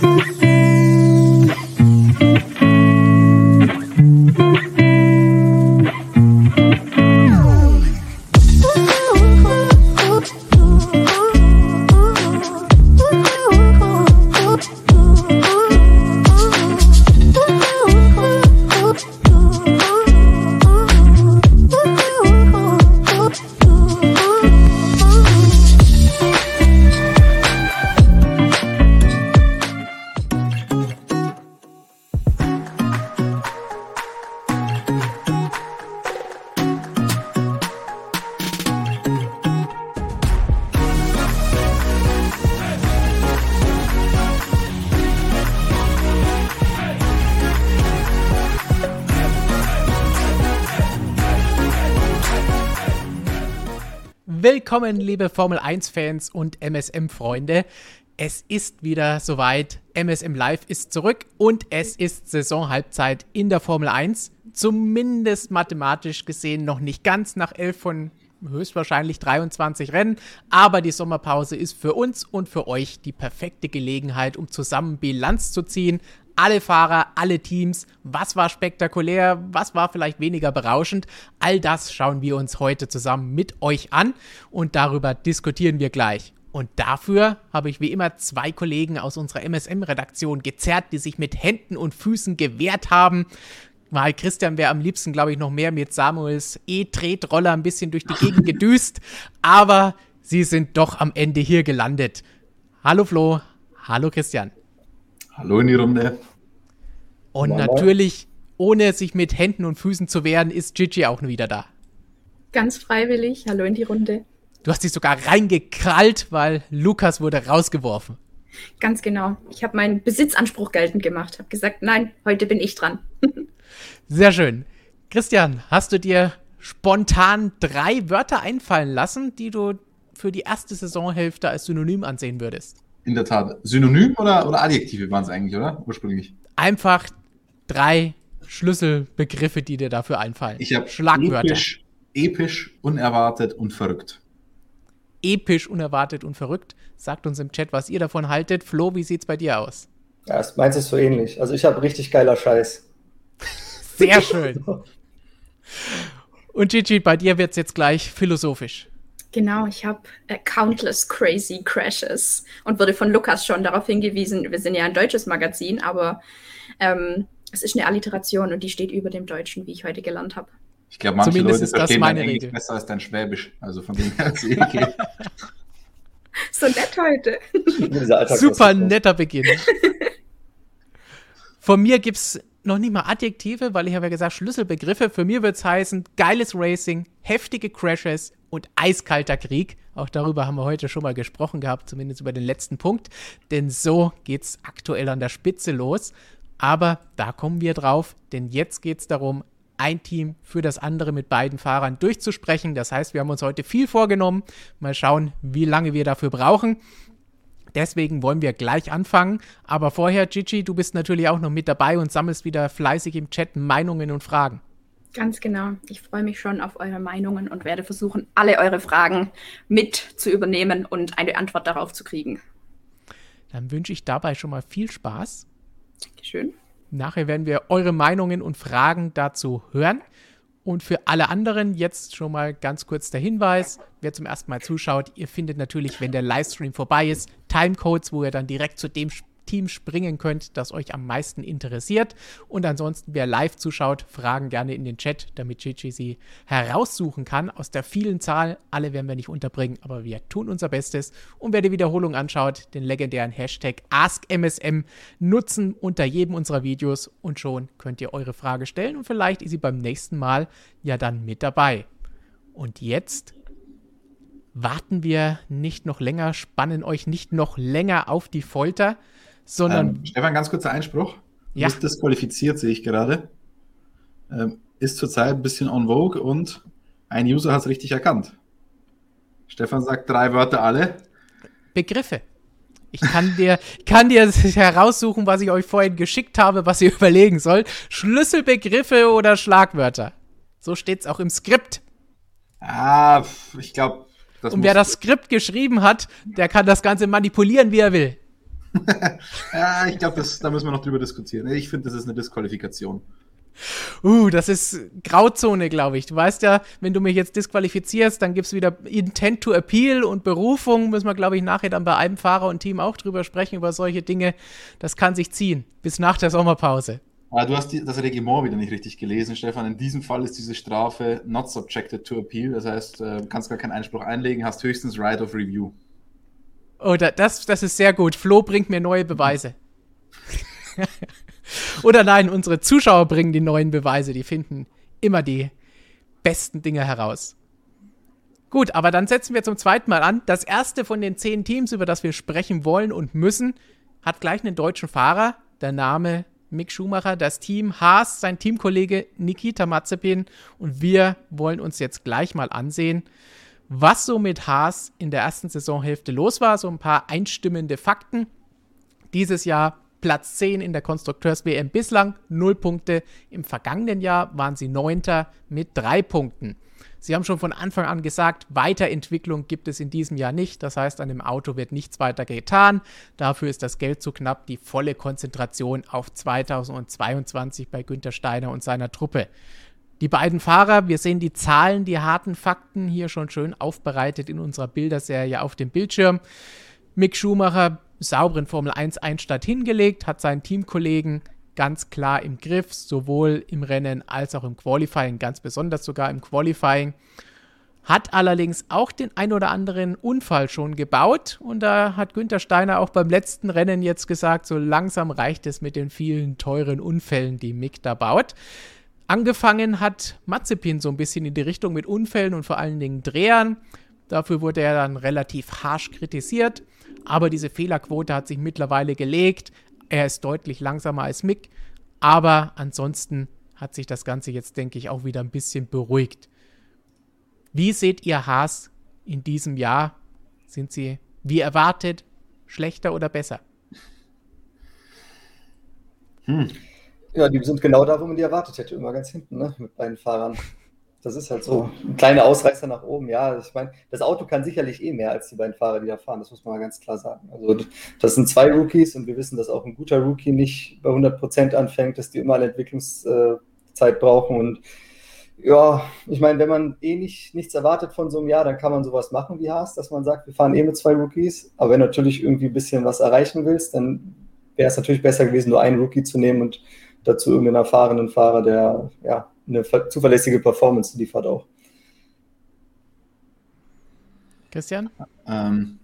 Mm-hmm. Willkommen, liebe Formel 1-Fans und MSM-Freunde. Es ist wieder soweit. MSM Live ist zurück und es ist Saisonhalbzeit in der Formel 1. Zumindest mathematisch gesehen noch nicht ganz nach 11 von höchstwahrscheinlich 23 Rennen. Aber die Sommerpause ist für uns und für euch die perfekte Gelegenheit, um zusammen Bilanz zu ziehen alle Fahrer, alle Teams, was war spektakulär, was war vielleicht weniger berauschend. All das schauen wir uns heute zusammen mit euch an und darüber diskutieren wir gleich. Und dafür habe ich wie immer zwei Kollegen aus unserer MSM-Redaktion gezerrt, die sich mit Händen und Füßen gewehrt haben. Mal Christian wäre am liebsten, glaube ich, noch mehr mit Samuels E-Tretroller ein bisschen durch die Gegend gedüst. Aber sie sind doch am Ende hier gelandet. Hallo Flo, hallo Christian. Hallo in die Runde. Und Mama. natürlich, ohne sich mit Händen und Füßen zu wehren, ist Gigi auch wieder da. Ganz freiwillig. Hallo in die Runde. Du hast dich sogar reingekrallt, weil Lukas wurde rausgeworfen. Ganz genau. Ich habe meinen Besitzanspruch geltend gemacht. Habe gesagt, nein, heute bin ich dran. Sehr schön. Christian, hast du dir spontan drei Wörter einfallen lassen, die du für die erste Saisonhälfte als Synonym ansehen würdest? In der Tat. Synonym oder, oder Adjektive waren es eigentlich, oder? Ursprünglich. Einfach drei Schlüsselbegriffe, die dir dafür einfallen. Ich habe Schlagwörter. Episch, episch, unerwartet und verrückt. Episch, unerwartet und verrückt. Sagt uns im Chat, was ihr davon haltet. Flo, wie sieht's bei dir aus? Ja, meins ist so ähnlich. Also ich habe richtig geiler Scheiß. Sehr schön. Und Gigi, bei dir wird es jetzt gleich philosophisch. Genau, ich habe äh, Countless Crazy Crashes und wurde von Lukas schon darauf hingewiesen, wir sind ja ein deutsches Magazin, aber ähm, es ist eine Alliteration und die steht über dem Deutschen, wie ich heute gelernt habe. Ich glaube, manche Zumindest Leute verstehen dein Englisch Regel. besser als dein Schwäbisch. Also von dem her ist okay. so nett heute. Super netter Beginn. Von mir gibt es noch nicht mal Adjektive, weil ich habe ja gesagt Schlüsselbegriffe. Für mir wird es heißen geiles Racing, heftige Crashes und eiskalter Krieg. Auch darüber haben wir heute schon mal gesprochen gehabt, zumindest über den letzten Punkt. Denn so geht es aktuell an der Spitze los. Aber da kommen wir drauf, denn jetzt geht es darum, ein Team für das andere mit beiden Fahrern durchzusprechen. Das heißt, wir haben uns heute viel vorgenommen. Mal schauen, wie lange wir dafür brauchen. Deswegen wollen wir gleich anfangen. Aber vorher, Gigi, du bist natürlich auch noch mit dabei und sammelst wieder fleißig im Chat Meinungen und Fragen. Ganz genau. Ich freue mich schon auf eure Meinungen und werde versuchen, alle eure Fragen mit zu übernehmen und eine Antwort darauf zu kriegen. Dann wünsche ich dabei schon mal viel Spaß. Dankeschön. Nachher werden wir eure Meinungen und Fragen dazu hören. Und für alle anderen jetzt schon mal ganz kurz der Hinweis, wer zum ersten Mal zuschaut, ihr findet natürlich, wenn der Livestream vorbei ist, Timecodes, wo ihr dann direkt zu dem Team springen könnt, das euch am meisten interessiert. Und ansonsten, wer live zuschaut, Fragen gerne in den Chat, damit Gigi sie heraussuchen kann aus der vielen Zahl. Alle werden wir nicht unterbringen, aber wir tun unser Bestes. Und wer die Wiederholung anschaut, den legendären Hashtag AskMSM nutzen unter jedem unserer Videos und schon könnt ihr eure Frage stellen und vielleicht ist sie beim nächsten Mal ja dann mit dabei. Und jetzt warten wir nicht noch länger, spannen euch nicht noch länger auf die Folter, sondern. Ähm, Stefan, ganz kurzer Einspruch. Ja. Ist disqualifiziert, sehe ich gerade. Ähm, ist zurzeit ein bisschen on vogue und ein User hat es richtig erkannt. Stefan sagt drei Wörter alle. Begriffe. Ich kann dir, kann dir heraussuchen, was ich euch vorhin geschickt habe, was ihr überlegen sollt. Schlüsselbegriffe oder Schlagwörter. So steht es auch im Skript. Ah, ich glaube. Und wer das Skript geschrieben hat, der kann das Ganze manipulieren, wie er will. ja, ich glaube, da müssen wir noch drüber diskutieren. Ich finde, das ist eine Disqualifikation. Uh, das ist Grauzone, glaube ich. Du weißt ja, wenn du mich jetzt disqualifizierst, dann gibt es wieder Intent to Appeal und Berufung. Müssen wir, glaube ich, nachher dann bei einem Fahrer und Team auch drüber sprechen, über solche Dinge. Das kann sich ziehen, bis nach der Sommerpause. Ah, du hast die, das Reglement wieder nicht richtig gelesen, Stefan. In diesem Fall ist diese Strafe not subjected to appeal. Das heißt, du äh, kannst gar keinen Einspruch einlegen, hast höchstens right of review. Oh, das, das ist sehr gut. Flo bringt mir neue Beweise. Oder nein, unsere Zuschauer bringen die neuen Beweise. Die finden immer die besten Dinge heraus. Gut, aber dann setzen wir zum zweiten Mal an. Das erste von den zehn Teams, über das wir sprechen wollen und müssen, hat gleich einen deutschen Fahrer. Der Name Mick Schumacher, das Team Haas, sein Teamkollege Nikita Mazepin. Und wir wollen uns jetzt gleich mal ansehen, was so mit Haas in der ersten Saisonhälfte los war. So ein paar einstimmende Fakten. Dieses Jahr Platz 10 in der Konstrukteurs-WM bislang, 0 Punkte. Im vergangenen Jahr waren sie Neunter mit 3 Punkten. Sie haben schon von Anfang an gesagt, Weiterentwicklung gibt es in diesem Jahr nicht. Das heißt, an dem Auto wird nichts weiter getan. Dafür ist das Geld zu knapp. Die volle Konzentration auf 2022 bei Günter Steiner und seiner Truppe. Die beiden Fahrer, wir sehen die Zahlen, die harten Fakten hier schon schön aufbereitet in unserer Bilderserie auf dem Bildschirm. Mick Schumacher sauberen Formel 1 Einstand hingelegt, hat seinen Teamkollegen ganz klar im Griff, sowohl im Rennen als auch im Qualifying, ganz besonders sogar im Qualifying. Hat allerdings auch den ein oder anderen Unfall schon gebaut und da hat Günther Steiner auch beim letzten Rennen jetzt gesagt, so langsam reicht es mit den vielen teuren Unfällen, die Mick da baut. Angefangen hat Mazepin so ein bisschen in die Richtung mit Unfällen und vor allen Dingen Drehern. Dafür wurde er dann relativ harsch kritisiert. Aber diese Fehlerquote hat sich mittlerweile gelegt. Er ist deutlich langsamer als Mick. Aber ansonsten hat sich das Ganze jetzt, denke ich, auch wieder ein bisschen beruhigt. Wie seht ihr Haas in diesem Jahr? Sind sie, wie erwartet, schlechter oder besser? Hm. Ja, die sind genau da, wo man die erwartet hätte, immer ganz hinten, ne? mit beiden Fahrern. Das ist halt so ein kleiner Ausreißer nach oben. Ja, ich meine, das Auto kann sicherlich eh mehr als die beiden Fahrer, die da fahren. Das muss man mal ganz klar sagen. Also, das sind zwei Rookies und wir wissen, dass auch ein guter Rookie nicht bei 100 Prozent anfängt, dass die immer eine Entwicklungszeit brauchen. Und ja, ich meine, wenn man eh nicht, nichts erwartet von so einem Jahr, dann kann man sowas machen wie Haas, dass man sagt, wir fahren eh mit zwei Rookies. Aber wenn du natürlich irgendwie ein bisschen was erreichen willst, dann wäre es natürlich besser gewesen, nur einen Rookie zu nehmen und dazu irgendeinen erfahrenen Fahrer, der ja eine zuverlässige Performance liefert auch. Christian? Ähm,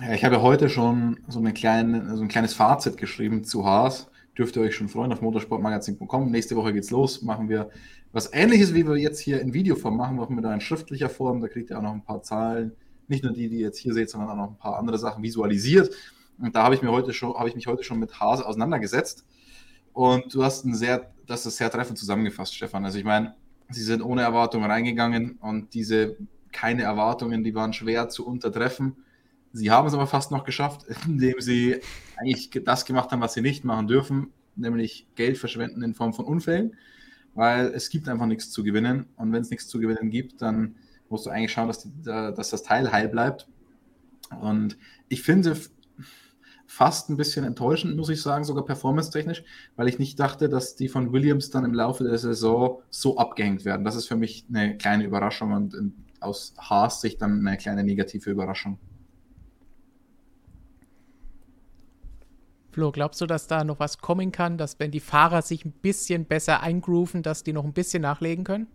ja, ich habe heute schon so, eine kleine, so ein kleines Fazit geschrieben zu Haas. Dürft ihr euch schon freuen auf motorsportmagazin.com. Nächste Woche geht's los. Machen wir was ähnliches, wie wir jetzt hier in Videoform machen, machen wir da in schriftlicher Form. Da kriegt ihr auch noch ein paar Zahlen. Nicht nur die, die ihr jetzt hier seht, sondern auch noch ein paar andere Sachen visualisiert. Und da habe ich, mir heute schon, habe ich mich heute schon mit Haas auseinandergesetzt. Und du hast ein sehr, das ist sehr treffend zusammengefasst, Stefan. Also ich meine, sie sind ohne Erwartungen reingegangen und diese keine Erwartungen, die waren schwer zu untertreffen. Sie haben es aber fast noch geschafft, indem sie eigentlich das gemacht haben, was sie nicht machen dürfen, nämlich Geld verschwenden in Form von Unfällen, weil es gibt einfach nichts zu gewinnen. Und wenn es nichts zu gewinnen gibt, dann musst du eigentlich schauen, dass, die, dass das Teil heil bleibt. Und ich finde, fast ein bisschen enttäuschend, muss ich sagen, sogar performance-technisch, weil ich nicht dachte, dass die von Williams dann im Laufe der Saison so abgehängt werden. Das ist für mich eine kleine Überraschung und aus Haas Sicht dann eine kleine negative Überraschung. Flo, glaubst du, dass da noch was kommen kann, dass wenn die Fahrer sich ein bisschen besser eingrooven, dass die noch ein bisschen nachlegen können?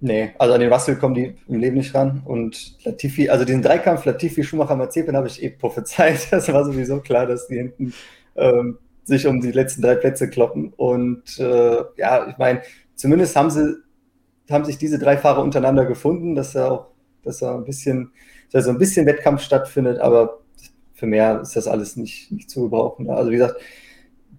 Nee, also an den Russell kommen die im Leben nicht ran. Und Latifi, also diesen Dreikampf Latifi, Schumacher, Mazepin habe ich eh prophezeit. Das war sowieso klar, dass die hinten ähm, sich um die letzten drei Plätze kloppen. Und äh, ja, ich meine, zumindest haben sie haben sich diese drei Fahrer untereinander gefunden, dass er auch, dass er ein bisschen, dass so ein bisschen Wettkampf stattfindet, aber für mehr ist das alles nicht, nicht zu gebrauchen. Also wie gesagt,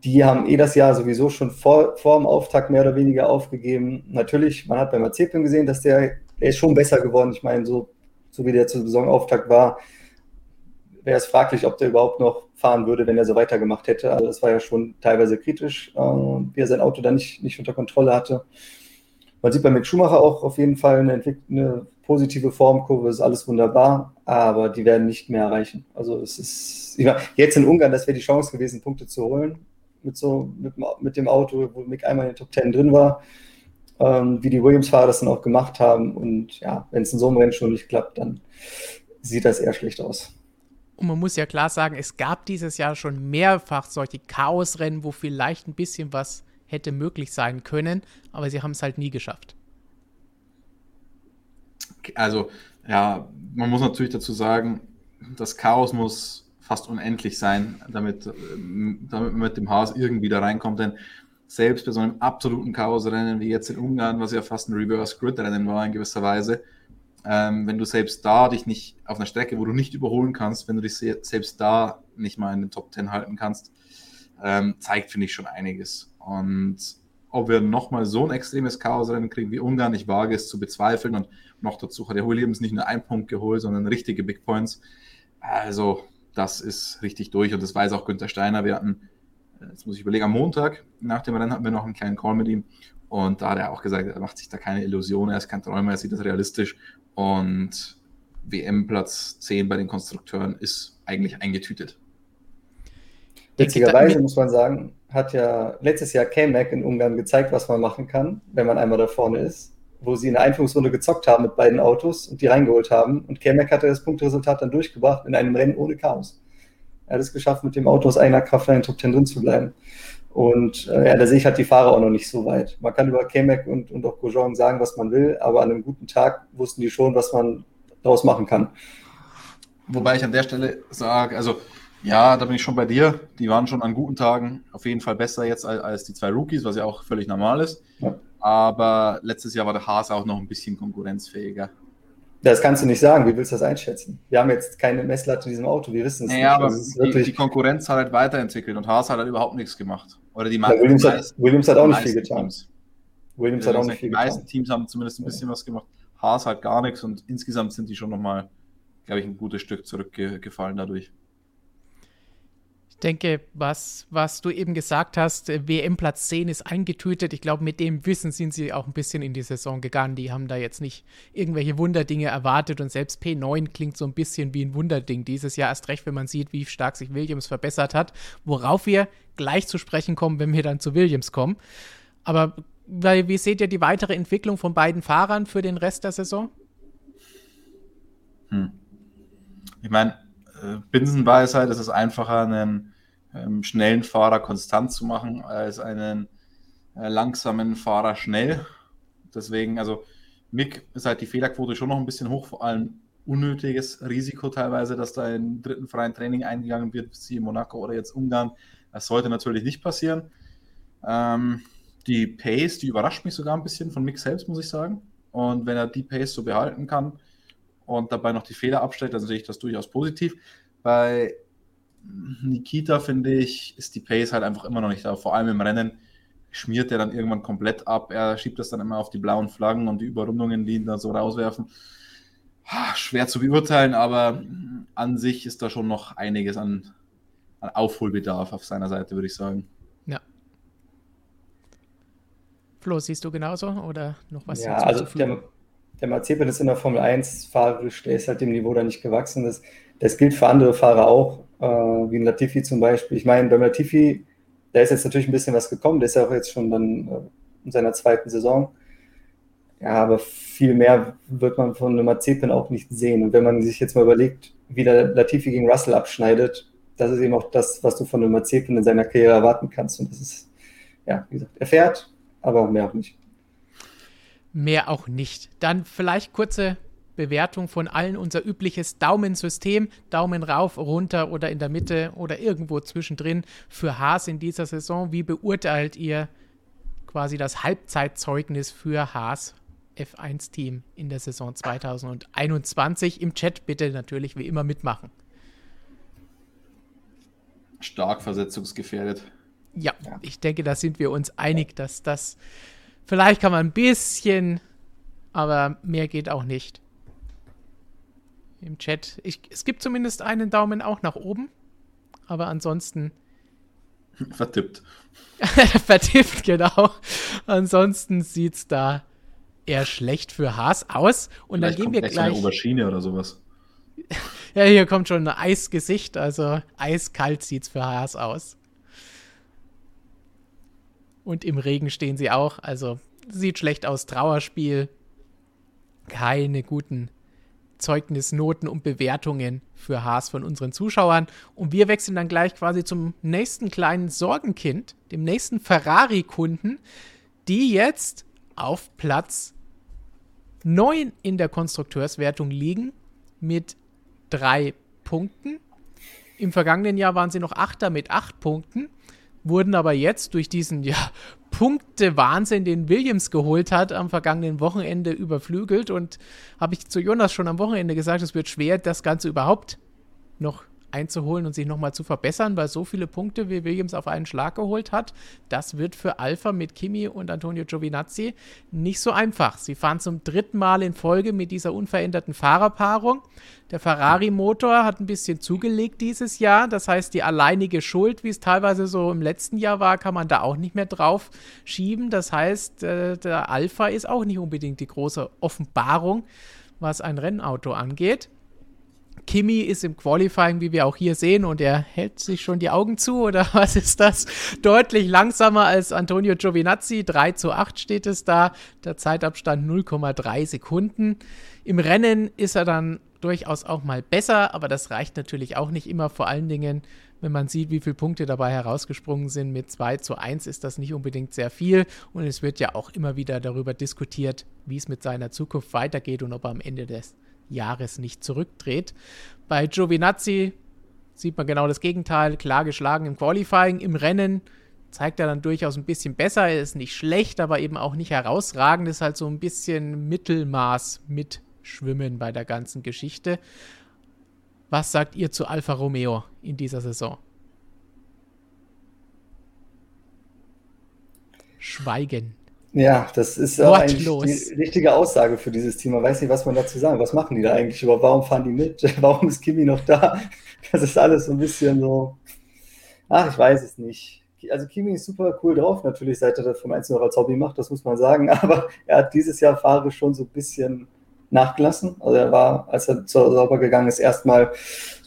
die haben eh das Jahr sowieso schon vor, vor dem Auftakt mehr oder weniger aufgegeben. Natürlich, man hat bei Mazepin gesehen, dass der, der ist schon besser geworden. Ich meine, so, so wie der zum Saisonauftakt war, wäre es fraglich, ob der überhaupt noch fahren würde, wenn er so weitergemacht hätte. Also das war ja schon teilweise kritisch, äh, wie er sein Auto dann nicht, nicht unter Kontrolle hatte. Man sieht bei Mick Schumacher auch auf jeden Fall eine, eine positive Formkurve, ist alles wunderbar, aber die werden nicht mehr erreichen. Also es ist, meine, jetzt in Ungarn, das wäre die Chance gewesen, Punkte zu holen mit so mit, mit dem Auto, wo Mick einmal in den Top Ten drin war, ähm, wie die Williams-Fahrer das dann auch gemacht haben. Und ja, wenn es in so einem Rennen schon nicht klappt, dann sieht das eher schlecht aus. Und man muss ja klar sagen, es gab dieses Jahr schon mehrfach solche Chaosrennen, wo vielleicht ein bisschen was hätte möglich sein können, aber sie haben es halt nie geschafft. Also, ja, man muss natürlich dazu sagen, das Chaos muss fast unendlich sein, damit, damit man mit dem Haas irgendwie da reinkommt. Denn selbst bei so einem absoluten Chaosrennen wie jetzt in Ungarn, was ja fast ein Reverse Grid Rennen war in gewisser Weise, ähm, wenn du selbst da dich nicht auf einer Strecke, wo du nicht überholen kannst, wenn du dich selbst da nicht mal in den Top 10 halten kannst, ähm, zeigt, finde ich, schon einiges. Und ob wir nochmal so ein extremes Chaosrennen kriegen wie Ungarn, ich wage es zu bezweifeln. Und noch dazu hat der Williams nicht nur einen Punkt geholt, sondern richtige Big Points. Also, das ist richtig durch und das weiß auch Günther Steiner. Wir hatten, äh, jetzt muss ich überlegen, am Montag nach dem Rennen hatten wir noch einen kleinen Call mit ihm und da hat er auch gesagt, er macht sich da keine Illusionen, er ist kein Träumer, er sieht das realistisch und WM-Platz 10 bei den Konstrukteuren ist eigentlich eingetütet. Witzigerweise muss man sagen, hat ja letztes Jahr K-Mac in Ungarn gezeigt, was man machen kann, wenn man einmal da vorne ist, wo sie in der Einführungsrunde gezockt haben mit beiden Autos und die reingeholt haben. Und K-Mac hatte das Punktresultat dann durchgebracht in einem Rennen ohne Chaos. Er hat es geschafft, mit dem Auto aus einer Kraft in den Top 10 drin zu bleiben. Und äh, ja, da sehe ich halt die Fahrer auch noch nicht so weit. Man kann über Kemek und, und auch Grosjean sagen, was man will, aber an einem guten Tag wussten die schon, was man daraus machen kann. Wobei ich an der Stelle sage, also ja, da bin ich schon bei dir. Die waren schon an guten Tagen auf jeden Fall besser jetzt als, als die zwei Rookies, was ja auch völlig normal ist. Ja. Aber letztes Jahr war der Haas auch noch ein bisschen konkurrenzfähiger. Das kannst du nicht sagen. Wie willst du das einschätzen? Wir haben jetzt keine Messlatte in diesem Auto. Wir wissen es naja, nicht. Aber die, die, Konkurrenz hat halt weiterentwickelt und Haas hat halt überhaupt nichts gemacht. Oder die ja, Williams, hat, Williams hat auch nicht viel getan. Teams. Williams hat auch nicht viel getan. Die meisten Teams haben zumindest ein bisschen ja. was gemacht. Haas halt gar nichts und insgesamt sind die schon nochmal, glaube ich, ein gutes Stück zurückgefallen dadurch. Denke, was, was du eben gesagt hast, äh, WM Platz 10 ist eingetütet. Ich glaube, mit dem Wissen sind sie auch ein bisschen in die Saison gegangen. Die haben da jetzt nicht irgendwelche Wunderdinge erwartet und selbst P9 klingt so ein bisschen wie ein Wunderding dieses Jahr. Erst recht, wenn man sieht, wie stark sich Williams verbessert hat, worauf wir gleich zu sprechen kommen, wenn wir dann zu Williams kommen. Aber weil, wie seht ihr die weitere Entwicklung von beiden Fahrern für den Rest der Saison? Hm. Ich meine, äh, Binsenweisheit ist es einfacher, einen ähm, schnellen Fahrer konstant zu machen, als einen äh, langsamen Fahrer schnell. Deswegen, also Mick ist halt die Fehlerquote schon noch ein bisschen hoch, vor allem unnötiges Risiko teilweise, dass da im dritten freien Training eingegangen wird, wie in Monaco oder jetzt Ungarn. Das sollte natürlich nicht passieren. Ähm, die Pace, die überrascht mich sogar ein bisschen von Mick selbst, muss ich sagen. Und wenn er die Pace so behalten kann, und dabei noch die Fehler abstellt, dann sehe ich das durchaus positiv. Bei Nikita, finde ich, ist die Pace halt einfach immer noch nicht da. Vor allem im Rennen schmiert er dann irgendwann komplett ab. Er schiebt das dann immer auf die blauen Flaggen und die Überrundungen, die ihn dann so rauswerfen. Schwer zu beurteilen, aber an sich ist da schon noch einiges an, an Aufholbedarf auf seiner Seite, würde ich sagen. Ja. Flo, siehst du genauso oder noch was? Ja, also der, der Mazepin ist in der Formel 1 fahrerisch, der ist halt dem Niveau da nicht gewachsen. Das, das gilt für andere Fahrer auch, äh, wie ein Latifi zum Beispiel. Ich meine, beim Latifi, da ist jetzt natürlich ein bisschen was gekommen, der ist ja auch jetzt schon dann äh, in seiner zweiten Saison. Ja, aber viel mehr wird man von einem Mazepin auch nicht sehen. Und wenn man sich jetzt mal überlegt, wie der Latifi gegen Russell abschneidet, das ist eben auch das, was du von einem Mazepin in seiner Karriere erwarten kannst. Und das ist, ja, wie gesagt, er fährt, aber mehr auch nicht mehr auch nicht. Dann vielleicht kurze Bewertung von allen unser übliches Daumensystem, Daumen rauf, runter oder in der Mitte oder irgendwo zwischendrin für Haas in dieser Saison. Wie beurteilt ihr quasi das Halbzeitzeugnis für Haas F1-Team in der Saison 2021? Im Chat bitte natürlich wie immer mitmachen. Stark versetzungsgefährdet. Ja, ja, ich denke, da sind wir uns einig, dass das Vielleicht kann man ein bisschen, aber mehr geht auch nicht. Im Chat. Ich, es gibt zumindest einen Daumen auch nach oben. Aber ansonsten. Vertippt. Vertippt, genau. Ansonsten sieht es da eher schlecht für Haas aus. Und Vielleicht dann gehen wir gleich. Eine Oberschiene oder sowas. ja, hier kommt schon ein Eisgesicht, also eiskalt sieht es für Haas aus. Und im Regen stehen sie auch, also sieht schlecht aus. Trauerspiel. Keine guten Zeugnisnoten und Bewertungen für Haas von unseren Zuschauern. Und wir wechseln dann gleich quasi zum nächsten kleinen Sorgenkind, dem nächsten Ferrari-Kunden, die jetzt auf Platz 9 in der Konstrukteurswertung liegen mit drei Punkten. Im vergangenen Jahr waren sie noch Achter mit acht Punkten, wurden aber jetzt durch diesen ja, Punkte-Wahnsinn, den Williams geholt hat, am vergangenen Wochenende überflügelt. Und habe ich zu Jonas schon am Wochenende gesagt, es wird schwer, das Ganze überhaupt noch einzuholen und sich nochmal zu verbessern, weil so viele Punkte wie Williams auf einen Schlag geholt hat, das wird für Alpha mit Kimi und Antonio Giovinazzi nicht so einfach. Sie fahren zum dritten Mal in Folge mit dieser unveränderten Fahrerpaarung. Der Ferrari-Motor hat ein bisschen zugelegt dieses Jahr. Das heißt, die alleinige Schuld, wie es teilweise so im letzten Jahr war, kann man da auch nicht mehr drauf schieben. Das heißt, äh, der Alpha ist auch nicht unbedingt die große Offenbarung, was ein Rennauto angeht. Kimi ist im Qualifying, wie wir auch hier sehen, und er hält sich schon die Augen zu, oder was ist das? Deutlich langsamer als Antonio Giovinazzi. 3 zu 8 steht es da. Der Zeitabstand 0,3 Sekunden. Im Rennen ist er dann durchaus auch mal besser, aber das reicht natürlich auch nicht immer. Vor allen Dingen, wenn man sieht, wie viele Punkte dabei herausgesprungen sind. Mit 2 zu 1 ist das nicht unbedingt sehr viel. Und es wird ja auch immer wieder darüber diskutiert, wie es mit seiner Zukunft weitergeht und ob er am Ende des Jahres nicht zurückdreht. Bei Giovinazzi sieht man genau das Gegenteil, klar geschlagen im Qualifying, im Rennen zeigt er dann durchaus ein bisschen besser, er ist nicht schlecht, aber eben auch nicht herausragend, ist halt so ein bisschen Mittelmaß mitschwimmen bei der ganzen Geschichte. Was sagt ihr zu Alfa Romeo in dieser Saison? Schweigen. Ja, das ist auch eigentlich die richtige Aussage für dieses Team. Man weiß nicht, was man dazu sagen. Was machen die da eigentlich überhaupt? Warum fahren die mit? Warum ist Kimi noch da? Das ist alles so ein bisschen so. Ach, ich weiß es nicht. Also Kimi ist super cool drauf, natürlich, seit er das vom 1 noch als Hobby macht, das muss man sagen. Aber er hat dieses Jahr Fahre schon so ein bisschen nachgelassen. Also er war, als er zur Sauber gegangen ist, erstmal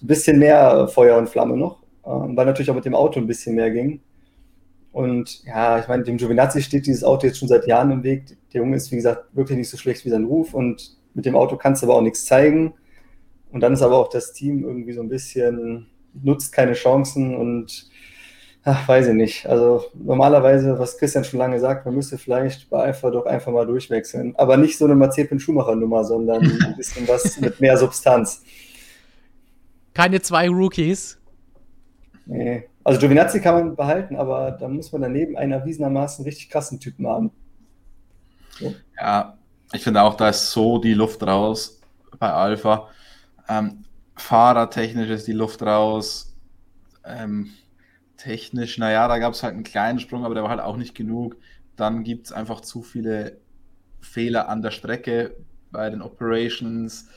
ein bisschen mehr Feuer und Flamme noch, ähm, weil natürlich auch mit dem Auto ein bisschen mehr ging. Und ja, ich meine, dem Giovinazzi steht dieses Auto jetzt schon seit Jahren im Weg. Der Junge ist, wie gesagt, wirklich nicht so schlecht wie sein Ruf und mit dem Auto kannst du aber auch nichts zeigen. Und dann ist aber auch das Team irgendwie so ein bisschen, nutzt keine Chancen und ach, weiß ich nicht. Also normalerweise, was Christian schon lange sagt, man müsste vielleicht bei Alpha doch einfach mal durchwechseln. Aber nicht so eine Mazepin-Schumacher-Nummer, sondern ein bisschen was mit mehr Substanz. Keine zwei Rookies. Nee. Also Giovinazzi kann man behalten, aber da muss man daneben einen erwiesenermaßen richtig krassen Typen haben. So. Ja, ich finde auch, da ist so die Luft raus bei Alpha. Ähm, Fahrertechnisch ist die Luft raus. Ähm, technisch, naja, da gab es halt einen kleinen Sprung, aber der war halt auch nicht genug. Dann gibt es einfach zu viele Fehler an der Strecke bei den Operations.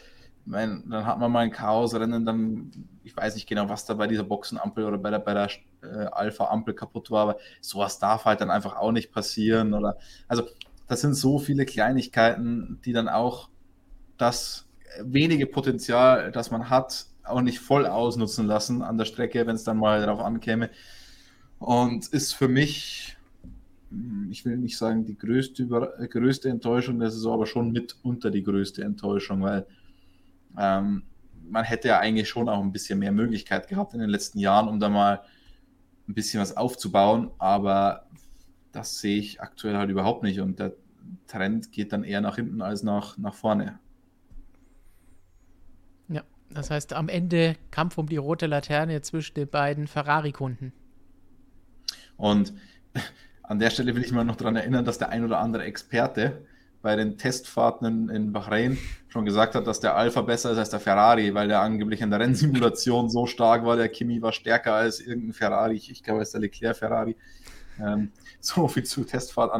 Meine, dann hat man mal ein Chaosrennen, dann ich weiß nicht genau, was da bei dieser Boxenampel oder bei der, bei der äh, Alpha-Ampel kaputt war, aber sowas darf halt dann einfach auch nicht passieren. Oder also das sind so viele Kleinigkeiten, die dann auch das wenige Potenzial, das man hat, auch nicht voll ausnutzen lassen an der Strecke, wenn es dann mal darauf ankäme. Und ist für mich, ich will nicht sagen die größte, größte Enttäuschung der Saison, aber schon mitunter die größte Enttäuschung, weil ähm, man hätte ja eigentlich schon auch ein bisschen mehr Möglichkeit gehabt in den letzten Jahren, um da mal ein bisschen was aufzubauen, aber das sehe ich aktuell halt überhaupt nicht und der Trend geht dann eher nach hinten als nach, nach vorne. Ja, das heißt am Ende Kampf um die rote Laterne zwischen den beiden Ferrari-Kunden. Und an der Stelle will ich mal noch daran erinnern, dass der ein oder andere Experte bei den Testfahrten in, Bahrain schon gesagt hat, dass der Alpha besser ist als der Ferrari, weil der angeblich in der Rennsimulation so stark war. Der Kimi war stärker als irgendein Ferrari. Ich, ich glaube, es ist der Leclerc Ferrari. Ähm, so viel zu Testfahrt,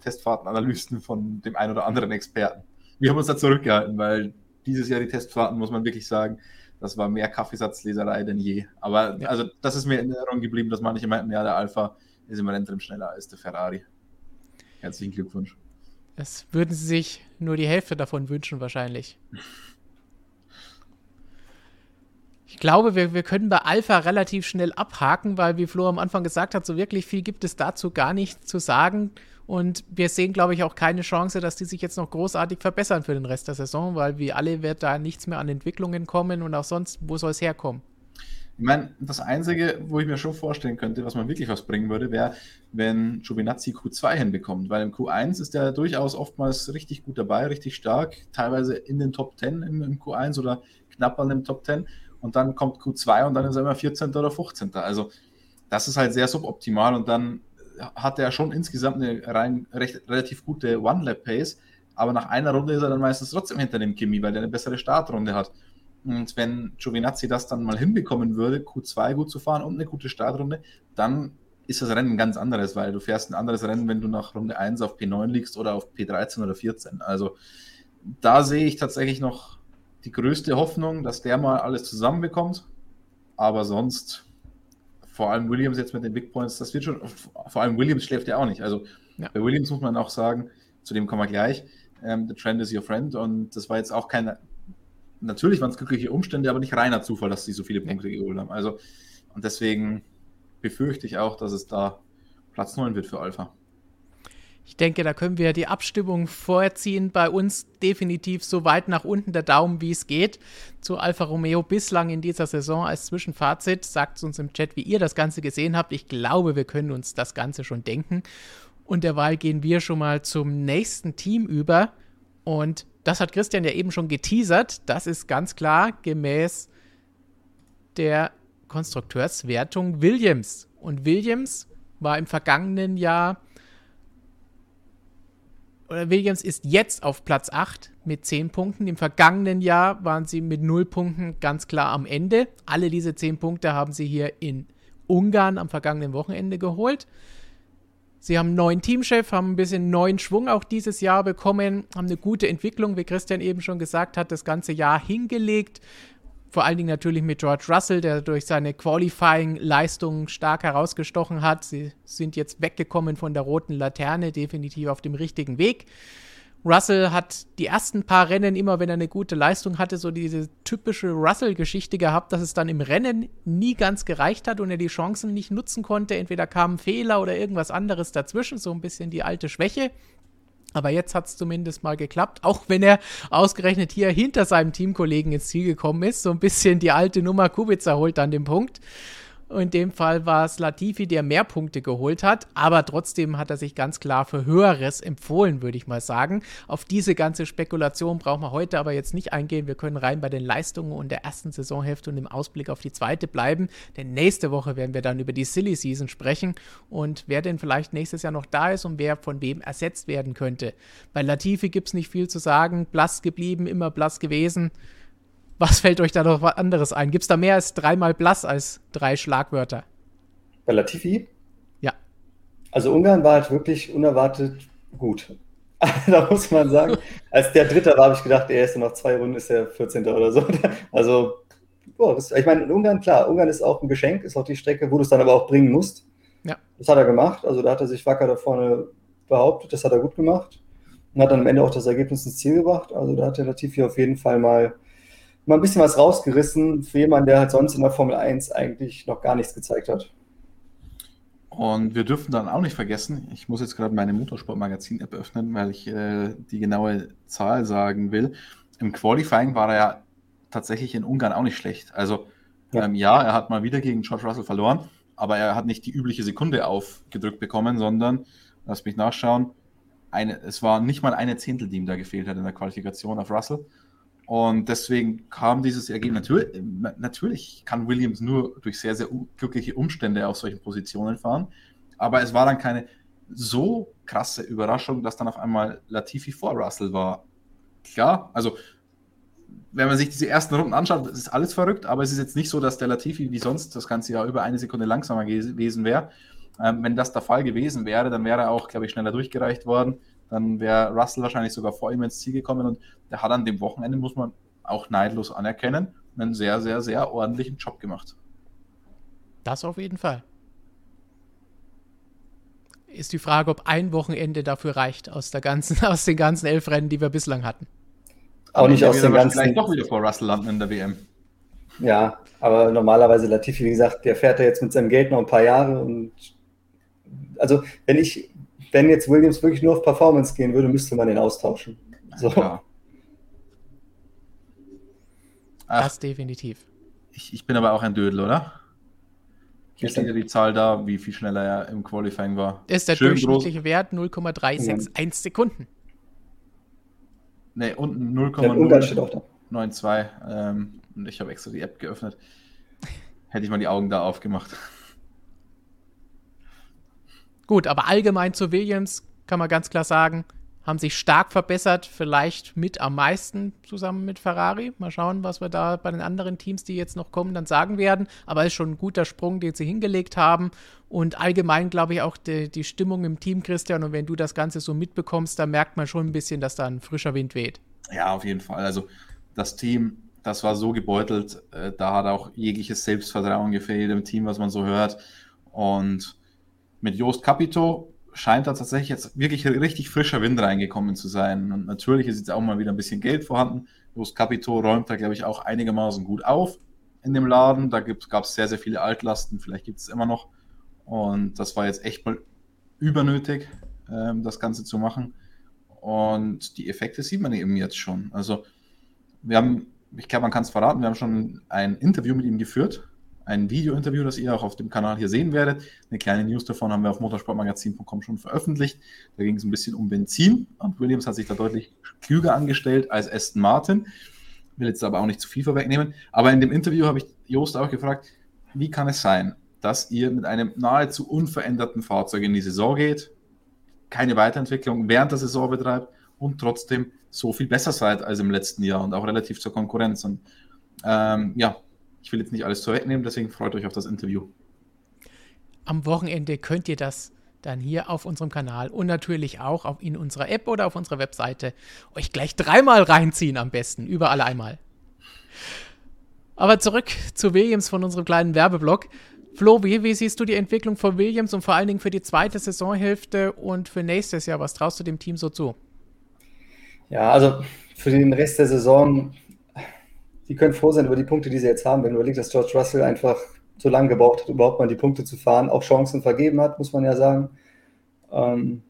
Testfahrtenanalysten von dem einen oder anderen Experten. Wir haben uns da zurückgehalten, weil dieses Jahr die Testfahrten, muss man wirklich sagen, das war mehr Kaffeesatzleserei denn je. Aber ja. also das ist mir in Erinnerung geblieben, dass manche meinten, ja, der Alpha ist im Renntrim schneller als der Ferrari. Herzlichen Glückwunsch. Das würden sie sich nur die Hälfte davon wünschen, wahrscheinlich. Ich glaube, wir, wir können bei Alpha relativ schnell abhaken, weil, wie Flo am Anfang gesagt hat, so wirklich viel gibt es dazu gar nicht zu sagen. Und wir sehen, glaube ich, auch keine Chance, dass die sich jetzt noch großartig verbessern für den Rest der Saison, weil wie alle wird da nichts mehr an Entwicklungen kommen und auch sonst, wo soll es herkommen? Ich meine, das Einzige, wo ich mir schon vorstellen könnte, was man wirklich was bringen würde, wäre, wenn Giovinazzi Q2 hinbekommt. Weil im Q1 ist er durchaus oftmals richtig gut dabei, richtig stark, teilweise in den Top 10 im, im Q1 oder knapp an dem Top 10. Und dann kommt Q2 und dann ist er immer 14. oder 15. Also das ist halt sehr suboptimal und dann hat er schon insgesamt eine rein, recht, relativ gute One-Lap-Pace, aber nach einer Runde ist er dann meistens trotzdem hinter dem Kimi, weil der eine bessere Startrunde hat. Und wenn Giovinazzi das dann mal hinbekommen würde, Q2 gut zu fahren und eine gute Startrunde, dann ist das Rennen ein ganz anderes, weil du fährst ein anderes Rennen, wenn du nach Runde 1 auf P9 liegst oder auf P13 oder 14. Also da sehe ich tatsächlich noch die größte Hoffnung, dass der mal alles zusammenbekommt. Aber sonst, vor allem Williams jetzt mit den Big Points, das wird schon, vor allem Williams schläft ja auch nicht. Also ja. bei Williams muss man auch sagen, zu dem kommen wir gleich, ähm, the trend is your friend und das war jetzt auch keine, natürlich waren es glückliche Umstände, aber nicht reiner Zufall, dass sie so viele Punkte geholt haben. Also und deswegen befürchte ich auch, dass es da Platz 9 wird für Alpha. Ich denke, da können wir die Abstimmung vorziehen. Bei uns definitiv so weit nach unten der Daumen, wie es geht. Zu Alfa Romeo bislang in dieser Saison als Zwischenfazit. Sagt uns im Chat, wie ihr das Ganze gesehen habt. Ich glaube, wir können uns das Ganze schon denken. Und derweil gehen wir schon mal zum nächsten Team über. Und das hat Christian ja eben schon geteasert. Das ist ganz klar gemäß der Konstrukteurswertung Williams. Und Williams war im vergangenen Jahr Williams ist jetzt auf Platz 8 mit 10 Punkten. Im vergangenen Jahr waren sie mit 0 Punkten ganz klar am Ende. Alle diese 10 Punkte haben sie hier in Ungarn am vergangenen Wochenende geholt. Sie haben einen neuen Teamchef, haben ein bisschen neuen Schwung auch dieses Jahr bekommen, haben eine gute Entwicklung, wie Christian eben schon gesagt hat, das ganze Jahr hingelegt vor allen Dingen natürlich mit George Russell, der durch seine Qualifying-Leistungen stark herausgestochen hat. Sie sind jetzt weggekommen von der roten Laterne, definitiv auf dem richtigen Weg. Russell hat die ersten paar Rennen immer, wenn er eine gute Leistung hatte, so diese typische Russell-Geschichte gehabt, dass es dann im Rennen nie ganz gereicht hat und er die Chancen nicht nutzen konnte. Entweder kam ein Fehler oder irgendwas anderes dazwischen, so ein bisschen die alte Schwäche. Aber jetzt hat es zumindest mal geklappt, auch wenn er ausgerechnet hier hinter seinem Teamkollegen ins Ziel gekommen ist. So ein bisschen die alte Nummer Kubica holt an dem Punkt. In dem Fall war es Latifi, der mehr Punkte geholt hat, aber trotzdem hat er sich ganz klar für Höheres empfohlen, würde ich mal sagen. Auf diese ganze Spekulation brauchen wir heute aber jetzt nicht eingehen. Wir können rein bei den Leistungen und der ersten Saisonhälfte und dem Ausblick auf die zweite bleiben, denn nächste Woche werden wir dann über die Silly Season sprechen und wer denn vielleicht nächstes Jahr noch da ist und wer von wem ersetzt werden könnte. Bei Latifi gibt es nicht viel zu sagen, blass geblieben, immer blass gewesen. Was fällt euch da noch anderes ein? Gibt es da mehr als dreimal blass als drei Schlagwörter? Bei Latifi? Ja. Also Ungarn war halt wirklich unerwartet gut. da muss man sagen, als der Dritte war, habe ich gedacht, er ist noch zwei Runden, ist er 14. oder so. Also, boah, das, ich meine, in Ungarn, klar, Ungarn ist auch ein Geschenk, ist auch die Strecke, wo du es dann aber auch bringen musst. Ja. Das hat er gemacht. Also da hat er sich wacker da vorne behauptet, das hat er gut gemacht. Und hat dann am Ende auch das Ergebnis ins Ziel gebracht. Also da hat der Latifi auf jeden Fall mal mal ein bisschen was rausgerissen für jemanden, der halt sonst in der Formel 1 eigentlich noch gar nichts gezeigt hat. Und wir dürfen dann auch nicht vergessen, ich muss jetzt gerade meine Motorsport-Magazin-App öffnen, weil ich äh, die genaue Zahl sagen will. Im Qualifying war er ja tatsächlich in Ungarn auch nicht schlecht. Also ja, ähm, ja er hat mal wieder gegen George Russell verloren, aber er hat nicht die übliche Sekunde aufgedrückt bekommen, sondern, lass mich nachschauen, eine, es war nicht mal eine Zehntel, die ihm da gefehlt hat in der Qualifikation auf Russell. Und deswegen kam dieses Ergebnis. Natürlich, natürlich kann Williams nur durch sehr, sehr glückliche Umstände auf solchen Positionen fahren. Aber es war dann keine so krasse Überraschung, dass dann auf einmal Latifi vor Russell war. Klar, also wenn man sich diese ersten Runden anschaut, ist alles verrückt, aber es ist jetzt nicht so, dass der Latifi wie sonst das ganze Jahr über eine Sekunde langsamer gewesen wäre. Ähm, wenn das der Fall gewesen wäre, dann wäre er auch, glaube ich, schneller durchgereicht worden dann wäre Russell wahrscheinlich sogar vor ihm ins Ziel gekommen und der hat an dem Wochenende, muss man auch neidlos anerkennen, einen sehr, sehr, sehr ordentlichen Job gemacht. Das auf jeden Fall. Ist die Frage, ob ein Wochenende dafür reicht aus, der ganzen, aus den ganzen elf Rennen, die wir bislang hatten. Auch nicht aus den ganzen. Vielleicht doch wieder vor Russell landen in der WM. Ja, aber normalerweise Latifi, wie gesagt, der fährt ja jetzt mit seinem Geld noch ein paar Jahre und also wenn ich, wenn jetzt Williams wirklich nur auf Performance gehen würde, müsste man den austauschen. So. Ja, das definitiv. Ich, ich, bin aber auch ein Dödel, oder? Hier steht ja die Zahl da, wie viel schneller er im Qualifying war. Das ist der Schön durchschnittliche groß. Wert 0,361 Sekunden. Ne, unten 0,092. Ähm, und ich habe extra die App geöffnet. Hätte ich mal die Augen da aufgemacht. Gut, aber allgemein zu Williams kann man ganz klar sagen, haben sich stark verbessert, vielleicht mit am meisten zusammen mit Ferrari. Mal schauen, was wir da bei den anderen Teams, die jetzt noch kommen, dann sagen werden. Aber es ist schon ein guter Sprung, den sie hingelegt haben. Und allgemein glaube ich auch die, die Stimmung im Team, Christian. Und wenn du das Ganze so mitbekommst, da merkt man schon ein bisschen, dass da ein frischer Wind weht. Ja, auf jeden Fall. Also das Team, das war so gebeutelt. Äh, da hat auch jegliches Selbstvertrauen gefehlt im Team, was man so hört. Und mit Jost Capito scheint da tatsächlich jetzt wirklich richtig frischer Wind reingekommen zu sein. Und natürlich ist jetzt auch mal wieder ein bisschen Geld vorhanden. Los Capito räumt da, glaube ich, auch einigermaßen gut auf in dem Laden. Da gab es sehr, sehr viele Altlasten. Vielleicht gibt es immer noch. Und das war jetzt echt mal übernötig, ähm, das Ganze zu machen. Und die Effekte sieht man eben jetzt schon. Also, wir haben, ich glaube, man kann es verraten, wir haben schon ein Interview mit ihm geführt ein Video-Interview, das ihr auch auf dem Kanal hier sehen werdet. Eine kleine News davon haben wir auf motorsportmagazin.com schon veröffentlicht. Da ging es ein bisschen um Benzin und Williams hat sich da deutlich klüger angestellt als Aston Martin. Will jetzt aber auch nicht zu viel vorwegnehmen. Aber in dem Interview habe ich Jost auch gefragt, wie kann es sein, dass ihr mit einem nahezu unveränderten Fahrzeug in die Saison geht, keine Weiterentwicklung während der Saison betreibt und trotzdem so viel besser seid als im letzten Jahr und auch relativ zur Konkurrenz. Und ähm, ja, ich will jetzt nicht alles vorwegnehmen, deswegen freut euch auf das Interview. Am Wochenende könnt ihr das dann hier auf unserem Kanal und natürlich auch auf, in unserer App oder auf unserer Webseite euch gleich dreimal reinziehen am besten, überall einmal. Aber zurück zu Williams von unserem kleinen Werbeblock. Flo, wie, wie, siehst du die Entwicklung von Williams und vor allen Dingen für die zweite Saisonhälfte und für nächstes Jahr? Was traust du dem Team so zu? Ja, also für den Rest der Saison die können froh sein über die Punkte, die sie jetzt haben. Wenn du überlegst, dass George Russell einfach so lange gebraucht hat, überhaupt mal die Punkte zu fahren, auch Chancen vergeben hat, muss man ja sagen. Ähm,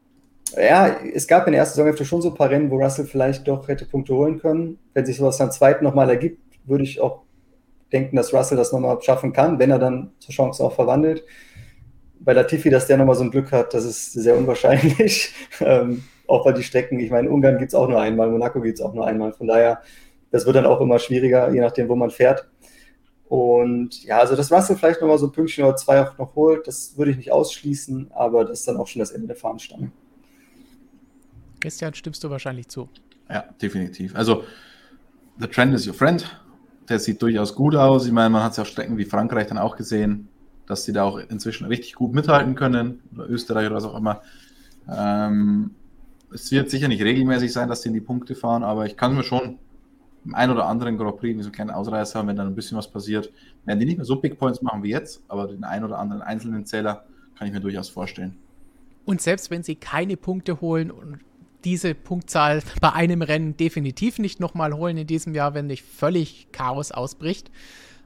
ja, es gab in der ersten Saisonhälfte schon so ein paar Rennen, wo Russell vielleicht doch hätte Punkte holen können. Wenn sich sowas dann zweiten nochmal ergibt, würde ich auch denken, dass Russell das nochmal schaffen kann, wenn er dann zur Chance auch verwandelt. Bei Latifi, dass der nochmal so ein Glück hat, das ist sehr unwahrscheinlich. ähm, auch weil die Strecken, ich meine, Ungarn gibt es auch nur einmal, Monaco gibt es auch nur einmal. Von daher das wird dann auch immer schwieriger, je nachdem, wo man fährt. Und ja, also dass Russell vielleicht nochmal so ein Pünktchen oder zwei auch noch holt, das würde ich nicht ausschließen, aber das ist dann auch schon das Ende der Fahnenstange. Christian, stimmst du wahrscheinlich zu? Ja, definitiv. Also, the trend is your friend. Der sieht durchaus gut aus. Ich meine, man hat es ja auf Strecken wie Frankreich dann auch gesehen, dass sie da auch inzwischen richtig gut mithalten können, oder Österreich oder was auch immer. Ähm, es wird sicher nicht regelmäßig sein, dass sie in die Punkte fahren, aber ich kann mir schon im einen oder anderen Grand Prix so kleine Ausreißer haben, wenn dann ein bisschen was passiert, werden die nicht mehr so Big Points machen wie jetzt, aber den einen oder anderen einzelnen Zähler kann ich mir durchaus vorstellen. Und selbst wenn sie keine Punkte holen und diese Punktzahl bei einem Rennen definitiv nicht nochmal holen in diesem Jahr, wenn nicht völlig Chaos ausbricht.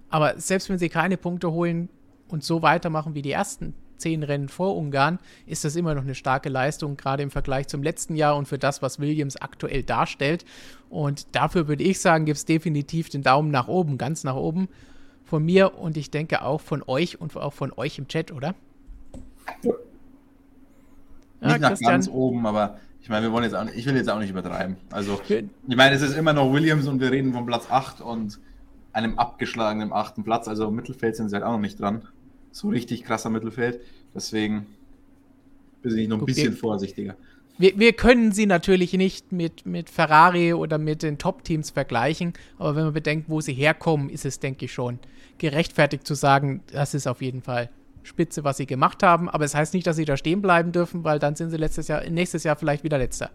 Aber selbst wenn sie keine Punkte holen und so weitermachen wie die ersten zehn Rennen vor Ungarn, ist das immer noch eine starke Leistung, gerade im Vergleich zum letzten Jahr und für das, was Williams aktuell darstellt. Und dafür würde ich sagen, gibt es definitiv den Daumen nach oben, ganz nach oben von mir und ich denke auch von euch und auch von euch im Chat, oder? Ja. Nicht nach Christian. ganz oben, aber ich meine, wir wollen jetzt auch nicht, ich will jetzt auch nicht übertreiben. Also, ich meine, es ist immer noch Williams und wir reden von Platz 8 und einem abgeschlagenen achten Platz. Also im Mittelfeld sind sie halt auch noch nicht dran so richtig krasser Mittelfeld. Deswegen bin ich noch ein Guck, bisschen wir, vorsichtiger. Wir, wir, können sie natürlich nicht mit, mit Ferrari oder mit den Top-Teams vergleichen, aber wenn man bedenkt, wo sie herkommen, ist es, denke ich, schon gerechtfertigt zu sagen, das ist auf jeden Fall spitze, was sie gemacht haben. Aber es das heißt nicht, dass sie da stehen bleiben dürfen, weil dann sind sie letztes Jahr, nächstes Jahr vielleicht wieder letzter.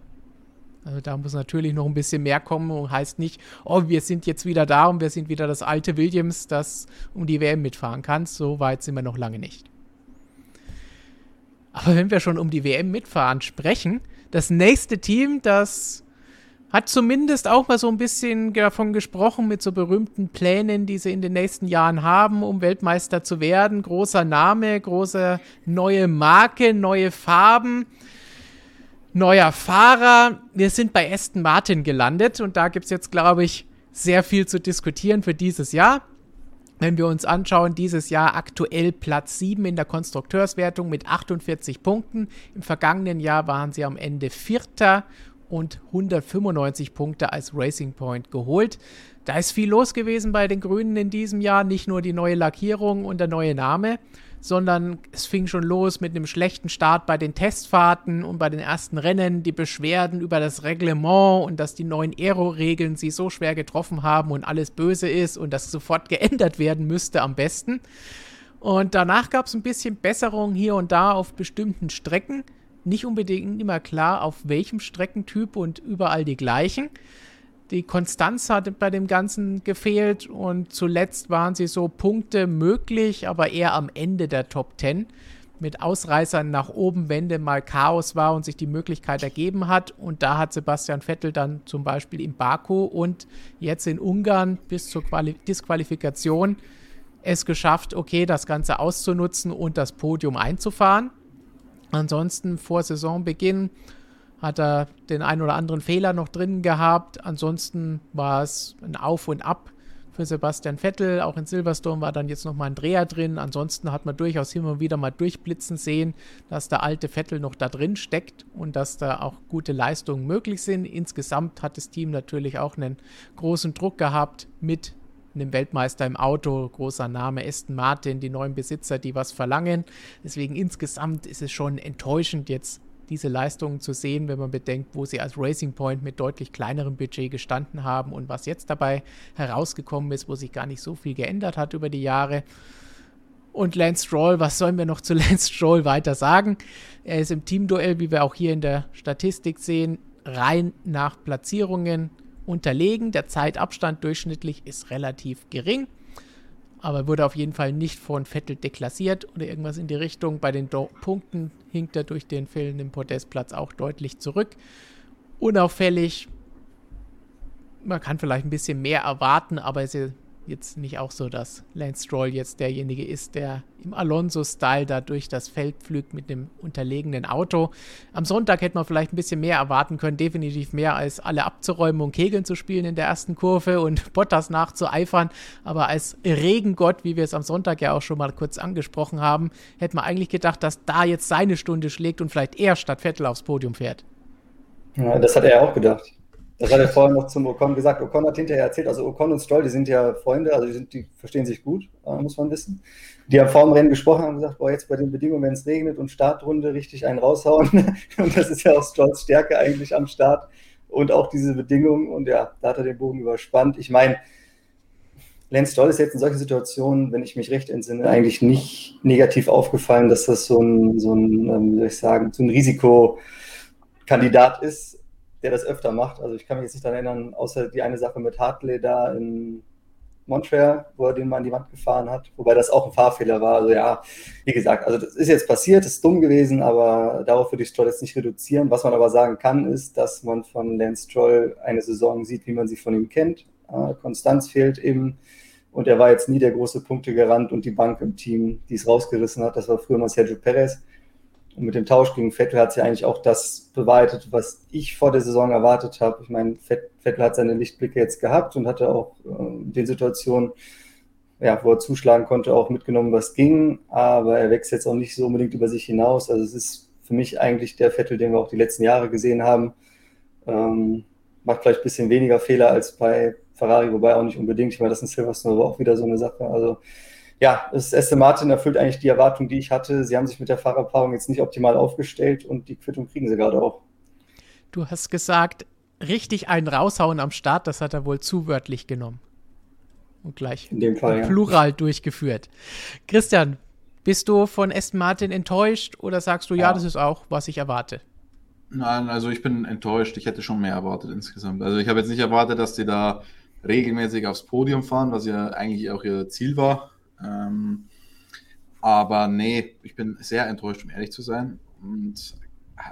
Also da muss natürlich noch ein bisschen mehr kommen und heißt nicht, oh, wir sind jetzt wieder da und wir sind wieder das alte Williams, das um die WM mitfahren kann. So weit sind wir noch lange nicht. Aber wenn wir schon um die WM mitfahren sprechen, das nächste Team, das hat zumindest auch mal so ein bisschen davon gesprochen mit so berühmten Plänen, die sie in den nächsten Jahren haben, um Weltmeister zu werden. Großer Name, große neue Marke, neue Farben, neuer Fahrer. Wir sind bei Aston Martin gelandet und da gibt es jetzt, glaube ich, sehr viel zu diskutieren für dieses Jahr. Wenn wir uns anschauen, dieses Jahr aktuell Platz 7 in der Konstrukteurswertung mit 48 Punkten. Im vergangenen Jahr waren sie am Ende Vierter und 195 Punkte als Racing Point geholt. Da ist viel los gewesen bei den Grünen in diesem Jahr. Nicht nur die neue Lackierung und der neue Name, sondern es fing schon los mit einem schlechten Start bei den Testfahrten und bei den ersten Rennen, die Beschwerden über das Reglement und dass die neuen Aero-Regeln sie so schwer getroffen haben und alles böse ist und das sofort geändert werden müsste am besten. Und danach gab es ein bisschen Besserung hier und da auf bestimmten Strecken. Nicht unbedingt immer klar, auf welchem Streckentyp und überall die gleichen. Die Konstanz hat bei dem Ganzen gefehlt und zuletzt waren sie so Punkte möglich, aber eher am Ende der Top 10 mit Ausreißern nach oben, wenn denn mal Chaos war und sich die Möglichkeit ergeben hat. Und da hat Sebastian Vettel dann zum Beispiel in Baku und jetzt in Ungarn bis zur Quali Disqualifikation es geschafft, okay, das Ganze auszunutzen und das Podium einzufahren. Ansonsten vor Saisonbeginn hat er den einen oder anderen Fehler noch drin gehabt. Ansonsten war es ein Auf und Ab für Sebastian Vettel. Auch in Silverstone war dann jetzt nochmal ein Dreher drin. Ansonsten hat man durchaus immer wieder mal durchblitzen sehen, dass der alte Vettel noch da drin steckt und dass da auch gute Leistungen möglich sind. Insgesamt hat das Team natürlich auch einen großen Druck gehabt mit einem Weltmeister im Auto, großer Name Aston Martin, die neuen Besitzer, die was verlangen. Deswegen insgesamt ist es schon enttäuschend jetzt diese Leistungen zu sehen, wenn man bedenkt, wo sie als Racing Point mit deutlich kleinerem Budget gestanden haben und was jetzt dabei herausgekommen ist, wo sich gar nicht so viel geändert hat über die Jahre. Und Lance Stroll, was sollen wir noch zu Lance Stroll weiter sagen? Er ist im Teamduell, wie wir auch hier in der Statistik sehen, rein nach Platzierungen unterlegen. Der Zeitabstand durchschnittlich ist relativ gering aber wurde auf jeden Fall nicht von Vettel deklassiert oder irgendwas in die Richtung. Bei den Do Punkten hinkt er durch den fehlenden Podestplatz auch deutlich zurück. Unauffällig. Man kann vielleicht ein bisschen mehr erwarten, aber es ist jetzt nicht auch so, dass Lance Stroll jetzt derjenige ist, der im Alonso-Style da durch das Feld pflügt mit dem unterlegenen Auto. Am Sonntag hätte man vielleicht ein bisschen mehr erwarten können, definitiv mehr als alle abzuräumen und Kegeln zu spielen in der ersten Kurve und Bottas nachzueifern. Aber als Regengott, wie wir es am Sonntag ja auch schon mal kurz angesprochen haben, hätte man eigentlich gedacht, dass da jetzt seine Stunde schlägt und vielleicht er statt Vettel aufs Podium fährt. Ja, das hat er auch gedacht. Das hat er vorher noch zum Ocon gesagt. Ocon hat hinterher erzählt, also Ocon und Stroll, die sind ja Freunde, also die, sind, die verstehen sich gut, äh, muss man wissen. Die haben vor dem Rennen gesprochen und gesagt, boah, jetzt bei den Bedingungen, wenn es regnet und Startrunde richtig einen raushauen. und das ist ja auch Strolls Stärke eigentlich am Start. Und auch diese Bedingungen. Und ja, da hat er den Bogen überspannt. Ich meine, Lance Stroll ist jetzt in solchen Situationen, wenn ich mich recht entsinne, eigentlich nicht negativ aufgefallen, dass das so ein, so ein ähm, wie soll ich sagen, so ein Risikokandidat ist der das öfter macht. Also ich kann mich jetzt nicht daran erinnern, außer die eine Sache mit Hartley da in Montreal, wo er den mal an die Wand gefahren hat, wobei das auch ein Fahrfehler war. Also ja, wie gesagt, also das ist jetzt passiert, ist dumm gewesen, aber darauf würde ich Stroll jetzt nicht reduzieren. Was man aber sagen kann, ist, dass man von Lance Stroll eine Saison sieht, wie man sie von ihm kennt. Konstanz fehlt eben und er war jetzt nie der große Punktegarant und die Bank im Team, die es rausgerissen hat. Das war früher mal Sergio Perez. Und mit dem Tausch gegen Vettel hat sie eigentlich auch das bewahrheitet, was ich vor der Saison erwartet habe. Ich meine, Vettel hat seine Lichtblicke jetzt gehabt und hatte auch äh, den Situationen, ja, wo er zuschlagen konnte, auch mitgenommen, was ging. Aber er wächst jetzt auch nicht so unbedingt über sich hinaus. Also es ist für mich eigentlich der Vettel, den wir auch die letzten Jahre gesehen haben. Ähm, macht vielleicht ein bisschen weniger Fehler als bei Ferrari, wobei auch nicht unbedingt. Ich meine, das ist in Silverstone aber auch wieder so eine Sache. Also ja, das Aston Martin erfüllt eigentlich die Erwartung, die ich hatte. Sie haben sich mit der Fahrerpaarung jetzt nicht optimal aufgestellt und die Quittung kriegen sie gerade auch. Du hast gesagt, richtig einen raushauen am Start, das hat er wohl zu wörtlich genommen. Und gleich In dem Fall, plural ja. durchgeführt. Christian, bist du von Aston Martin enttäuscht oder sagst du, ja, ja, das ist auch, was ich erwarte? Nein, also ich bin enttäuscht. Ich hätte schon mehr erwartet insgesamt. Also ich habe jetzt nicht erwartet, dass die da regelmäßig aufs Podium fahren, was ja eigentlich auch ihr Ziel war. Ähm, Aber nee, ich bin sehr enttäuscht, um ehrlich zu sein. Und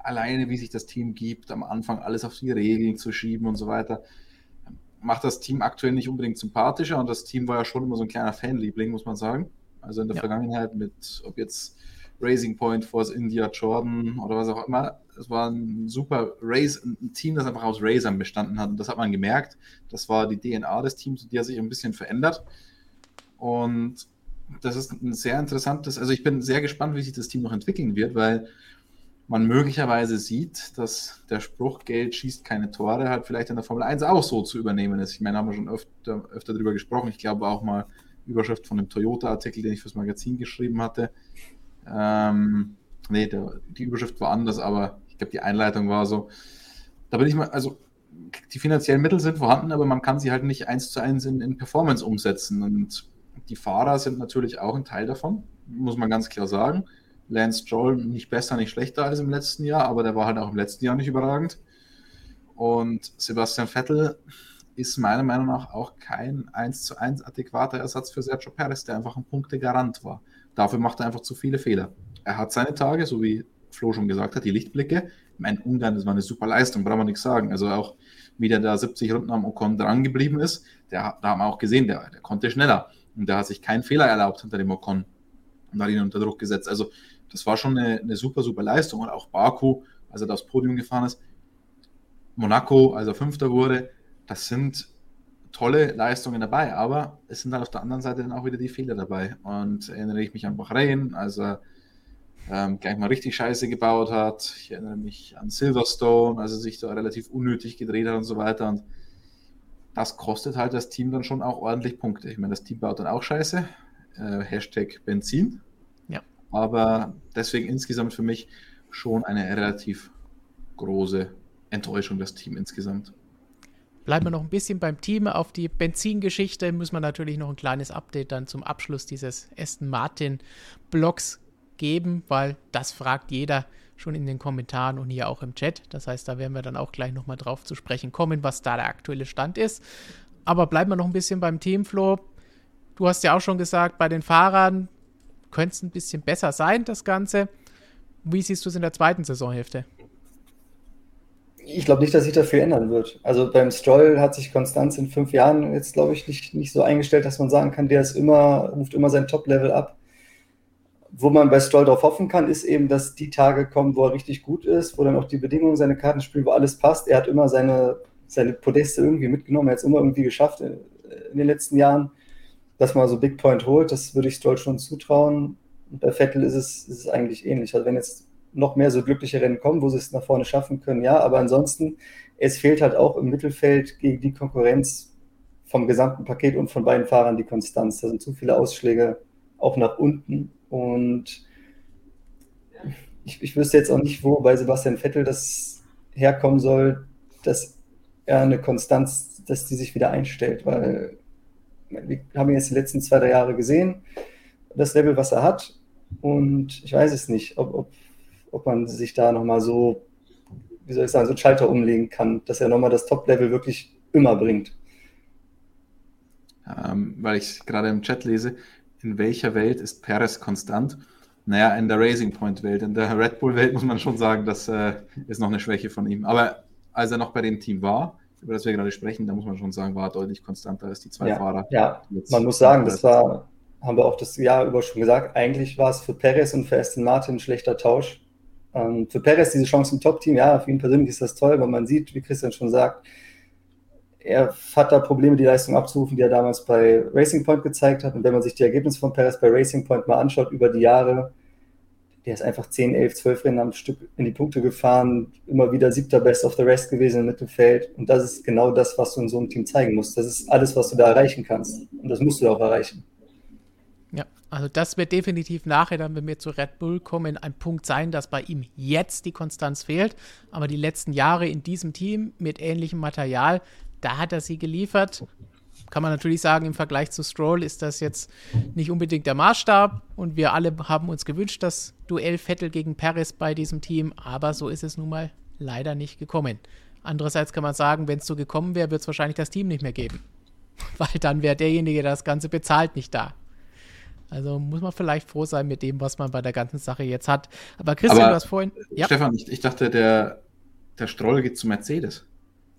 alleine, wie sich das Team gibt, am Anfang alles auf die Regeln zu schieben und so weiter, macht das Team aktuell nicht unbedingt sympathischer. Und das Team war ja schon immer so ein kleiner Fanliebling, muss man sagen. Also in der ja. Vergangenheit mit, ob jetzt Racing Point, Force India, Jordan oder was auch immer. Es war ein super Race, ein Team, das einfach aus Racern bestanden hat. Und das hat man gemerkt. Das war die DNA des Teams, die hat sich ein bisschen verändert. Und das ist ein sehr interessantes, also ich bin sehr gespannt, wie sich das Team noch entwickeln wird, weil man möglicherweise sieht, dass der Spruch Geld schießt keine Tore halt vielleicht in der Formel 1 auch so zu übernehmen ist. Ich meine, haben wir schon öfter, öfter darüber gesprochen. Ich glaube auch mal Überschrift von dem Toyota-Artikel, den ich fürs Magazin geschrieben hatte. Ähm, nee, der, die Überschrift war anders, aber ich glaube, die Einleitung war so. Da bin ich mal, also die finanziellen Mittel sind vorhanden, aber man kann sie halt nicht eins zu eins in, in Performance umsetzen. Und die Fahrer sind natürlich auch ein Teil davon, muss man ganz klar sagen. Lance Stroll nicht besser, nicht schlechter als im letzten Jahr, aber der war halt auch im letzten Jahr nicht überragend. Und Sebastian Vettel ist meiner Meinung nach auch kein 1 zu 1 adäquater Ersatz für Sergio Perez, der einfach ein Punktegarant war. Dafür macht er einfach zu viele Fehler. Er hat seine Tage, so wie Flo schon gesagt hat, die Lichtblicke. Mein Ungarn, das war eine super Leistung, braucht man nichts sagen. Also auch wie der da 70 Runden am Ocon dran geblieben ist, der, da haben wir auch gesehen, der, der konnte schneller. Und der hat sich keinen Fehler erlaubt hinter dem Ocon und hat ihn unter Druck gesetzt. Also das war schon eine, eine super, super Leistung. Und auch Baku, als er das Podium gefahren ist, Monaco, als er Fünfter wurde, das sind tolle Leistungen dabei, aber es sind halt auf der anderen Seite dann auch wieder die Fehler dabei. Und erinnere ich mich an Bahrain, als er ähm, gleich mal richtig Scheiße gebaut hat. Ich erinnere mich an Silverstone, als er sich da relativ unnötig gedreht hat und so weiter. Und das kostet halt das Team dann schon auch ordentlich Punkte. Ich meine, das Team baut dann auch Scheiße. Äh, Hashtag Benzin. Ja. Aber deswegen insgesamt für mich schon eine relativ große Enttäuschung, das Team insgesamt. Bleiben wir noch ein bisschen beim Team. Auf die Benzingeschichte muss man natürlich noch ein kleines Update dann zum Abschluss dieses Aston Martin Blogs geben, weil das fragt jeder schon in den Kommentaren und hier auch im Chat. Das heißt, da werden wir dann auch gleich nochmal drauf zu sprechen kommen, was da der aktuelle Stand ist. Aber bleiben wir noch ein bisschen beim Teamflow. Du hast ja auch schon gesagt, bei den Fahrern könnte es ein bisschen besser sein, das Ganze. Wie siehst du es in der zweiten Saisonhälfte? ich glaube nicht, dass sich da viel ändern wird. Also beim Stroll hat sich Konstanz in fünf Jahren jetzt, glaube ich, nicht, nicht so eingestellt, dass man sagen kann, der ist immer, ruft immer sein Top-Level ab. Wo man bei Stroll darauf hoffen kann, ist eben, dass die Tage kommen, wo er richtig gut ist, wo dann auch die Bedingungen, seine Karten spielen, wo alles passt. Er hat immer seine, seine Podeste irgendwie mitgenommen, er hat es immer irgendwie geschafft in, in, den letzten Jahren, dass man so Big Point holt. Das würde ich Stroll schon zutrauen. Und bei Vettel ist es, ist es eigentlich ähnlich. Also wenn jetzt noch mehr so glückliche Rennen kommen, wo sie es nach vorne schaffen können, ja. Aber ansonsten, es fehlt halt auch im Mittelfeld gegen die Konkurrenz vom gesamten Paket und von beiden Fahrern die Konstanz. Da sind zu viele Ausschläge auch nach unten. Und ich, ich wüsste jetzt auch nicht, wo bei Sebastian Vettel das herkommen soll, dass er eine Konstanz, dass die sich wieder einstellt, weil wir haben jetzt die letzten zwei, drei Jahre gesehen, das Level, was er hat. Und ich weiß es nicht, ob, ob ob man sich da nochmal so, wie soll ich sagen, so einen Schalter umlegen kann, dass er nochmal das Top-Level wirklich immer bringt. Ähm, weil ich gerade im Chat lese, in welcher Welt ist Perez konstant? Naja, in der Racing Point-Welt. In der Red Bull-Welt muss man schon sagen, das äh, ist noch eine Schwäche von ihm. Aber als er noch bei dem Team war, über das wir gerade sprechen, da muss man schon sagen, war er deutlich konstanter als die zwei ja, Fahrer. Ja, man muss sagen, das war, haben wir auch das Jahr über schon gesagt, eigentlich war es für Perez und für Aston Martin ein schlechter Tausch. Ähm, für Perez diese Chance im Top-Team, ja, für ihn persönlich ist das toll, weil man sieht, wie Christian schon sagt, er hat da Probleme, die Leistung abzurufen, die er damals bei Racing Point gezeigt hat. Und wenn man sich die Ergebnisse von Perez bei Racing Point mal anschaut über die Jahre, der ist einfach 10, 11, 12 Rennen am Stück in die Punkte gefahren, immer wieder siebter Best of the Rest gewesen im Mittelfeld. Und das ist genau das, was du in so einem Team zeigen musst. Das ist alles, was du da erreichen kannst. Und das musst du auch erreichen. Also das wird definitiv nachher, dann, wenn wir zu Red Bull kommen, ein Punkt sein, dass bei ihm jetzt die Konstanz fehlt. Aber die letzten Jahre in diesem Team mit ähnlichem Material, da hat er sie geliefert. Kann man natürlich sagen, im Vergleich zu Stroll ist das jetzt nicht unbedingt der Maßstab. Und wir alle haben uns gewünscht, das Duell Vettel gegen Paris bei diesem Team. Aber so ist es nun mal leider nicht gekommen. Andererseits kann man sagen, wenn es so gekommen wäre, wird es wahrscheinlich das Team nicht mehr geben. Weil dann wäre derjenige, der das Ganze bezahlt, nicht da. Also muss man vielleicht froh sein mit dem, was man bei der ganzen Sache jetzt hat. Aber Christian, Aber, du hast vorhin. Ja. Stefan, ich, ich, dachte, der, der Stroll geht zu Mercedes.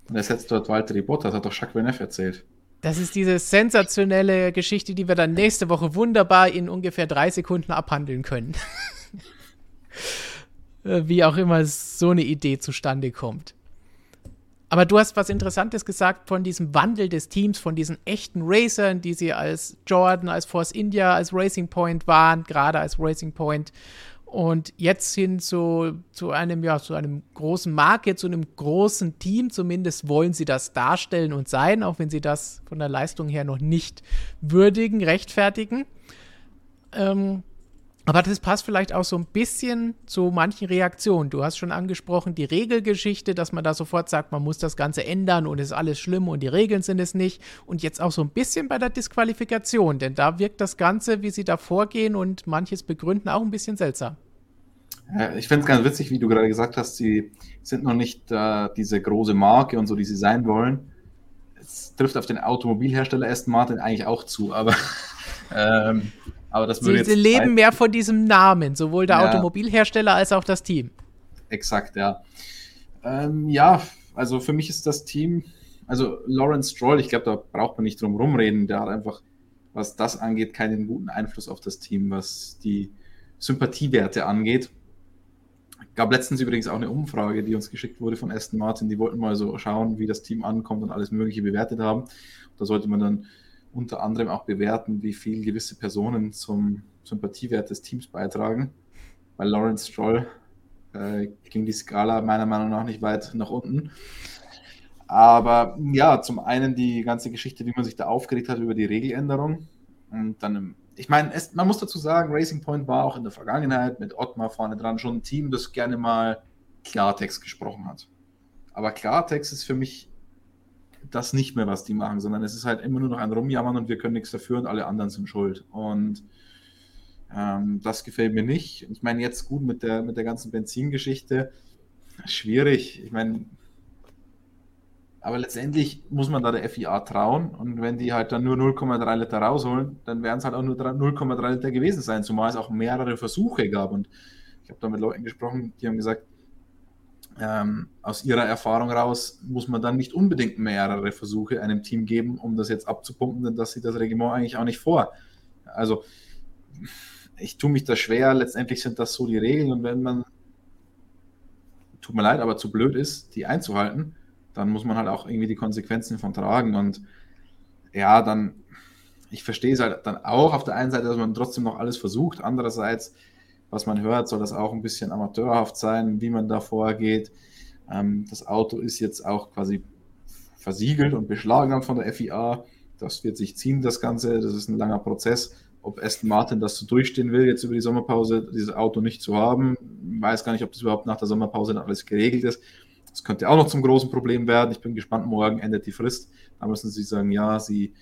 Und er setzt dort Walter Bottas, hat doch Jacques Villeneuve erzählt. Das ist diese sensationelle Geschichte, die wir dann nächste Woche wunderbar in ungefähr drei Sekunden abhandeln können. Wie auch immer so eine Idee zustande kommt. Aber du hast was Interessantes gesagt von diesem Wandel des Teams, von diesen echten Racern, die sie als Jordan, als Force India, als Racing Point waren, gerade als Racing Point. Und jetzt hin zu, zu einem, ja, zu einem großen Marke, zu einem großen Team. Zumindest wollen sie das darstellen und sein, auch wenn sie das von der Leistung her noch nicht würdigen, rechtfertigen. Ähm, aber das passt vielleicht auch so ein bisschen zu manchen Reaktionen. Du hast schon angesprochen, die Regelgeschichte, dass man da sofort sagt, man muss das Ganze ändern und es ist alles schlimm und die Regeln sind es nicht. Und jetzt auch so ein bisschen bei der Disqualifikation, denn da wirkt das Ganze, wie sie da vorgehen und manches begründen, auch ein bisschen seltsam. Ja, ich finde es ganz witzig, wie du gerade gesagt hast, sie sind noch nicht äh, diese große Marke und so, die sie sein wollen. Es trifft auf den Automobilhersteller Aston Martin eigentlich auch zu, aber ähm, aber das würde sie, sie leben mehr von diesem Namen, sowohl der ja. Automobilhersteller als auch das Team. Exakt, ja. Ähm, ja, also für mich ist das Team, also Lawrence Stroll, ich glaube, da braucht man nicht drum rumreden, der hat einfach, was das angeht, keinen guten Einfluss auf das Team, was die Sympathiewerte angeht. Gab letztens übrigens auch eine Umfrage, die uns geschickt wurde von Aston Martin. Die wollten mal so schauen, wie das Team ankommt und alles Mögliche bewertet haben. Da sollte man dann unter anderem auch bewerten, wie viel gewisse Personen zum Sympathiewert des Teams beitragen. Bei Lawrence Stroll äh, ging die Skala meiner Meinung nach nicht weit nach unten. Aber ja, zum einen die ganze Geschichte, wie man sich da aufgeregt hat über die Regeländerung. Und dann, ich meine, man muss dazu sagen, Racing Point war auch in der Vergangenheit mit Ottmar vorne dran schon ein Team, das gerne mal Klartext gesprochen hat. Aber Klartext ist für mich das nicht mehr, was die machen, sondern es ist halt immer nur noch ein Rumjammern und wir können nichts dafür und alle anderen sind schuld. Und ähm, das gefällt mir nicht. Ich meine, jetzt gut mit der, mit der ganzen Benzingeschichte, schwierig. Ich meine, aber letztendlich muss man da der FIA trauen und wenn die halt dann nur 0,3 Liter rausholen, dann werden es halt auch nur 0,3 Liter gewesen sein, zumal es auch mehrere Versuche gab. Und ich habe da mit Leuten gesprochen, die haben gesagt, ähm, aus ihrer Erfahrung raus muss man dann nicht unbedingt mehrere Versuche einem Team geben, um das jetzt abzupumpen, denn das sieht das Regiment eigentlich auch nicht vor. Also ich tue mich da schwer, letztendlich sind das so die Regeln und wenn man, tut mir leid, aber zu blöd ist, die einzuhalten, dann muss man halt auch irgendwie die Konsequenzen von tragen und ja, dann, ich verstehe es halt dann auch auf der einen Seite, dass man trotzdem noch alles versucht, andererseits was man hört, soll das auch ein bisschen amateurhaft sein, wie man da vorgeht. Ähm, das Auto ist jetzt auch quasi versiegelt und beschlagnahmt von der FIA. Das wird sich ziehen, das Ganze. Das ist ein langer Prozess. Ob Aston Martin das so durchstehen will, jetzt über die Sommerpause, dieses Auto nicht zu haben, weiß gar nicht, ob das überhaupt nach der Sommerpause dann alles geregelt ist. Das könnte auch noch zum großen Problem werden. Ich bin gespannt, morgen endet die Frist. Da müssen sie sagen, ja, sie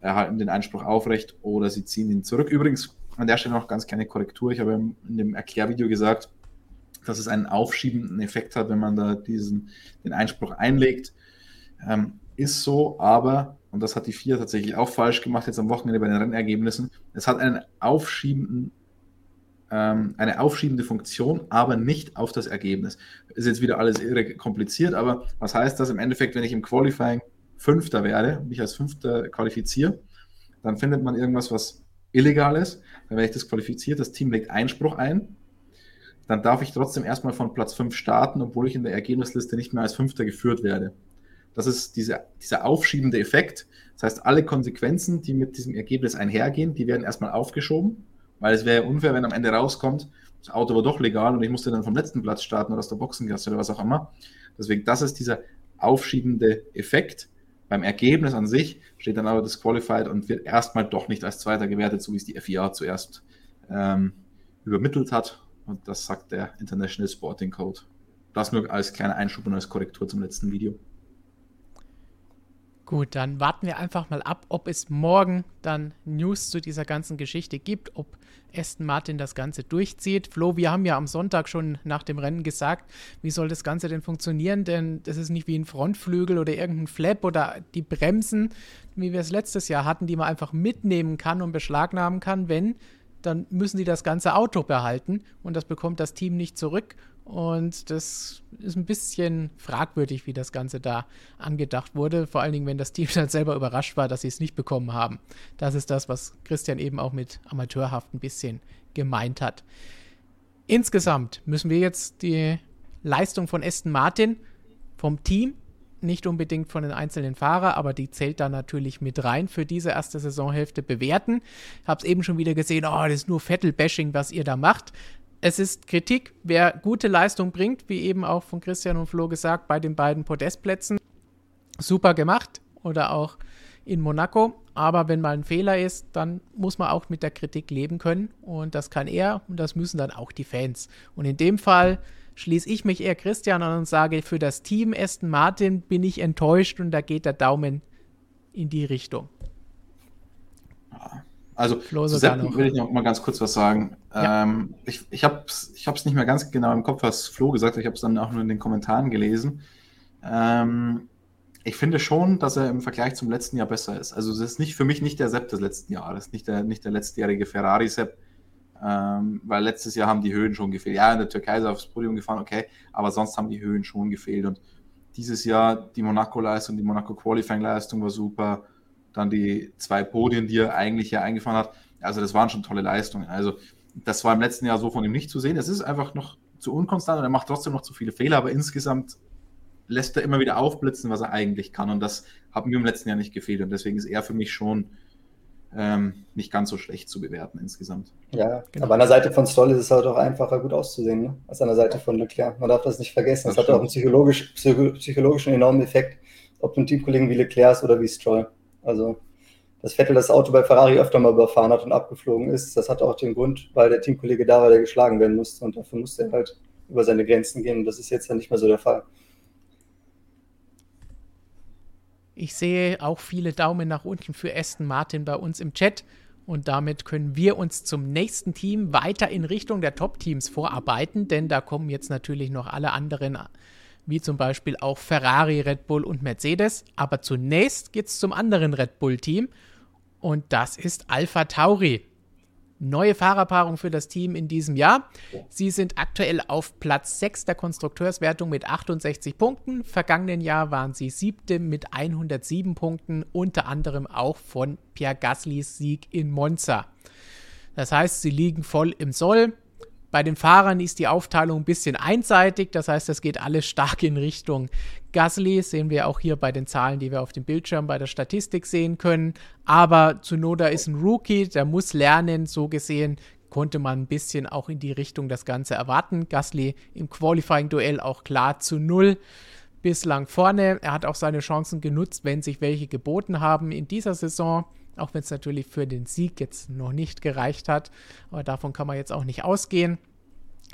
erhalten den Einspruch aufrecht oder sie ziehen ihn zurück. Übrigens, an der Stelle noch ganz kleine Korrektur. Ich habe in dem Erklärvideo gesagt, dass es einen aufschiebenden Effekt hat, wenn man da diesen, den Einspruch einlegt. Ähm, ist so, aber, und das hat die FIA tatsächlich auch falsch gemacht, jetzt am Wochenende bei den Rennergebnissen, es hat einen aufschiebenden, ähm, eine aufschiebende Funktion, aber nicht auf das Ergebnis. Ist jetzt wieder alles irre kompliziert, aber was heißt das im Endeffekt, wenn ich im Qualifying Fünfter werde, mich als Fünfter qualifiziere, dann findet man irgendwas, was illegal ist, dann werde ich disqualifiziert, das Team legt Einspruch ein, dann darf ich trotzdem erstmal von Platz 5 starten, obwohl ich in der Ergebnisliste nicht mehr als Fünfter geführt werde. Das ist diese, dieser aufschiebende Effekt. Das heißt, alle Konsequenzen, die mit diesem Ergebnis einhergehen, die werden erstmal aufgeschoben, weil es wäre unfair, wenn am Ende rauskommt, das Auto war doch legal und ich musste dann vom letzten Platz starten oder aus der Boxengasse oder was auch immer. Deswegen, das ist dieser aufschiebende Effekt. Beim Ergebnis an sich steht dann aber disqualified und wird erstmal doch nicht als Zweiter gewertet, so wie es die FIA zuerst ähm, übermittelt hat. Und das sagt der International Sporting Code. Das nur als kleiner Einschub und als Korrektur zum letzten Video. Gut, dann warten wir einfach mal ab, ob es morgen dann News zu dieser ganzen Geschichte gibt, ob Aston Martin das Ganze durchzieht. Flo, wir haben ja am Sonntag schon nach dem Rennen gesagt, wie soll das Ganze denn funktionieren? Denn das ist nicht wie ein Frontflügel oder irgendein Flap oder die Bremsen, wie wir es letztes Jahr hatten, die man einfach mitnehmen kann und beschlagnahmen kann. Wenn, dann müssen die das ganze Auto behalten und das bekommt das Team nicht zurück. Und das ist ein bisschen fragwürdig, wie das Ganze da angedacht wurde. Vor allen Dingen, wenn das Team dann selber überrascht war, dass sie es nicht bekommen haben. Das ist das, was Christian eben auch mit amateurhaft ein bisschen gemeint hat. Insgesamt müssen wir jetzt die Leistung von Aston Martin vom Team, nicht unbedingt von den einzelnen Fahrern, aber die zählt da natürlich mit rein für diese erste Saisonhälfte bewerten. Ich habe es eben schon wieder gesehen, oh, das ist nur Vettel-Bashing, was ihr da macht es ist Kritik, wer gute Leistung bringt, wie eben auch von Christian und Flo gesagt, bei den beiden Podestplätzen. Super gemacht oder auch in Monaco. Aber wenn mal ein Fehler ist, dann muss man auch mit der Kritik leben können. Und das kann er und das müssen dann auch die Fans. Und in dem Fall schließe ich mich eher Christian an und sage, für das Team Aston Martin bin ich enttäuscht und da geht der Daumen in die Richtung. Also zu Sepp will ich noch mal ganz kurz was sagen. Ja. Ähm, ich ich habe es ich nicht mehr ganz genau im Kopf, was Flo gesagt hat. Ich habe es dann auch nur in den Kommentaren gelesen. Ähm, ich finde schon, dass er im Vergleich zum letzten Jahr besser ist. Also es ist nicht für mich nicht der Sepp des letzten Jahres, nicht der, nicht der letztjährige Ferrari-Sepp, ähm, weil letztes Jahr haben die Höhen schon gefehlt. Ja, in der Türkei ist er aufs Podium gefahren, okay, aber sonst haben die Höhen schon gefehlt. Und dieses Jahr die Monaco-Leistung, die Monaco-Qualifying-Leistung war super dann die zwei Podien, die er eigentlich ja eingefahren hat. Also das waren schon tolle Leistungen. Also das war im letzten Jahr so von ihm nicht zu sehen. Es ist einfach noch zu unkonstant und er macht trotzdem noch zu viele Fehler, aber insgesamt lässt er immer wieder aufblitzen, was er eigentlich kann. Und das hat mir im letzten Jahr nicht gefehlt. Und deswegen ist er für mich schon ähm, nicht ganz so schlecht zu bewerten insgesamt. Ja, genau. aber an der Seite von Stoll ist es halt auch einfacher, gut auszusehen, ne? als an der Seite von Leclerc. Man darf das nicht vergessen. Das, das hat auch einen psychologisch, psychologischen enormen Effekt, ob du einen Teamkollegen wie Leclerc ist oder wie Stroll. Also, dass Vettel das Auto bei Ferrari öfter mal überfahren hat und abgeflogen ist, das hat auch den Grund, weil der Teamkollege da war, der geschlagen werden musste und dafür musste er halt über seine Grenzen gehen und das ist jetzt ja nicht mehr so der Fall. Ich sehe auch viele Daumen nach unten für Aston Martin bei uns im Chat. Und damit können wir uns zum nächsten Team weiter in Richtung der Top-Teams vorarbeiten, denn da kommen jetzt natürlich noch alle anderen wie zum Beispiel auch Ferrari, Red Bull und Mercedes. Aber zunächst geht es zum anderen Red Bull-Team und das ist Alpha Tauri. Neue Fahrerpaarung für das Team in diesem Jahr. Sie sind aktuell auf Platz 6 der Konstrukteurswertung mit 68 Punkten. Vergangenen Jahr waren sie siebte mit 107 Punkten, unter anderem auch von Pierre Gaslys Sieg in Monza. Das heißt, sie liegen voll im Soll. Bei den Fahrern ist die Aufteilung ein bisschen einseitig, das heißt, es geht alles stark in Richtung Gasly, sehen wir auch hier bei den Zahlen, die wir auf dem Bildschirm bei der Statistik sehen können. Aber Zunoda ist ein Rookie, der muss lernen, so gesehen konnte man ein bisschen auch in die Richtung das Ganze erwarten. Gasly im Qualifying-Duell auch klar zu null bislang vorne. Er hat auch seine Chancen genutzt, wenn sich welche geboten haben in dieser Saison auch wenn es natürlich für den Sieg jetzt noch nicht gereicht hat. Aber davon kann man jetzt auch nicht ausgehen.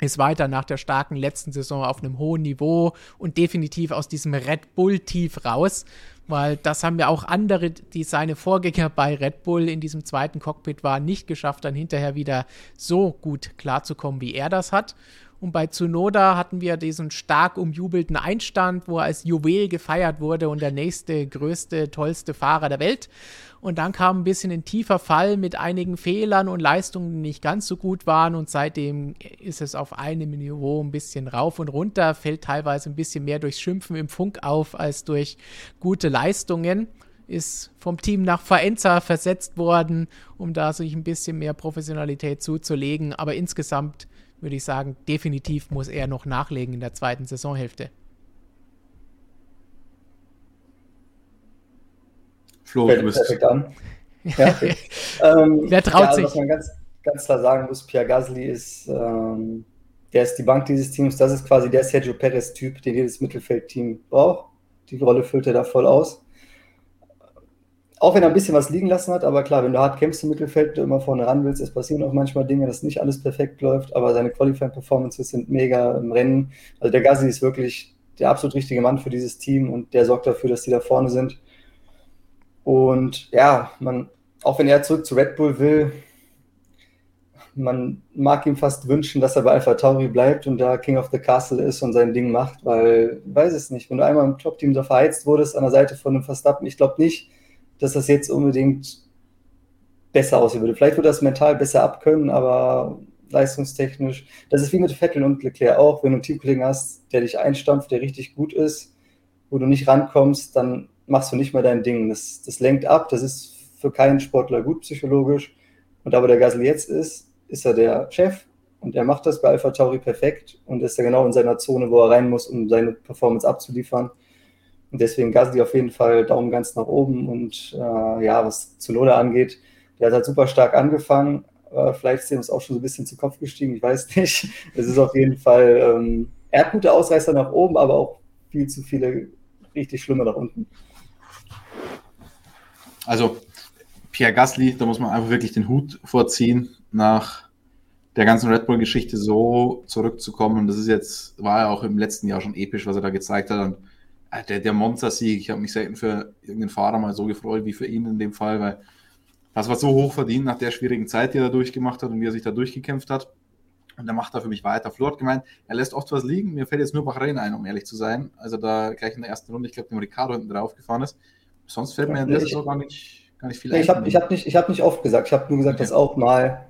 Ist weiter nach der starken letzten Saison auf einem hohen Niveau und definitiv aus diesem Red Bull-Tief raus, weil das haben ja auch andere, die seine Vorgänger bei Red Bull in diesem zweiten Cockpit waren, nicht geschafft, dann hinterher wieder so gut klarzukommen, wie er das hat. Und bei Tsunoda hatten wir diesen stark umjubelten Einstand, wo er als Juwel gefeiert wurde und der nächste, größte, tollste Fahrer der Welt. Und dann kam ein bisschen ein tiefer Fall mit einigen Fehlern und Leistungen, die nicht ganz so gut waren. Und seitdem ist es auf einem Niveau ein bisschen rauf und runter, fällt teilweise ein bisschen mehr durchs Schimpfen im Funk auf als durch gute Leistungen. Ist vom Team nach Faenza versetzt worden, um da sich ein bisschen mehr Professionalität zuzulegen. Aber insgesamt würde ich sagen, definitiv muss er noch nachlegen in der zweiten Saisonhälfte. Flo, du bist perfekt an. Ja, okay. ähm, Wer traut ja, sich? Was man ganz, ganz klar sagen muss, Pierre Gasly ist, ähm, der ist die Bank dieses Teams. Das ist quasi der Sergio Perez-Typ, den jedes Mittelfeldteam braucht. Die Rolle füllt er da voll aus. Auch wenn er ein bisschen was liegen lassen hat, aber klar, wenn du hart kämpfst im Mittelfeld, du immer vorne ran willst, es passieren auch manchmal Dinge, dass nicht alles perfekt läuft, aber seine Qualifying-Performances sind mega im Rennen. Also der Gasly ist wirklich der absolut richtige Mann für dieses Team und der sorgt dafür, dass die da vorne sind. Und ja, man, auch wenn er zurück zu Red Bull will, man mag ihm fast wünschen, dass er bei Alpha Tauri bleibt und da King of the Castle ist und sein Ding macht, weil, weiß es nicht, wenn du einmal im Top-Team da verheizt wurdest an der Seite von einem Verstappen, ich glaube nicht, dass das jetzt unbedingt besser aussehen würde. Vielleicht würde das mental besser abkönnen, aber leistungstechnisch, das ist wie mit Vettel und Leclerc auch, wenn du einen Teamkollegen hast, der dich einstampft, der richtig gut ist, wo du nicht rankommst, dann machst du nicht mehr dein Ding. Das, das lenkt ab, das ist für keinen Sportler gut psychologisch. Und da, wo der Gasly jetzt ist, ist er der Chef und er macht das bei Alpha Tauri perfekt und ist ja genau in seiner Zone, wo er rein muss, um seine Performance abzuliefern. Deswegen Gasly auf jeden Fall Daumen ganz nach oben. Und äh, ja, was Zunoda angeht, der hat halt super stark angefangen. Äh, vielleicht ist ihm es auch schon so ein bisschen zu Kopf gestiegen, ich weiß nicht. Es ist auf jeden Fall, ähm, er hat gute Ausreißer nach oben, aber auch viel zu viele richtig schlimme nach unten. Also Pierre Gasly, da muss man einfach wirklich den Hut vorziehen, nach der ganzen Red Bull-Geschichte so zurückzukommen. Und das ist jetzt, war ja auch im letzten Jahr schon episch, was er da gezeigt hat. Und der, der Monster-Sieg, ich habe mich selten für irgendeinen Fahrer mal so gefreut wie für ihn in dem Fall, weil das war so hoch verdient nach der schwierigen Zeit, die er da durchgemacht hat und wie er sich da durchgekämpft hat. Und er macht da für mich weiter. Flo hat gemeint, er lässt oft was liegen. Mir fällt jetzt nur Bahrain ein, um ehrlich zu sein. Also da gleich in der ersten Runde, ich glaube, dem Ricardo hinten drauf gefahren ist. Sonst fällt mir in der Saison gar nicht, gar nicht viel nee, ein. Ich habe hab nicht, hab nicht oft gesagt. Ich habe nur gesagt, okay. dass auch mal,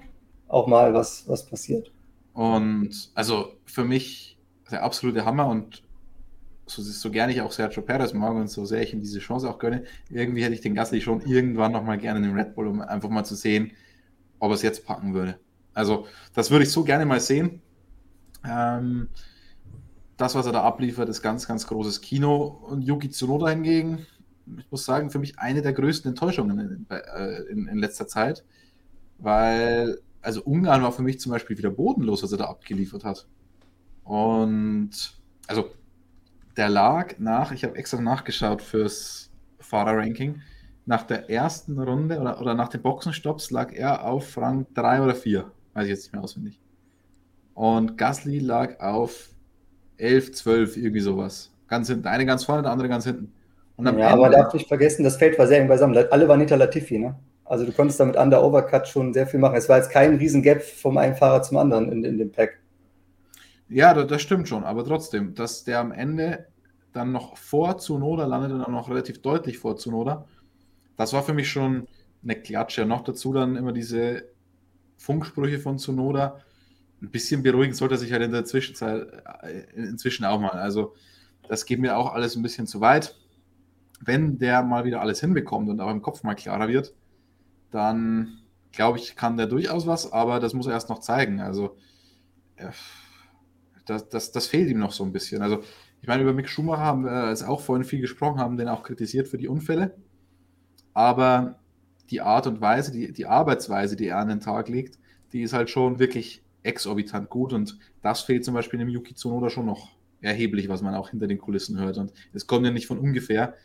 auch mal was, was passiert. Und also für mich der absolute Hammer und so, so gerne ich auch Sergio Perez mag und so sehr ich ihm diese Chance auch gönne, irgendwie hätte ich den Gasly schon irgendwann nochmal gerne in den Red Bull, um einfach mal zu sehen, ob er es jetzt packen würde. Also, das würde ich so gerne mal sehen. Ähm, das, was er da abliefert, ist ganz, ganz großes Kino. Und Yuki Tsunoda hingegen, ich muss sagen, für mich eine der größten Enttäuschungen in, äh, in, in letzter Zeit, weil, also Ungarn war für mich zum Beispiel wieder bodenlos, was er da abgeliefert hat. Und, also, der lag nach, ich habe extra nachgeschaut fürs Fahrerranking, nach der ersten Runde oder, oder nach den Boxenstopps lag er auf Rang 3 oder 4. Weiß ich jetzt nicht mehr auswendig. Und Gasly lag auf 11, 12, irgendwie sowas. Ganz hinten. Der eine ganz vorne, der andere ganz hinten. ja, Ende, aber darf nicht vergessen, das Feld war sehr eng beisammen. Alle waren hinter Latifi, ne? Also du konntest damit an der Overcut schon sehr viel machen. Es war jetzt kein riesen Gap vom einen Fahrer zum anderen in, in dem Pack. Ja, das, das, stimmt schon, aber trotzdem, dass der am Ende dann noch vor Zunoda landet und auch noch relativ deutlich vor Zunoda, das war für mich schon eine Klatsche. Noch dazu dann immer diese Funksprüche von Zunoda. Ein bisschen beruhigen sollte er sich halt in der Zwischenzeit äh, inzwischen auch mal. Also, das geht mir auch alles ein bisschen zu weit. Wenn der mal wieder alles hinbekommt und auch im Kopf mal klarer wird, dann glaube ich, kann der durchaus was, aber das muss er erst noch zeigen. Also, äh, das, das, das fehlt ihm noch so ein bisschen. Also, ich meine, über Mick Schumacher haben wir jetzt auch vorhin viel gesprochen, haben den auch kritisiert für die Unfälle. Aber die Art und Weise, die, die Arbeitsweise, die er an den Tag legt, die ist halt schon wirklich exorbitant gut und das fehlt zum Beispiel dem Yuki Tsunoda schon noch erheblich, was man auch hinter den Kulissen hört. Und es kommt ja nicht von ungefähr,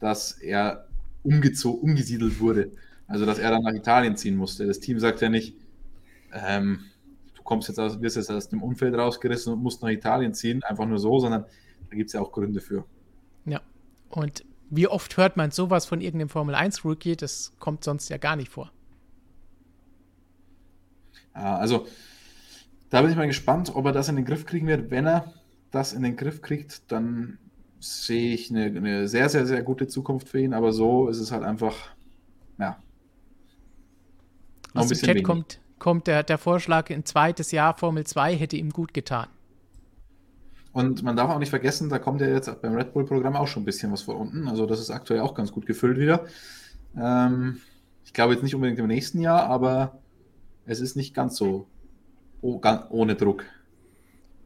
dass er umgesiedelt wurde. Also, dass er dann nach Italien ziehen musste. Das Team sagt ja nicht, ähm, kommst jetzt aus, wirst jetzt aus dem Umfeld rausgerissen und musst nach Italien ziehen, einfach nur so, sondern da gibt es ja auch Gründe für. Ja, und wie oft hört man sowas von irgendeinem Formel-1-Rookie? Das kommt sonst ja gar nicht vor. Ja, also da bin ich mal gespannt, ob er das in den Griff kriegen wird. Wenn er das in den Griff kriegt, dann sehe ich eine, eine sehr, sehr, sehr gute Zukunft für ihn. Aber so ist es halt einfach, ja. Aus dem Chat kommt, kommt der, der Vorschlag, ein zweites Jahr Formel 2 hätte ihm gut getan. Und man darf auch nicht vergessen, da kommt ja jetzt beim Red Bull-Programm auch schon ein bisschen was vor unten. Also das ist aktuell auch ganz gut gefüllt wieder. Ähm, ich glaube jetzt nicht unbedingt im nächsten Jahr, aber es ist nicht ganz so oh, ganz ohne Druck.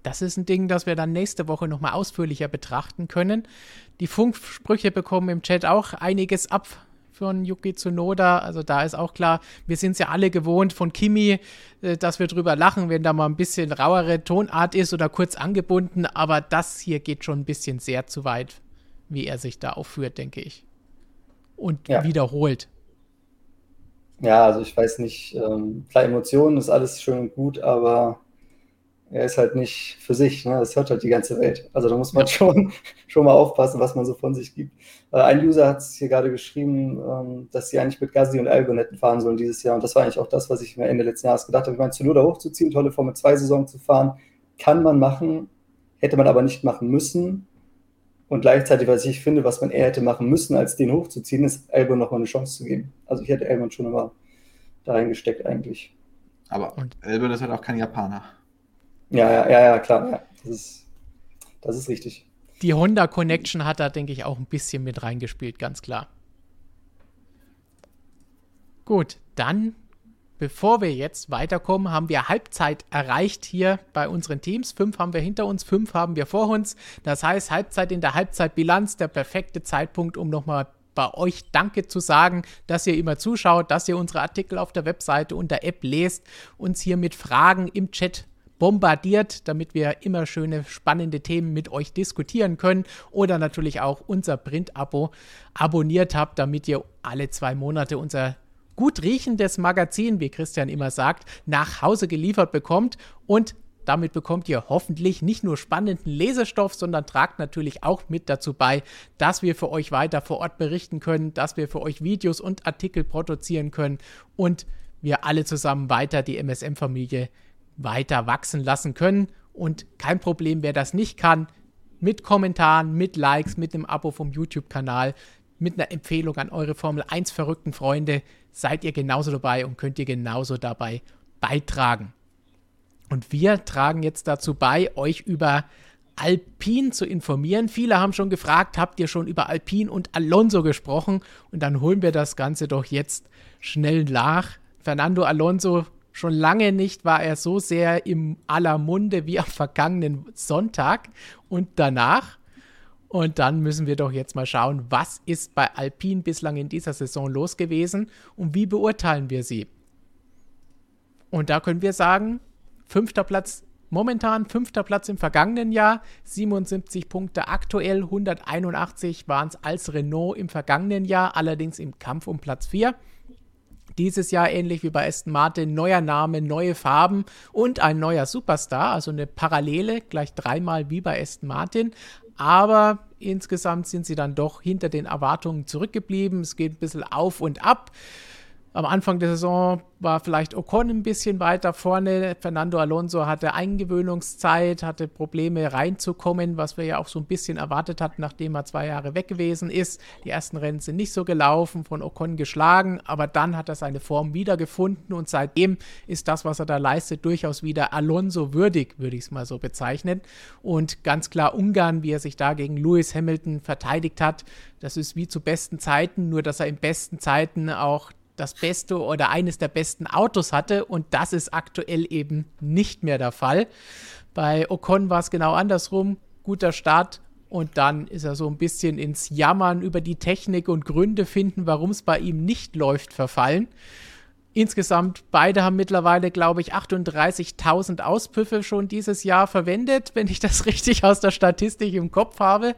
Das ist ein Ding, das wir dann nächste Woche nochmal ausführlicher betrachten können. Die Funksprüche bekommen im Chat auch einiges ab von Yuki Tsunoda. Also da ist auch klar, wir sind es ja alle gewohnt von Kimi, äh, dass wir drüber lachen, wenn da mal ein bisschen rauere Tonart ist oder kurz angebunden. Aber das hier geht schon ein bisschen sehr zu weit, wie er sich da aufführt, denke ich. Und ja. wiederholt. Ja, also ich weiß nicht, ähm, klar, Emotionen ist alles schön und gut, aber er ist halt nicht für sich. Ne? Das hört halt die ganze Welt. Also da muss man schon, schon mal aufpassen, was man so von sich gibt. Äh, ein User hat es hier gerade geschrieben, ähm, dass sie eigentlich mit Gasly und Albon hätten fahren sollen dieses Jahr. Und das war eigentlich auch das, was ich mir Ende letzten Jahres gedacht habe. Ich meine, Zunoda hochzuziehen, tolle Formel 2 Saison zu fahren, kann man machen, hätte man aber nicht machen müssen. Und gleichzeitig, was ich finde, was man eher hätte machen müssen, als den hochzuziehen, ist Albon nochmal eine Chance zu geben. Also ich hätte Albon schon immer da reingesteckt eigentlich. Aber und Albon ist halt auch kein Japaner. Ja, ja, ja, ja klar. Ja. Das, ist, das ist richtig. Die Honda Connection hat da, denke ich, auch ein bisschen mit reingespielt, ganz klar. Gut, dann, bevor wir jetzt weiterkommen, haben wir Halbzeit erreicht hier bei unseren Teams. Fünf haben wir hinter uns, fünf haben wir vor uns. Das heißt, Halbzeit in der Halbzeitbilanz, der perfekte Zeitpunkt, um nochmal bei euch Danke zu sagen, dass ihr immer zuschaut, dass ihr unsere Artikel auf der Webseite und der App lest, uns hier mit Fragen im Chat bombardiert, damit wir immer schöne, spannende Themen mit euch diskutieren können. Oder natürlich auch unser Print-Abo abonniert habt, damit ihr alle zwei Monate unser gut riechendes Magazin, wie Christian immer sagt, nach Hause geliefert bekommt. Und damit bekommt ihr hoffentlich nicht nur spannenden Lesestoff, sondern tragt natürlich auch mit dazu bei, dass wir für euch weiter vor Ort berichten können, dass wir für euch Videos und Artikel produzieren können und wir alle zusammen weiter die MSM-Familie weiter wachsen lassen können. Und kein Problem, wer das nicht kann, mit Kommentaren, mit Likes, mit einem Abo vom YouTube-Kanal, mit einer Empfehlung an eure Formel 1 verrückten Freunde, seid ihr genauso dabei und könnt ihr genauso dabei beitragen. Und wir tragen jetzt dazu bei, euch über Alpine zu informieren. Viele haben schon gefragt, habt ihr schon über Alpine und Alonso gesprochen? Und dann holen wir das Ganze doch jetzt schnell nach. Fernando Alonso Schon lange nicht war er so sehr im aller Munde wie am vergangenen Sonntag und danach. Und dann müssen wir doch jetzt mal schauen, was ist bei Alpine bislang in dieser Saison los gewesen und wie beurteilen wir sie. Und da können wir sagen, fünfter Platz momentan, fünfter Platz im vergangenen Jahr, 77 Punkte aktuell, 181 waren es als Renault im vergangenen Jahr, allerdings im Kampf um Platz 4. Dieses Jahr ähnlich wie bei Aston Martin, neuer Name, neue Farben und ein neuer Superstar, also eine Parallele, gleich dreimal wie bei Aston Martin. Aber insgesamt sind sie dann doch hinter den Erwartungen zurückgeblieben. Es geht ein bisschen auf und ab. Am Anfang der Saison war vielleicht Ocon ein bisschen weiter vorne. Fernando Alonso hatte Eingewöhnungszeit, hatte Probleme reinzukommen, was wir ja auch so ein bisschen erwartet hatten, nachdem er zwei Jahre weg gewesen ist. Die ersten Rennen sind nicht so gelaufen, von Ocon geschlagen, aber dann hat er seine Form wiedergefunden und seitdem ist das, was er da leistet, durchaus wieder Alonso würdig, würde ich es mal so bezeichnen. Und ganz klar Ungarn, wie er sich da gegen Lewis Hamilton verteidigt hat, das ist wie zu besten Zeiten, nur dass er in besten Zeiten auch das beste oder eines der besten Autos hatte und das ist aktuell eben nicht mehr der Fall. Bei Ocon war es genau andersrum. Guter Start und dann ist er so ein bisschen ins Jammern über die Technik und Gründe finden, warum es bei ihm nicht läuft, verfallen. Insgesamt, beide haben mittlerweile, glaube ich, 38.000 Auspüffe schon dieses Jahr verwendet, wenn ich das richtig aus der Statistik im Kopf habe.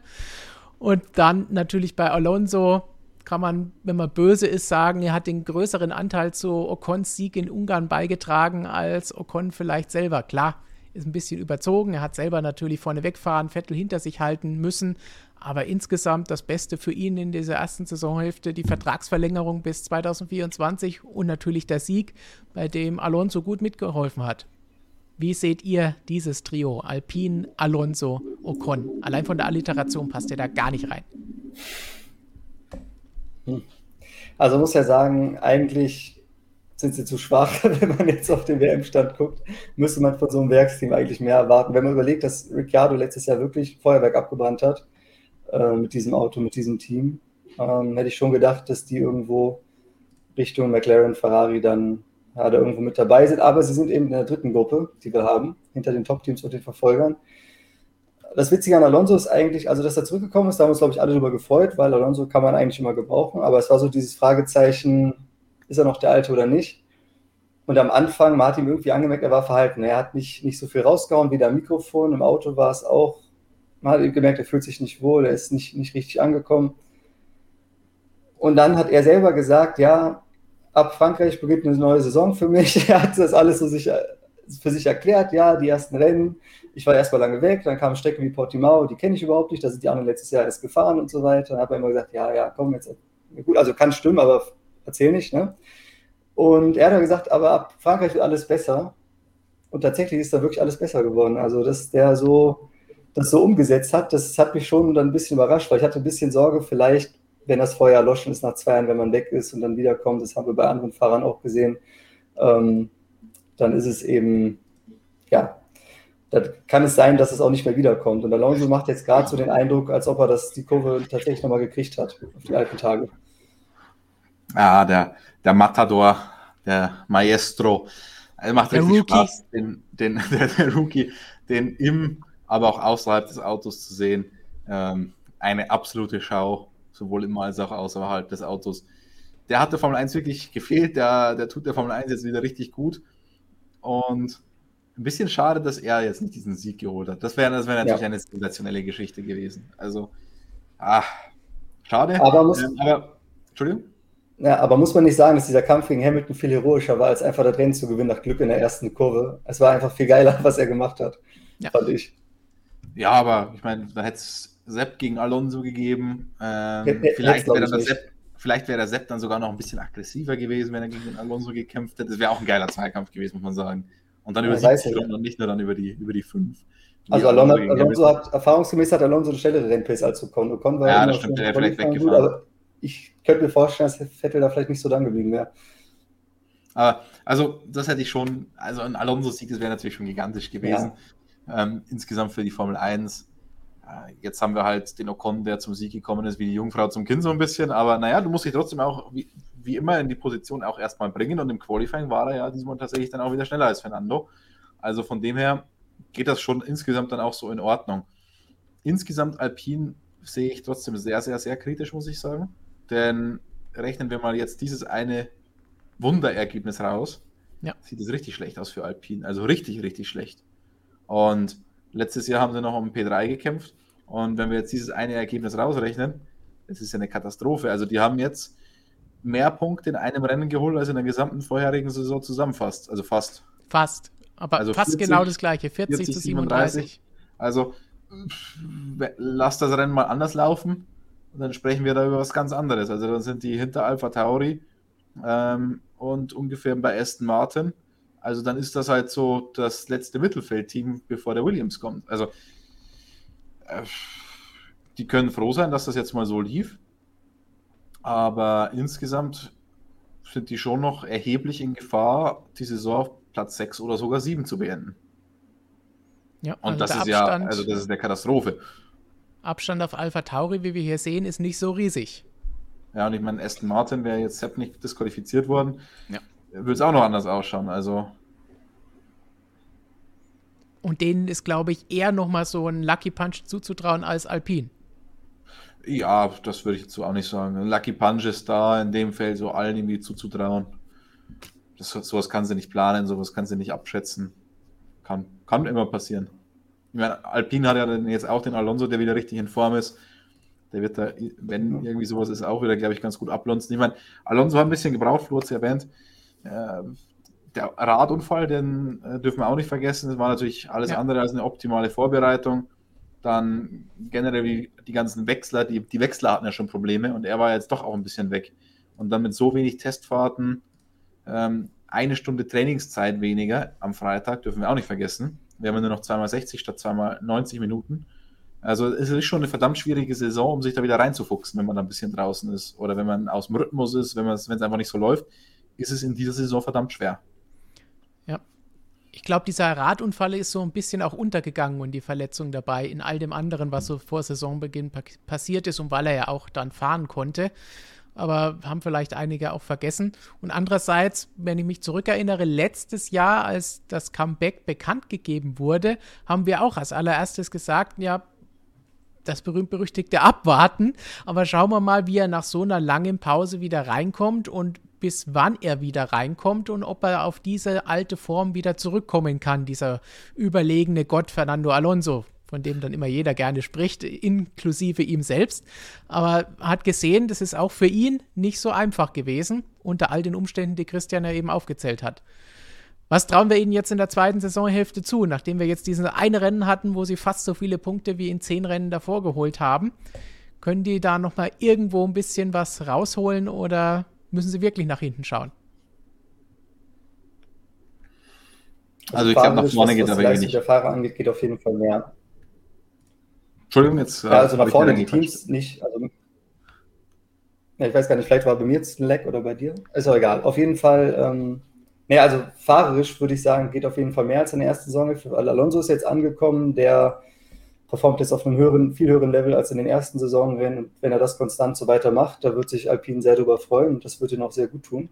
Und dann natürlich bei Alonso kann man, wenn man böse ist, sagen, er hat den größeren Anteil zu Ocons Sieg in Ungarn beigetragen als Ocon vielleicht selber. Klar, ist ein bisschen überzogen. Er hat selber natürlich vorne wegfahren, Vettel hinter sich halten müssen. Aber insgesamt das Beste für ihn in dieser ersten Saisonhälfte, die Vertragsverlängerung bis 2024 und natürlich der Sieg, bei dem Alonso gut mitgeholfen hat. Wie seht ihr dieses Trio? Alpine, Alonso, Ocon. Allein von der Alliteration passt er da gar nicht rein. Hm. Also muss ja sagen, eigentlich sind sie zu schwach, wenn man jetzt auf den WM-Stand guckt. Müsste man von so einem Werksteam eigentlich mehr erwarten. Wenn man überlegt, dass Ricciardo letztes Jahr wirklich Feuerwerk abgebrannt hat äh, mit diesem Auto, mit diesem Team, ähm, hätte ich schon gedacht, dass die irgendwo Richtung McLaren, Ferrari dann ja, da irgendwo mit dabei sind. Aber sie sind eben in der dritten Gruppe, die wir haben, hinter den Top-Teams und den Verfolgern das Witzige an Alonso ist eigentlich, also dass er zurückgekommen ist, da haben uns, glaube ich, alle darüber gefreut, weil Alonso kann man eigentlich immer gebrauchen. Aber es war so dieses Fragezeichen, ist er noch der Alte oder nicht? Und am Anfang, Martin irgendwie angemerkt, er war verhalten. Er hat nicht, nicht so viel rausgehauen wie der Mikrofon. Im Auto war es auch. Man hat gemerkt, er fühlt sich nicht wohl, er ist nicht, nicht richtig angekommen. Und dann hat er selber gesagt, ja, ab Frankreich beginnt eine neue Saison für mich. Er hat das alles so sich für sich erklärt, ja, die ersten Rennen, ich war erstmal lange weg, dann kamen Strecken wie Portimao, die kenne ich überhaupt nicht, da sind die anderen letztes Jahr erst gefahren und so weiter. Dann habe ich immer gesagt, ja, ja, komm jetzt, gut, also kann stimmen, aber erzähl nicht, ne? Und er hat dann gesagt, aber ab Frankreich wird alles besser. Und tatsächlich ist da wirklich alles besser geworden. Also, dass der so das so umgesetzt hat, das hat mich schon dann ein bisschen überrascht, weil ich hatte ein bisschen Sorge, vielleicht, wenn das Feuer erloschen ist nach zwei Jahren, wenn man weg ist und dann wiederkommt, das haben wir bei anderen Fahrern auch gesehen, ähm, dann ist es eben, ja, dann kann es sein, dass es auch nicht mehr wiederkommt. Und Alonso macht jetzt gerade so den Eindruck, als ob er das, die Kurve tatsächlich nochmal gekriegt hat auf die alten Tage. Ja, der, der Matador, der Maestro, er macht der richtig Rookie. Spaß, den, den, der, der Rookie, den im aber auch außerhalb des Autos zu sehen. Ähm, eine absolute Schau, sowohl im als auch außerhalb des Autos. Der hat der Formel 1 wirklich gefehlt, der, der tut der Formel 1 jetzt wieder richtig gut. Und ein bisschen schade, dass er jetzt nicht diesen Sieg geholt hat. Das wäre das wär natürlich ja. eine sensationelle Geschichte gewesen. Also, ach, schade. Aber, muss, ähm, aber Entschuldigung? Ja, aber muss man nicht sagen, dass dieser Kampf gegen Hamilton viel heroischer war, als einfach das Rennen zu gewinnen nach Glück in der ersten Kurve. Es war einfach viel geiler, was er gemacht hat, ja. fand ich. Ja, aber ich meine, da hätte es Sepp gegen Alonso gegeben. Ähm, vielleicht wäre der, Sepp, vielleicht wär der Sepp dann sogar noch ein bisschen aggressiver gewesen, wenn er gegen den Alonso gekämpft hätte. Das wäre auch ein geiler Zweikampf gewesen, muss man sagen. Und dann ja, über 70 Stunden und nicht nur dann über die, über die 5. Also Alonso, Alonso hat, erfahrungsgemäß hat Alonso eine schnellere Rennpace als Ocon. Ocon war ja, das stimmt, der vielleicht weggefahren. Gut, aber ich könnte mir vorstellen, dass Vettel da vielleicht nicht so dran geblieben wäre. Aber, also, das hätte ich schon, also ein Alonso-Sieg, das wäre natürlich schon gigantisch gewesen. Ja ähm, insgesamt für die Formel 1. Äh, jetzt haben wir halt den Ocon, der zum Sieg gekommen ist, wie die Jungfrau zum Kind so ein bisschen. Aber naja, du musst dich trotzdem auch, wie, wie immer, in die Position auch erstmal bringen. Und im Qualifying war er ja diesmal tatsächlich dann auch wieder schneller als Fernando. Also von dem her geht das schon insgesamt dann auch so in Ordnung. Insgesamt Alpine sehe ich trotzdem sehr, sehr, sehr kritisch, muss ich sagen. Denn rechnen wir mal jetzt dieses eine Wunderergebnis raus, ja. sieht es richtig schlecht aus für Alpine. Also richtig, richtig schlecht. Und letztes Jahr haben sie noch um P3 gekämpft. Und wenn wir jetzt dieses eine Ergebnis rausrechnen, das ist ja eine Katastrophe. Also die haben jetzt mehr Punkte in einem Rennen geholt, als in der gesamten vorherigen Saison zusammenfasst. Also fast. Fast. Aber also fast 40, genau das gleiche. 40, 40 zu 37. 37. Also lass das Rennen mal anders laufen und dann sprechen wir da über was ganz anderes. Also dann sind die hinter Alpha Tauri ähm, und ungefähr bei Aston Martin also dann ist das halt so das letzte Mittelfeldteam, bevor der Williams kommt. Also äh, die können froh sein, dass das jetzt mal so lief. Aber insgesamt sind die schon noch erheblich in Gefahr, die Saison auf Platz 6 oder sogar 7 zu beenden. Ja, und also das ist Abstand, ja, also das ist eine Katastrophe. Abstand auf Alpha Tauri, wie wir hier sehen, ist nicht so riesig. Ja, und ich meine, Aston Martin wäre jetzt Sepp nicht disqualifiziert worden. Ja würde es auch noch anders ausschauen. Also. Und denen ist, glaube ich, eher nochmal so ein Lucky Punch zuzutrauen als Alpine. Ja, das würde ich jetzt so auch nicht sagen. Ein Lucky Punch ist da in dem Feld so allen irgendwie zuzutrauen. Das, sowas kann sie nicht planen, sowas kann sie nicht abschätzen. Kann, kann immer passieren. Ich meine, Alpine hat ja dann jetzt auch den Alonso, der wieder richtig in Form ist. Der wird da, wenn irgendwie sowas ist, auch wieder, glaube ich, ganz gut ablunzen. Ich meine, Alonso hat ein bisschen gebraucht, Flo hat es erwähnt. Äh, der Radunfall, den äh, dürfen wir auch nicht vergessen. Das war natürlich alles ja. andere als eine optimale Vorbereitung. Dann generell die, die ganzen Wechsler, die, die Wechsler hatten ja schon Probleme und er war jetzt doch auch ein bisschen weg. Und dann mit so wenig Testfahrten, ähm, eine Stunde Trainingszeit weniger am Freitag, dürfen wir auch nicht vergessen. Wir haben ja nur noch zweimal 60 statt zweimal 90 Minuten. Also es ist schon eine verdammt schwierige Saison, um sich da wieder reinzufuchsen, wenn man da ein bisschen draußen ist oder wenn man aus dem Rhythmus ist, wenn es einfach nicht so läuft ist es in dieser Saison verdammt schwer. Ja. Ich glaube, dieser Radunfall ist so ein bisschen auch untergegangen und die Verletzung dabei in all dem anderen, was so vor Saisonbeginn passiert ist und weil er ja auch dann fahren konnte. Aber haben vielleicht einige auch vergessen. Und andererseits, wenn ich mich zurückerinnere, letztes Jahr, als das Comeback bekannt gegeben wurde, haben wir auch als allererstes gesagt, ja, das berühmt-berüchtigte Abwarten. Aber schauen wir mal, wie er nach so einer langen Pause wieder reinkommt und bis wann er wieder reinkommt und ob er auf diese alte Form wieder zurückkommen kann, dieser überlegene Gott Fernando Alonso, von dem dann immer jeder gerne spricht, inklusive ihm selbst. Aber hat gesehen, das ist auch für ihn nicht so einfach gewesen, unter all den Umständen, die Christian ja eben aufgezählt hat. Was trauen wir ihnen jetzt in der zweiten Saisonhälfte zu, nachdem wir jetzt diese eine Rennen hatten, wo sie fast so viele Punkte wie in zehn Rennen davor geholt haben? Können die da noch mal irgendwo ein bisschen was rausholen oder müssen sie wirklich nach hinten schauen? Also, also ich glaube, nach vorne geht aber nicht. der Fahrer angeht, geht auf jeden Fall mehr. Entschuldigung, jetzt. Ja, also nach vorne die Teams nicht. Also, ja, ich weiß gar nicht, vielleicht war bei mir jetzt ein Leck oder bei dir. Ist auch egal. Auf jeden Fall, ähm, nee, also fahrerisch würde ich sagen, geht auf jeden Fall mehr als in der ersten Saison. Alonso ist jetzt angekommen, der performt jetzt auf einem höheren, viel höheren Level als in den ersten Saisonrennen. Und wenn er das konstant so weitermacht, da wird sich Alpine sehr darüber freuen und das wird ihn auch sehr gut tun.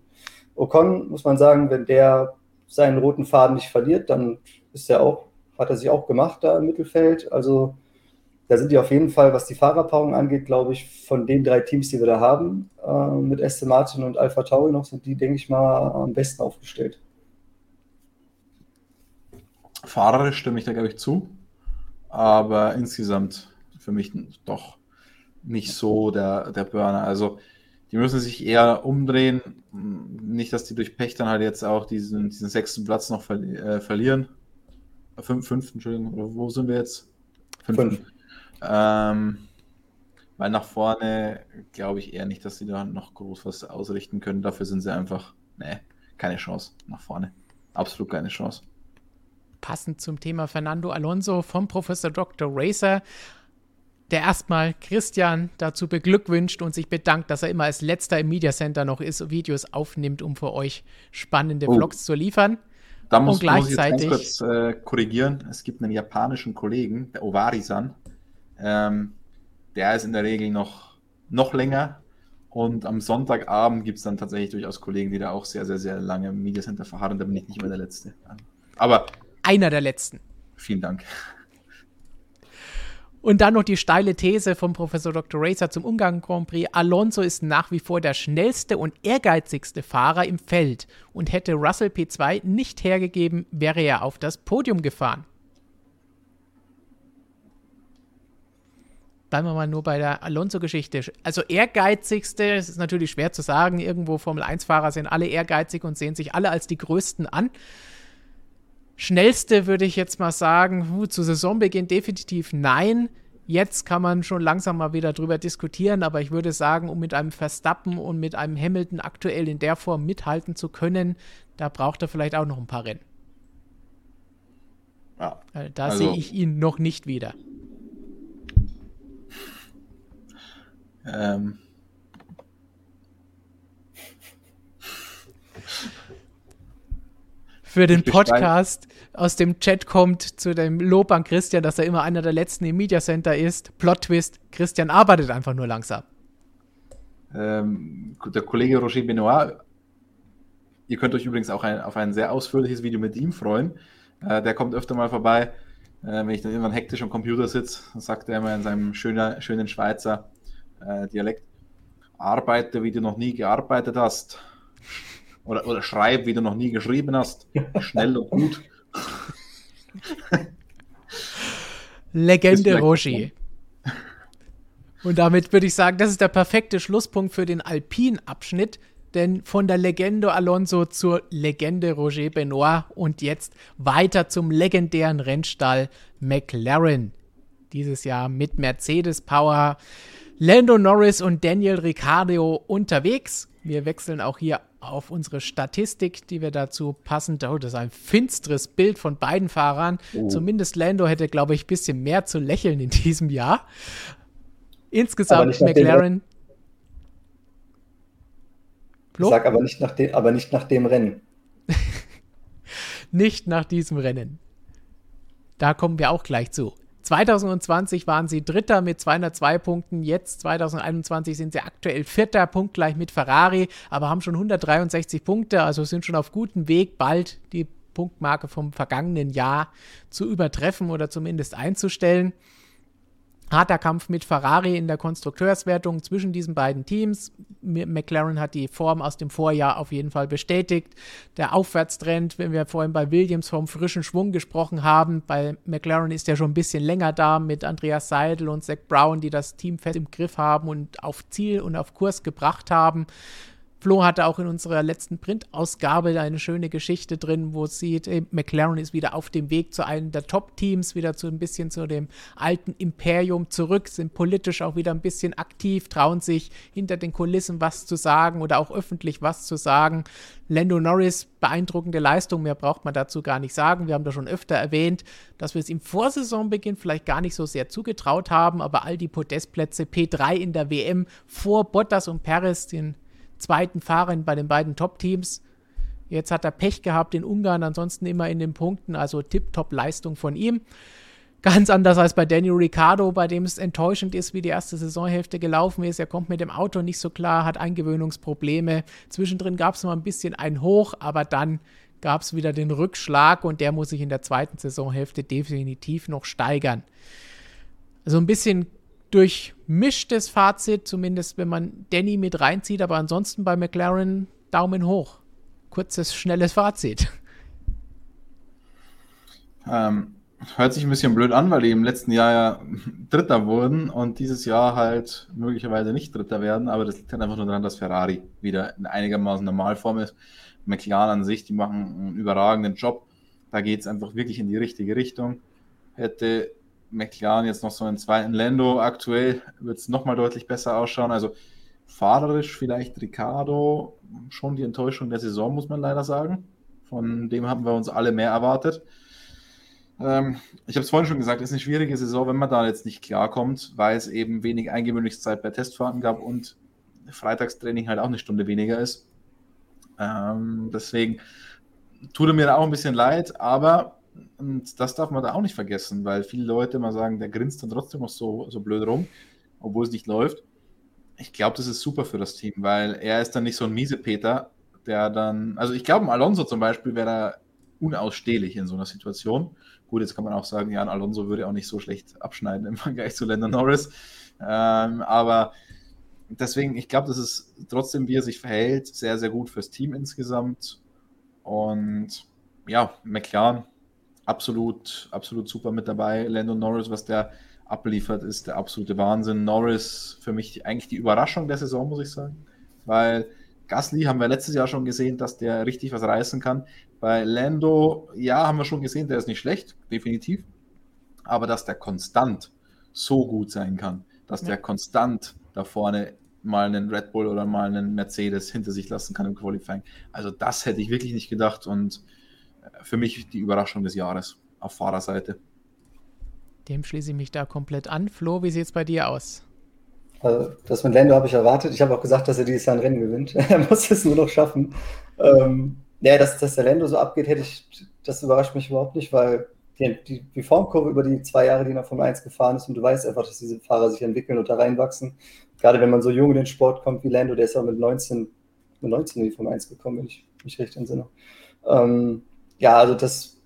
Ocon, muss man sagen, wenn der seinen roten Faden nicht verliert, dann ist er auch, hat er sich auch gemacht da im Mittelfeld. Also da sind die auf jeden Fall, was die Fahrerpaarung angeht, glaube ich, von den drei Teams, die wir da haben, äh, mit Aston Martin und Alpha Tauri noch, sind die, denke ich mal, am besten aufgestellt. Fahrerisch stimme ich da, glaube ich, zu. Aber insgesamt für mich doch nicht so der, der Burner. Also die müssen sich eher umdrehen. Nicht, dass die durch Pech dann halt jetzt auch diesen, diesen sechsten Platz noch ver äh, verlieren. Fünf, fünften, Entschuldigung, wo sind wir jetzt? Fünften. Fünf. Ähm, weil nach vorne glaube ich eher nicht, dass sie da noch groß was ausrichten können. Dafür sind sie einfach, ne, keine Chance nach vorne. Absolut keine Chance. Passend zum Thema Fernando Alonso vom Professor Dr. Racer der erstmal Christian dazu beglückwünscht und sich bedankt, dass er immer als letzter im Media Center noch ist, Videos aufnimmt, um für euch spannende oh. Vlogs zu liefern. Da muss, und gleichzeitig, muss ich jetzt ganz kurz äh, korrigieren. Es gibt einen japanischen Kollegen, der Owari-san. Ähm, der ist in der Regel noch, noch länger. Und am Sonntagabend gibt es dann tatsächlich durchaus Kollegen, die da auch sehr, sehr, sehr lange im Media Center verharren. Da bin ich nicht mehr der Letzte. Aber. Einer der Letzten. Vielen Dank. Und dann noch die steile These von Professor Dr. Racer zum Ungarn Grand Prix. Alonso ist nach wie vor der schnellste und ehrgeizigste Fahrer im Feld und hätte Russell P2 nicht hergegeben, wäre er auf das Podium gefahren. Bleiben wir mal nur bei der Alonso-Geschichte. Also ehrgeizigste, das ist natürlich schwer zu sagen. Irgendwo Formel-1-Fahrer sind alle ehrgeizig und sehen sich alle als die Größten an. Schnellste würde ich jetzt mal sagen, hu, zu Saisonbeginn definitiv nein. Jetzt kann man schon langsam mal wieder drüber diskutieren, aber ich würde sagen, um mit einem Verstappen und mit einem Hamilton aktuell in der Form mithalten zu können, da braucht er vielleicht auch noch ein paar Rennen. Ja, äh, da also, sehe ich ihn noch nicht wieder. Ähm, für den Podcast aus dem Chat kommt zu dem Lob an Christian, dass er immer einer der letzten im Media Center ist. Plot Twist: Christian arbeitet einfach nur langsam. Ähm, der Kollege Roger Benoit, ihr könnt euch übrigens auch ein, auf ein sehr ausführliches Video mit ihm freuen. Äh, der kommt öfter mal vorbei. Äh, wenn ich dann irgendwann hektisch am Computer sitze, sagt er immer in seinem schöner, schönen Schweizer äh, Dialekt: Arbeite, wie du noch nie gearbeitet hast. Oder, oder schreib, wie du noch nie geschrieben hast. Schnell und gut. Legende Roger. Und damit würde ich sagen, das ist der perfekte Schlusspunkt für den Alpin-Abschnitt. Denn von der Legende Alonso zur Legende Roger Benoit und jetzt weiter zum legendären Rennstall McLaren. Dieses Jahr mit Mercedes Power, Lando Norris und Daniel Ricciardo unterwegs. Wir wechseln auch hier auf unsere Statistik, die wir dazu passend, oh, das ist ein finsteres Bild von beiden Fahrern. Oh. Zumindest Lando hätte, glaube ich, ein bisschen mehr zu lächeln in diesem Jahr. Insgesamt McLaren. Ich sag aber nicht nach dem, aber nicht nach dem Rennen. nicht nach diesem Rennen. Da kommen wir auch gleich zu. 2020 waren sie Dritter mit 202 Punkten. Jetzt 2021 sind sie aktuell Vierter, punktgleich mit Ferrari, aber haben schon 163 Punkte, also sind schon auf gutem Weg, bald die Punktmarke vom vergangenen Jahr zu übertreffen oder zumindest einzustellen harter Kampf mit Ferrari in der Konstrukteurswertung zwischen diesen beiden Teams. McLaren hat die Form aus dem Vorjahr auf jeden Fall bestätigt. Der Aufwärtstrend, wenn wir vorhin bei Williams vom frischen Schwung gesprochen haben, bei McLaren ist ja schon ein bisschen länger da mit Andreas Seidel und Zach Brown, die das Team fest im Griff haben und auf Ziel und auf Kurs gebracht haben. Flo hatte auch in unserer letzten Printausgabe eine schöne Geschichte drin, wo es sieht, McLaren ist wieder auf dem Weg zu einem der Top-Teams, wieder zu ein bisschen zu dem alten Imperium zurück, sind politisch auch wieder ein bisschen aktiv, trauen sich hinter den Kulissen was zu sagen oder auch öffentlich was zu sagen. Lando Norris, beeindruckende Leistung, mehr braucht man dazu gar nicht sagen. Wir haben da schon öfter erwähnt, dass wir es ihm vor Saisonbeginn vielleicht gar nicht so sehr zugetraut haben, aber all die Podestplätze, P3 in der WM vor Bottas und Perez, den zweiten Fahrer bei den beiden Top-Teams. Jetzt hat er Pech gehabt in Ungarn, ansonsten immer in den Punkten, also Tip-Top-Leistung von ihm. Ganz anders als bei Daniel Ricciardo, bei dem es enttäuschend ist, wie die erste Saisonhälfte gelaufen ist. Er kommt mit dem Auto nicht so klar, hat Eingewöhnungsprobleme. Zwischendrin gab es mal ein bisschen ein Hoch, aber dann gab es wieder den Rückschlag und der muss sich in der zweiten Saisonhälfte definitiv noch steigern. Also ein bisschen durchmischtes Fazit, zumindest wenn man Danny mit reinzieht, aber ansonsten bei McLaren Daumen hoch. Kurzes, schnelles Fazit. Ähm, hört sich ein bisschen blöd an, weil die im letzten Jahr ja Dritter wurden und dieses Jahr halt möglicherweise nicht Dritter werden, aber das liegt halt einfach nur daran, dass Ferrari wieder in einigermaßen Normalform ist. McLaren an sich, die machen einen überragenden Job. Da geht es einfach wirklich in die richtige Richtung. Hätte McLaren jetzt noch so einen zweiten Lando. Aktuell wird es nochmal deutlich besser ausschauen. Also fahrerisch vielleicht Ricardo schon die Enttäuschung der Saison, muss man leider sagen. Von dem haben wir uns alle mehr erwartet. Ähm, ich habe es vorhin schon gesagt, es ist eine schwierige Saison, wenn man da jetzt nicht klarkommt, weil es eben wenig Eingewöhnungszeit bei Testfahrten gab und Freitagstraining halt auch eine Stunde weniger ist. Ähm, deswegen tut er mir da auch ein bisschen leid, aber und das darf man da auch nicht vergessen, weil viele Leute immer sagen, der grinst dann trotzdem noch so, so blöd rum, obwohl es nicht läuft. Ich glaube, das ist super für das Team, weil er ist dann nicht so ein Miesepeter, der dann, also ich glaube, Alonso zum Beispiel wäre da unausstehlich in so einer Situation. Gut, jetzt kann man auch sagen, ja, Alonso würde auch nicht so schlecht abschneiden im Vergleich zu Landon Norris. Ähm, aber deswegen, ich glaube, das ist trotzdem, wie er sich verhält, sehr, sehr gut fürs Team insgesamt. Und ja, McLaren absolut, absolut super mit dabei. Lando Norris, was der abliefert, ist der absolute Wahnsinn. Norris für mich eigentlich die Überraschung der Saison, muss ich sagen. Weil Gasly haben wir letztes Jahr schon gesehen, dass der richtig was reißen kann. Bei Lando, ja, haben wir schon gesehen, der ist nicht schlecht, definitiv. Aber dass der konstant so gut sein kann, dass ja. der konstant da vorne mal einen Red Bull oder mal einen Mercedes hinter sich lassen kann im Qualifying. Also das hätte ich wirklich nicht gedacht und für mich die Überraschung des Jahres auf Fahrerseite. Dem schließe ich mich da komplett an. Flo, wie sieht es bei dir aus? Also, das mit Lando habe ich erwartet. Ich habe auch gesagt, dass er dieses Jahr ein Rennen gewinnt. er muss es nur noch schaffen. Ähm, ja, dass, dass der Lando so abgeht, hätte ich, das überrascht mich überhaupt nicht, weil die, die, die Formkurve über die zwei Jahre, die nach Formel 1 gefahren ist, und du weißt einfach, dass diese Fahrer sich entwickeln und da reinwachsen. Gerade wenn man so jung in den Sport kommt wie Lando, der ist auch mit 19, mit 19 in die Formel 1 gekommen, wenn ich mich recht entsinne. Ähm, ja, also das,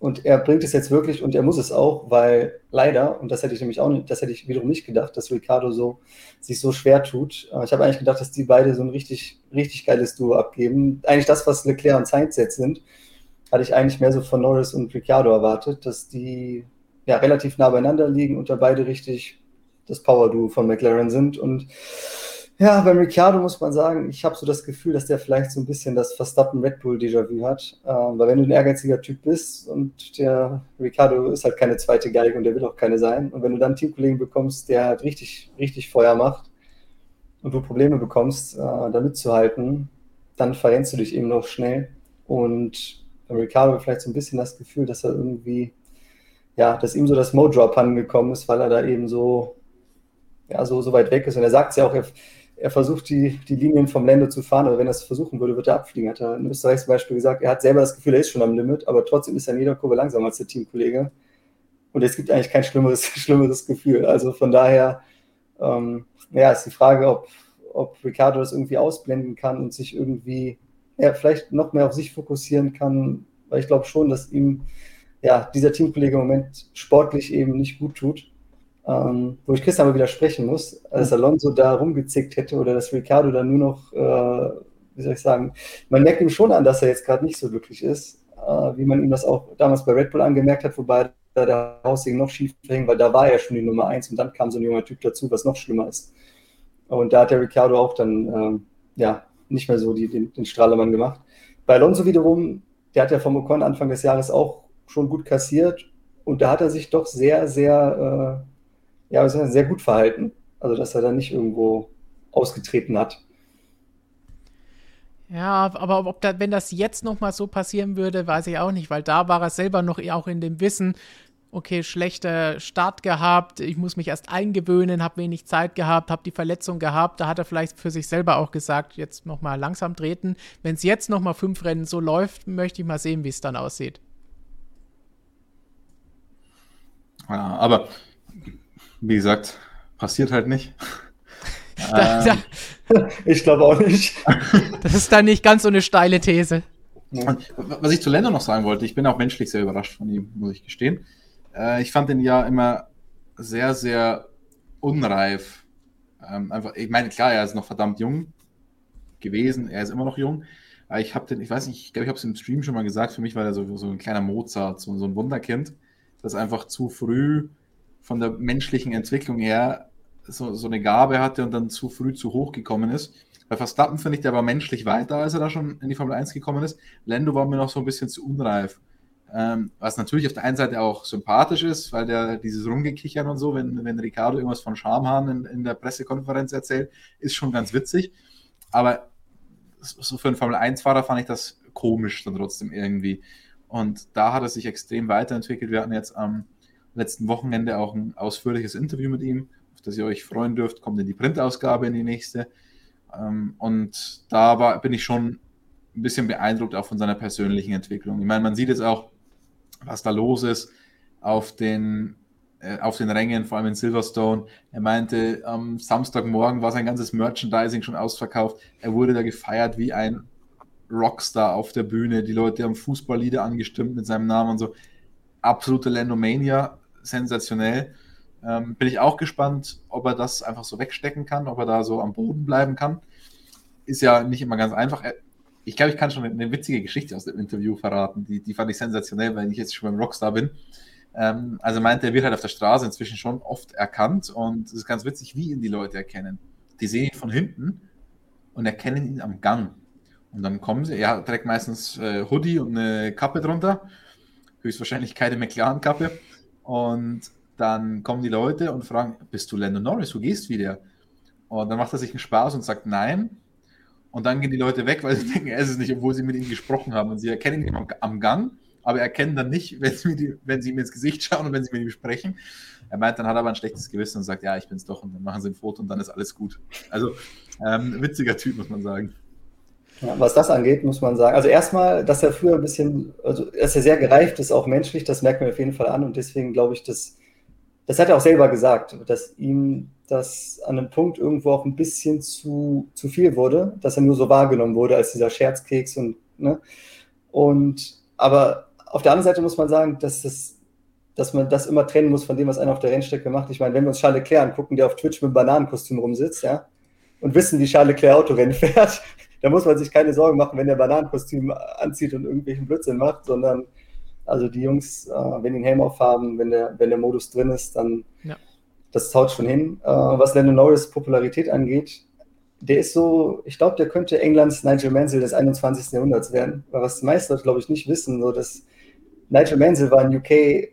und er bringt es jetzt wirklich und er muss es auch, weil leider, und das hätte ich nämlich auch nicht, das hätte ich wiederum nicht gedacht, dass Ricardo so, sich so schwer tut. Ich habe eigentlich gedacht, dass die beide so ein richtig, richtig geiles Duo abgeben. Eigentlich das, was Leclerc und Sainz jetzt sind, hatte ich eigentlich mehr so von Norris und Ricciardo erwartet, dass die ja relativ nah beieinander liegen und da beide richtig das Power-Duo von McLaren sind und ja, beim Ricciardo muss man sagen, ich habe so das Gefühl, dass der vielleicht so ein bisschen das Verstappen Red Bull Déjà-vu hat. Ähm, weil wenn du ein ehrgeiziger Typ bist und der Ricciardo ist halt keine zweite Geige und der will auch keine sein. Und wenn du dann einen Teamkollegen bekommst, der halt richtig, richtig Feuer macht und du Probleme bekommst, äh, da mitzuhalten, dann verrennst du dich eben noch schnell. Und beim Ricciardo vielleicht so ein bisschen das Gefühl, dass er irgendwie, ja, dass ihm so das Mojo abhanden gekommen ist, weil er da eben so, ja, so, so weit weg ist. Und er sagt es ja auch, er, er versucht, die, die Linien vom Lando zu fahren, aber wenn er es versuchen würde, wird er abfliegen. Hat er in Österreich zum Beispiel gesagt, er hat selber das Gefühl, er ist schon am Limit, aber trotzdem ist er in jeder Kurve langsamer als der Teamkollege. Und es gibt eigentlich kein schlimmeres, schlimmeres Gefühl. Also von daher, ähm, ja, ist die Frage, ob, ob Ricardo das irgendwie ausblenden kann und sich irgendwie, ja, vielleicht noch mehr auf sich fokussieren kann, weil ich glaube schon, dass ihm ja, dieser Teamkollege im Moment sportlich eben nicht gut tut. Ähm, wo ich Christian aber widersprechen muss, dass Alonso da rumgezickt hätte oder dass Ricardo da nur noch, äh, wie soll ich sagen, man merkt ihm schon an, dass er jetzt gerade nicht so glücklich ist, äh, wie man ihm das auch damals bei Red Bull angemerkt hat, wobei da der Haussegen noch schief hing, weil da war er schon die Nummer eins und dann kam so ein junger Typ dazu, was noch schlimmer ist. Und da hat der Ricardo auch dann, ähm, ja, nicht mehr so die, den, den Strahlemann gemacht. Bei Alonso wiederum, der hat ja vom Ocon Anfang des Jahres auch schon gut kassiert und da hat er sich doch sehr, sehr, äh, ja, sehr gut verhalten. Also, dass er da nicht irgendwo ausgetreten hat. Ja, aber ob da, wenn das jetzt nochmal so passieren würde, weiß ich auch nicht, weil da war er selber noch auch in dem Wissen, okay, schlechter Start gehabt, ich muss mich erst eingewöhnen, habe wenig Zeit gehabt, habe die Verletzung gehabt. Da hat er vielleicht für sich selber auch gesagt, jetzt nochmal langsam treten. Wenn es jetzt nochmal fünf Rennen so läuft, möchte ich mal sehen, wie es dann aussieht. Ja, aber wie gesagt, passiert halt nicht. da, da, ähm. ich glaube auch nicht. Das ist dann nicht ganz so eine steile These. Was ich zu Lando noch sagen wollte, ich bin auch menschlich sehr überrascht von ihm, muss ich gestehen. Äh, ich fand ihn ja immer sehr, sehr unreif. Ähm, einfach, ich meine, klar, er ist noch verdammt jung gewesen, er ist immer noch jung. Aber ich habe den, ich weiß nicht, ich glaube, ich habe es im Stream schon mal gesagt, für mich war er so, so ein kleiner Mozart, so, so ein Wunderkind, das einfach zu früh von der menschlichen Entwicklung her so, so eine Gabe hatte und dann zu früh zu hoch gekommen ist. Bei Verstappen finde ich, der war menschlich weiter, als er da schon in die Formel 1 gekommen ist. Lando war mir noch so ein bisschen zu unreif. Ähm, was natürlich auf der einen Seite auch sympathisch ist, weil der dieses Rumgekichern und so, wenn, wenn Ricardo irgendwas von Schamhahn in, in der Pressekonferenz erzählt, ist schon ganz witzig. Aber so für einen Formel-1-Fahrer fand ich das komisch dann trotzdem irgendwie. Und da hat er sich extrem weiterentwickelt. Wir hatten jetzt am letzten Wochenende auch ein ausführliches Interview mit ihm, auf das ihr euch freuen dürft. Kommt in die Printausgabe in die nächste. Ähm, und da war, bin ich schon ein bisschen beeindruckt auch von seiner persönlichen Entwicklung. Ich meine, man sieht jetzt auch, was da los ist auf den, äh, auf den Rängen, vor allem in Silverstone. Er meinte, am Samstagmorgen war sein ganzes Merchandising schon ausverkauft. Er wurde da gefeiert wie ein Rockstar auf der Bühne. Die Leute haben Fußballlieder angestimmt mit seinem Namen und so. Absolute Landomania, sensationell. Ähm, bin ich auch gespannt, ob er das einfach so wegstecken kann, ob er da so am Boden bleiben kann. Ist ja nicht immer ganz einfach. Er, ich glaube, ich kann schon eine witzige Geschichte aus dem Interview verraten. Die, die fand ich sensationell, weil ich jetzt schon beim Rockstar bin. Ähm, also meinte, er wird halt auf der Straße inzwischen schon oft erkannt und es ist ganz witzig, wie ihn die Leute erkennen. Die sehen ihn von hinten und erkennen ihn am Gang. Und dann kommen sie, er trägt meistens äh, Hoodie und eine Kappe drunter, höchstwahrscheinlich keine McLaren-Kappe. Und dann kommen die Leute und fragen, bist du Lando Norris, wo gehst du wieder? Und dann macht er sich einen Spaß und sagt, nein, und dann gehen die Leute weg, weil sie denken, er ist es nicht, obwohl sie mit ihm gesprochen haben. Und sie erkennen ihn am Gang, aber erkennen dann nicht, wenn sie, die, wenn sie ihm ins Gesicht schauen und wenn sie mit ihm sprechen. Er meint, dann hat er aber ein schlechtes Gewissen und sagt, ja, ich bin es doch. Und dann machen sie ein Foto und dann ist alles gut. Also ähm, witziger Typ, muss man sagen. Ja, was das angeht, muss man sagen. Also erstmal, dass er früher ein bisschen, also dass er sehr gereift ist, auch menschlich, das merkt man auf jeden Fall an. Und deswegen glaube ich, dass das hat er auch selber gesagt, dass ihm das an einem Punkt irgendwo auch ein bisschen zu, zu viel wurde, dass er nur so wahrgenommen wurde als dieser Scherzkeks und, ne? Und, aber auf der anderen Seite muss man sagen, dass das, dass man das immer trennen muss von dem, was einer auf der Rennstrecke macht. Ich meine, wenn wir uns Charles Leclerc angucken, der auf Twitch mit einem Bananenkostüm rumsitzt, ja, und wissen, wie Charles Leclerc Autorennen fährt, da muss man sich keine Sorgen machen, wenn der Bananenkostüm anzieht und irgendwelchen Blödsinn macht, sondern also die Jungs, äh, wenn die einen Helm aufhaben, wenn der, wenn der Modus drin ist, dann ja. das haut schon hin. Äh, was Lando Norris Popularität angeht, der ist so, ich glaube, der könnte Englands Nigel Mansell des 21. Jahrhunderts werden. Weil was die meisten Leute, glaube ich, nicht wissen, so dass Nigel Mansell war in UK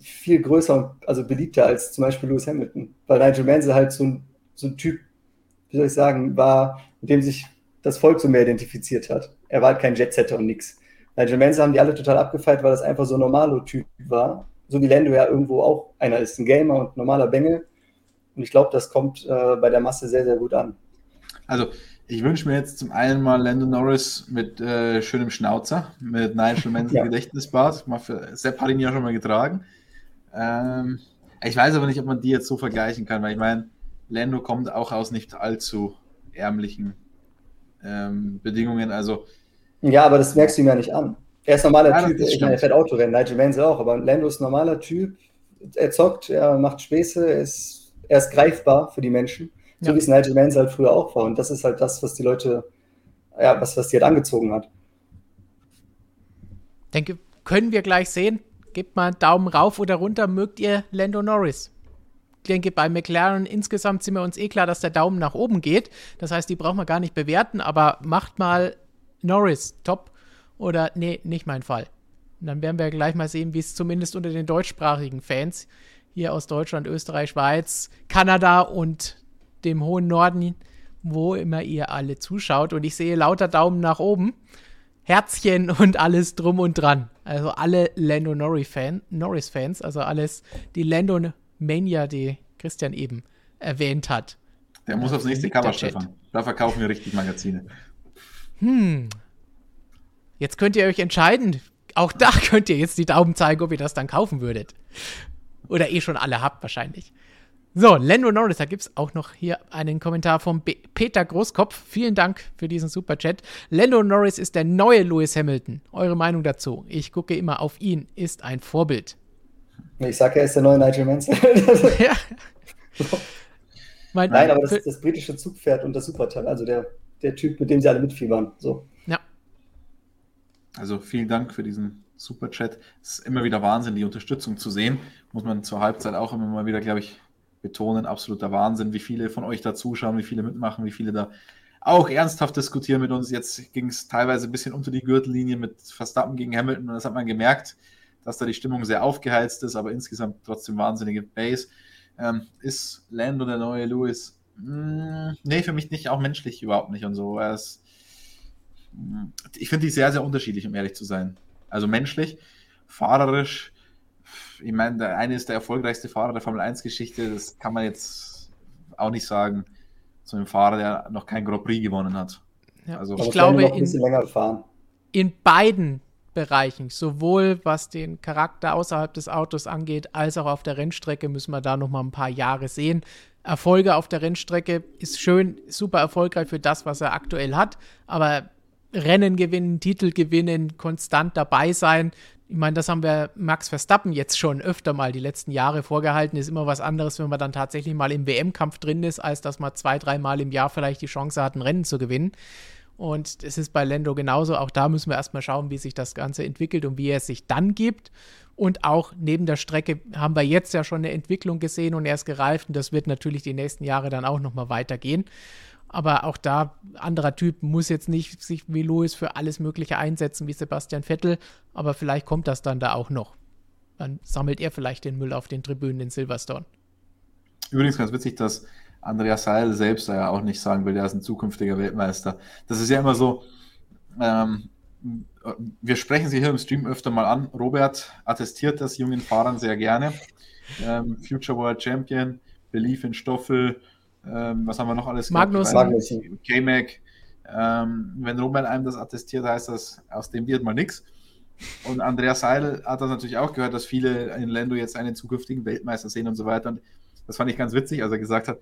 viel größer und also beliebter als zum Beispiel Lewis Hamilton. Weil Nigel Mansell halt so ein, so ein Typ, wie soll ich sagen, war, mit dem sich das Volk so mehr identifiziert hat. Er war halt kein Jetsetter und nix. Nigel Mansell haben die alle total abgefeiert, weil das einfach so ein normaler Typ war. So wie Lando ja irgendwo auch einer ist, ein Gamer und normaler Bengel. Und ich glaube, das kommt äh, bei der Masse sehr, sehr gut an. Also, ich wünsche mir jetzt zum einen mal Lando Norris mit äh, schönem Schnauzer, mit Nigel Mansell ja. Gedächtnisbad. Sepp hat ihn ja schon mal getragen. Ähm, ich weiß aber nicht, ob man die jetzt so vergleichen kann, weil ich meine, Lando kommt auch aus nicht allzu ärmlichen ähm, Bedingungen. Also ja, aber das merkst du ihm ja nicht an. Er ist ein normaler ja, Typ, ich meine, er fährt Autorennen, Nigel Mansell auch, aber Lando ist ein normaler Typ, er zockt, er macht Späße, er ist, er ist greifbar für die Menschen, so ja. wie es Nigel Mansell halt früher auch war. Und das ist halt das, was die Leute, ja, was, was die halt angezogen hat. Denke, können wir gleich sehen. Gebt mal einen Daumen rauf oder runter, mögt ihr Lando Norris? Denke, bei McLaren insgesamt sind wir uns eh klar, dass der Daumen nach oben geht. Das heißt, die brauchen wir gar nicht bewerten, aber macht mal Norris top oder nee, nicht mein Fall. Und dann werden wir gleich mal sehen, wie es zumindest unter den deutschsprachigen Fans hier aus Deutschland, Österreich, Schweiz, Kanada und dem hohen Norden, wo immer ihr alle zuschaut. Und ich sehe lauter Daumen nach oben, Herzchen und alles drum und dran. Also alle Lando Norris-Fans, Norris also alles die Lando Mania, die Christian eben erwähnt hat. Der muss aufs nächste Cover, Stefan. Da verkaufen wir richtig Magazine. Hm. Jetzt könnt ihr euch entscheiden. Auch da könnt ihr jetzt die Daumen zeigen, ob ihr das dann kaufen würdet. Oder eh schon alle habt wahrscheinlich. So, Lando Norris, da gibt es auch noch hier einen Kommentar von Be Peter Großkopf. Vielen Dank für diesen super Chat. Lando Norris ist der neue Lewis Hamilton. Eure Meinung dazu? Ich gucke immer auf ihn, ist ein Vorbild. Ich sage, er ist der neue Nigel Mansell. ja. Nein, aber das ist das britische Zugpferd und das Superteil, also der, der Typ, mit dem sie alle mitfiebern. So. Ja. Also vielen Dank für diesen Superchat. Es ist immer wieder Wahnsinn, die Unterstützung zu sehen. Muss man zur Halbzeit auch immer mal wieder, glaube ich, betonen. Absoluter Wahnsinn, wie viele von euch da zuschauen, wie viele mitmachen, wie viele da auch ernsthaft diskutieren mit uns. Jetzt ging es teilweise ein bisschen unter die Gürtellinie mit Verstappen gegen Hamilton und das hat man gemerkt dass da die Stimmung sehr aufgeheizt ist, aber insgesamt trotzdem wahnsinnige Base. Ähm, ist Lando der neue Lewis? Mm, nee, für mich nicht, auch menschlich überhaupt nicht und so. Er ist, mm, ich finde die sehr, sehr unterschiedlich, um ehrlich zu sein. Also menschlich, fahrerisch, ich meine, der eine ist der erfolgreichste Fahrer der Formel 1-Geschichte, das kann man jetzt auch nicht sagen, zu einem Fahrer, der noch kein Grand Prix gewonnen hat. Ja, also, ich glaube, in, in beiden Bereichen, sowohl was den Charakter außerhalb des Autos angeht, als auch auf der Rennstrecke müssen wir da noch mal ein paar Jahre sehen. Erfolge auf der Rennstrecke ist schön, super erfolgreich für das, was er aktuell hat, aber Rennen gewinnen, Titel gewinnen, konstant dabei sein. Ich meine, das haben wir Max Verstappen jetzt schon öfter mal die letzten Jahre vorgehalten. Ist immer was anderes, wenn man dann tatsächlich mal im WM-Kampf drin ist, als dass man zwei, dreimal im Jahr vielleicht die Chance hat, ein Rennen zu gewinnen. Und es ist bei Lando genauso. Auch da müssen wir erstmal schauen, wie sich das Ganze entwickelt und wie er es sich dann gibt. Und auch neben der Strecke haben wir jetzt ja schon eine Entwicklung gesehen und er ist gereift. Und das wird natürlich die nächsten Jahre dann auch nochmal weitergehen. Aber auch da, anderer Typ muss jetzt nicht sich wie Louis für alles Mögliche einsetzen wie Sebastian Vettel. Aber vielleicht kommt das dann da auch noch. Dann sammelt er vielleicht den Müll auf den Tribünen in Silverstone. Übrigens ganz witzig, dass Andreas Seil selbst ja auch nicht sagen will, er ist ein zukünftiger Weltmeister. Das ist ja immer so, ähm, wir sprechen sie hier im Stream öfter mal an. Robert attestiert das jungen Fahrern sehr gerne. Ähm, Future World Champion, Belief in Stoffel, ähm, was haben wir noch alles Magnus. Magnus. K-Mac. Ähm, wenn Robert einem das attestiert, heißt das, aus dem wird mal nichts. Und Andreas Seil hat das natürlich auch gehört, dass viele in Lando jetzt einen zukünftigen Weltmeister sehen und so weiter. Und das fand ich ganz witzig, als er gesagt hat,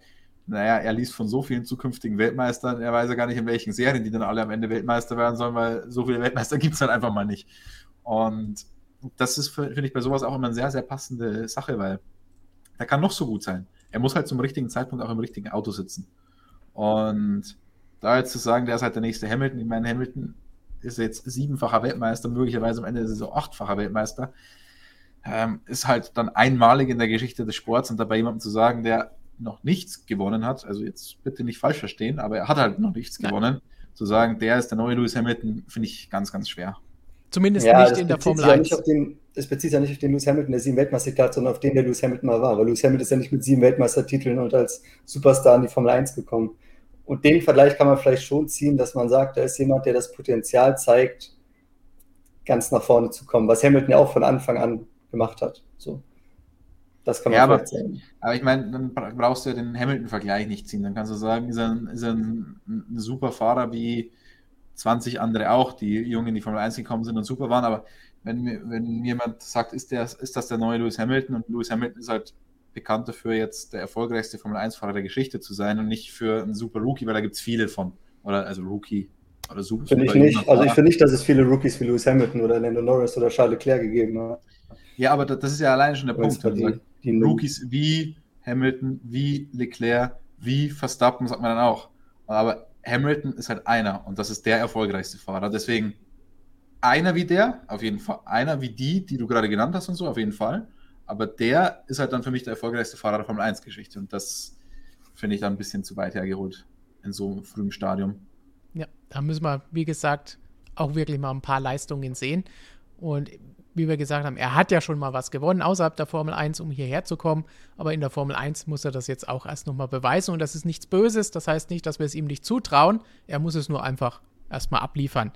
naja, er liest von so vielen zukünftigen Weltmeistern, er weiß ja gar nicht, in welchen Serien die dann alle am Ende Weltmeister werden sollen, weil so viele Weltmeister gibt es dann einfach mal nicht. Und das ist, finde ich, bei sowas auch immer eine sehr, sehr passende Sache, weil er kann noch so gut sein. Er muss halt zum richtigen Zeitpunkt auch im richtigen Auto sitzen. Und da jetzt zu sagen, der ist halt der nächste Hamilton, ich meine, Hamilton ist jetzt siebenfacher Weltmeister, möglicherweise am Ende ist er so achtfacher Weltmeister, ähm, ist halt dann einmalig in der Geschichte des Sports und dabei jemandem zu sagen, der noch nichts gewonnen hat, also jetzt bitte nicht falsch verstehen, aber er hat halt noch nichts Nein. gewonnen. Zu sagen, der ist der neue Lewis Hamilton, finde ich ganz, ganz schwer. Zumindest ja, nicht in der Formel 1. Ja den, es bezieht sich ja nicht auf den Lewis Hamilton, der sieben Weltmeister hat, sondern auf den, der Lewis Hamilton mal war. Weil Lewis Hamilton ist ja nicht mit sieben Weltmeistertiteln und als Superstar in die Formel 1 gekommen. Und den Vergleich kann man vielleicht schon ziehen, dass man sagt, da ist jemand, der das Potenzial zeigt, ganz nach vorne zu kommen, was Hamilton ja auch von Anfang an gemacht hat. So. Das kann man ja, aber, sagen. Aber ich meine, dann brauchst du ja den Hamilton-Vergleich nicht ziehen. Dann kannst du sagen, ist er, ein, ist er ein, ein, super Fahrer wie 20 andere auch, die Jungen, die Formel 1 gekommen sind und super waren. Aber wenn, wenn jemand sagt, ist, der, ist das der neue Lewis Hamilton und Lewis Hamilton ist halt bekannt dafür, jetzt der erfolgreichste Formel 1-Fahrer der Geschichte zu sein und nicht für einen super Rookie, weil da gibt es viele von. Oder also Rookie oder super. Finde ich nicht. Also ich finde nicht, dass es viele Rookies wie Lewis Hamilton oder Lando Norris oder Charles Leclerc gegeben hat. Ja, aber das ist ja alleine schon der Punkt. Die, die Rookies wie Hamilton, wie Leclerc, wie Verstappen, sagt man dann auch. Aber Hamilton ist halt einer und das ist der erfolgreichste Fahrer. Deswegen einer wie der, auf jeden Fall. Einer wie die, die du gerade genannt hast und so, auf jeden Fall. Aber der ist halt dann für mich der erfolgreichste Fahrer der Formel 1-Geschichte. Und das finde ich dann ein bisschen zu weit hergeholt in so einem frühen Stadium. Ja, da müssen wir, wie gesagt, auch wirklich mal ein paar Leistungen sehen. Und wie wir gesagt haben, er hat ja schon mal was gewonnen außerhalb der Formel 1, um hierher zu kommen. Aber in der Formel 1 muss er das jetzt auch erst nochmal beweisen. Und das ist nichts Böses. Das heißt nicht, dass wir es ihm nicht zutrauen. Er muss es nur einfach erstmal abliefern.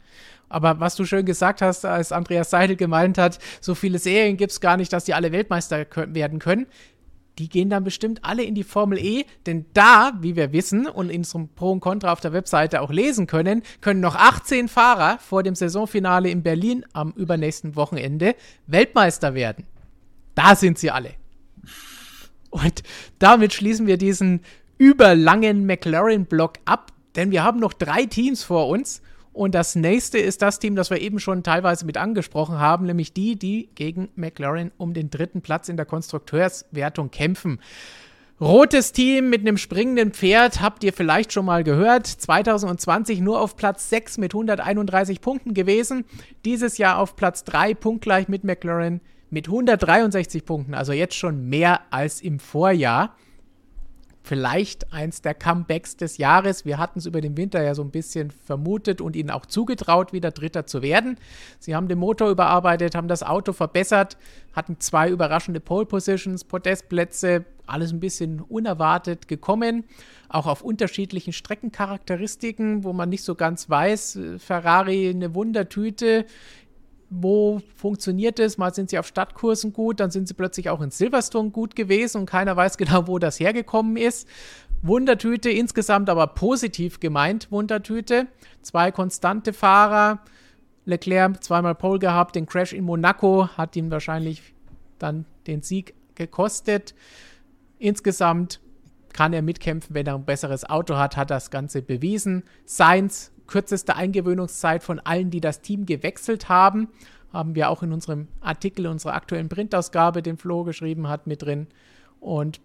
Aber was du schön gesagt hast, als Andreas Seidel gemeint hat, so viele Serien gibt es gar nicht, dass die alle Weltmeister werden können. Die gehen dann bestimmt alle in die Formel E, denn da, wie wir wissen und in unserem Pro und Contra auf der Webseite auch lesen können, können noch 18 Fahrer vor dem Saisonfinale in Berlin am übernächsten Wochenende Weltmeister werden. Da sind sie alle. Und damit schließen wir diesen überlangen McLaren-Block ab, denn wir haben noch drei Teams vor uns. Und das nächste ist das Team, das wir eben schon teilweise mit angesprochen haben, nämlich die, die gegen McLaren um den dritten Platz in der Konstrukteurswertung kämpfen. Rotes Team mit einem springenden Pferd habt ihr vielleicht schon mal gehört. 2020 nur auf Platz 6 mit 131 Punkten gewesen. Dieses Jahr auf Platz 3 punktgleich mit McLaren mit 163 Punkten. Also jetzt schon mehr als im Vorjahr vielleicht eins der Comebacks des Jahres. Wir hatten es über den Winter ja so ein bisschen vermutet und ihnen auch zugetraut, wieder Dritter zu werden. Sie haben den Motor überarbeitet, haben das Auto verbessert, hatten zwei überraschende Pole Positions, Podestplätze, alles ein bisschen unerwartet gekommen. Auch auf unterschiedlichen Streckencharakteristiken, wo man nicht so ganz weiß. Ferrari eine Wundertüte wo funktioniert es? Mal sind sie auf Stadtkursen gut, dann sind sie plötzlich auch in Silverstone gut gewesen und keiner weiß genau, wo das hergekommen ist. Wundertüte, insgesamt aber positiv gemeint, Wundertüte. Zwei konstante Fahrer. Leclerc zweimal Pole gehabt, den Crash in Monaco hat ihm wahrscheinlich dann den Sieg gekostet. Insgesamt kann er mitkämpfen, wenn er ein besseres Auto hat, hat das Ganze bewiesen. Sainz kürzeste Eingewöhnungszeit von allen, die das Team gewechselt haben. Haben wir auch in unserem Artikel, unserer aktuellen Printausgabe, den Flo geschrieben hat, mit drin. Und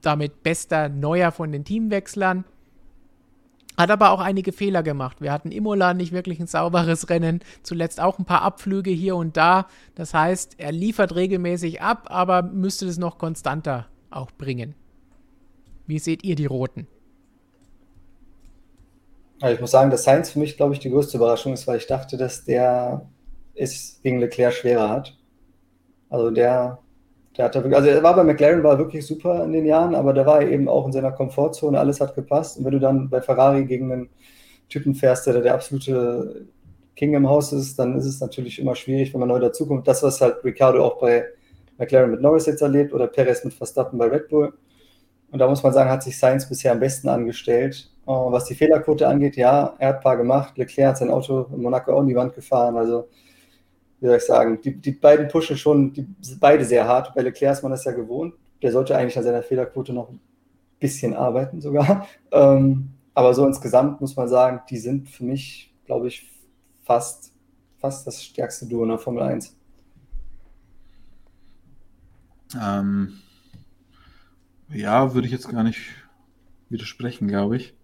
damit bester Neuer von den Teamwechslern. Hat aber auch einige Fehler gemacht. Wir hatten Imola nicht wirklich ein sauberes Rennen. Zuletzt auch ein paar Abflüge hier und da. Das heißt, er liefert regelmäßig ab, aber müsste es noch konstanter auch bringen. Wie seht ihr die Roten? Also ich muss sagen, dass Sainz für mich, glaube ich, die größte Überraschung ist, weil ich dachte, dass der es gegen Leclerc schwerer hat. Also der, der hat wirklich, also er war bei McLaren war wirklich super in den Jahren, aber da war er eben auch in seiner Komfortzone, alles hat gepasst. Und wenn du dann bei Ferrari gegen einen Typen fährst, der der absolute King im Haus ist, dann ist es natürlich immer schwierig, wenn man neu dazukommt. Das, was halt Ricardo auch bei McLaren mit Norris jetzt erlebt oder Perez mit Verstappen bei Red Bull. Und da muss man sagen, hat sich Sainz bisher am besten angestellt. Was die Fehlerquote angeht, ja, er hat ein paar gemacht. Leclerc hat sein Auto in Monaco auch in die Wand gefahren. Also, wie soll ich sagen, die, die beiden pushen schon die, beide sehr hart. Bei Leclerc ist man das ja gewohnt. Der sollte eigentlich an seiner Fehlerquote noch ein bisschen arbeiten sogar. Ähm, aber so insgesamt muss man sagen, die sind für mich, glaube ich, fast, fast das stärkste Duo in der Formel 1. Ähm, ja, würde ich jetzt gar nicht widersprechen, glaube ich.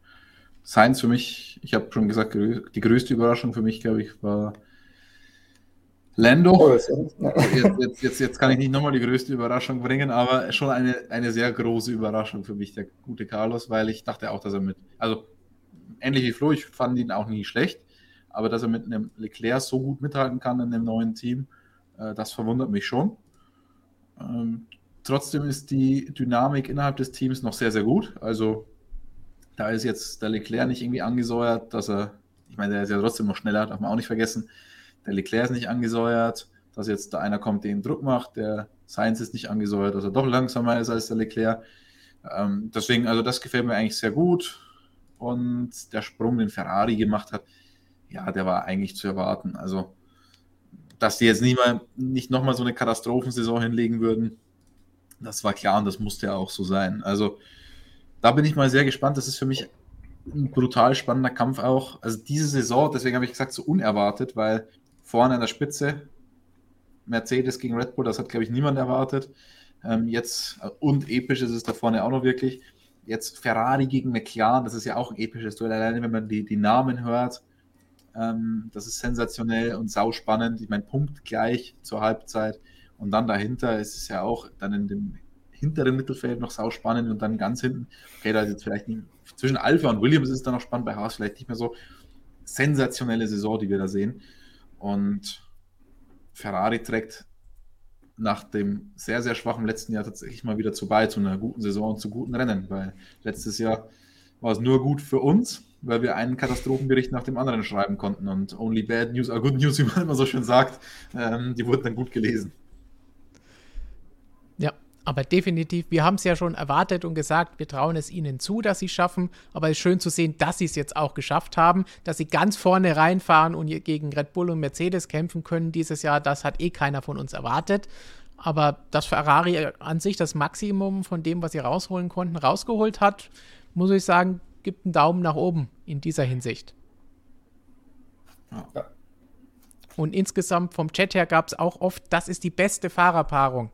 Science für mich, ich habe schon gesagt, die größte Überraschung für mich, glaube ich, war Lando. Oh, jetzt, jetzt, jetzt, jetzt, kann ich nicht nochmal die größte Überraschung bringen, aber schon eine, eine sehr große Überraschung für mich, der gute Carlos, weil ich dachte auch, dass er mit, also ähnlich wie Flo, ich fand ihn auch nie schlecht, aber dass er mit einem Leclerc so gut mithalten kann in dem neuen Team, äh, das verwundert mich schon. Ähm, trotzdem ist die Dynamik innerhalb des Teams noch sehr, sehr gut. Also da ist jetzt der Leclerc nicht irgendwie angesäuert, dass er, ich meine, der ist ja trotzdem noch schneller, darf man auch nicht vergessen. Der Leclerc ist nicht angesäuert, dass jetzt da einer kommt, der ihn Druck macht. Der Sainz ist nicht angesäuert, dass er doch langsamer ist als der Leclerc. Ähm, deswegen, also das gefällt mir eigentlich sehr gut. Und der Sprung, den Ferrari gemacht hat, ja, der war eigentlich zu erwarten. Also, dass die jetzt nicht, mal, nicht nochmal so eine Katastrophensaison hinlegen würden, das war klar und das musste ja auch so sein. Also, da bin ich mal sehr gespannt. Das ist für mich ein brutal spannender Kampf auch. Also diese Saison, deswegen habe ich gesagt, so unerwartet, weil vorne an der Spitze Mercedes gegen Red Bull, das hat, glaube ich, niemand erwartet. Ähm, jetzt, und episch ist es da vorne auch noch wirklich. Jetzt Ferrari gegen McLaren, das ist ja auch ein episches Duell, alleine wenn man die, die Namen hört. Ähm, das ist sensationell und sauspannend. Ich meine, Punkt gleich zur Halbzeit. Und dann dahinter ist es ja auch dann in dem hinteren Mittelfeld noch sau spannend und dann ganz hinten, okay, da ist jetzt vielleicht nicht, zwischen Alpha und Williams ist es dann noch spannend, bei Haas vielleicht nicht mehr so. Sensationelle Saison, die wir da sehen. Und Ferrari trägt nach dem sehr, sehr schwachen letzten Jahr tatsächlich mal wieder zu bei, zu einer guten Saison und zu guten Rennen, weil letztes Jahr war es nur gut für uns, weil wir einen Katastrophenbericht nach dem anderen schreiben konnten und only bad news are good news, wie man immer so schön sagt, ähm, die wurden dann gut gelesen. Aber definitiv, wir haben es ja schon erwartet und gesagt, wir trauen es ihnen zu, dass sie es schaffen. Aber es ist schön zu sehen, dass sie es jetzt auch geschafft haben, dass sie ganz vorne reinfahren und gegen Red Bull und Mercedes kämpfen können dieses Jahr. Das hat eh keiner von uns erwartet. Aber dass Ferrari an sich das Maximum von dem, was sie rausholen konnten, rausgeholt hat, muss ich sagen, gibt einen Daumen nach oben in dieser Hinsicht. Ja. Und insgesamt vom Chat her gab es auch oft, das ist die beste Fahrerpaarung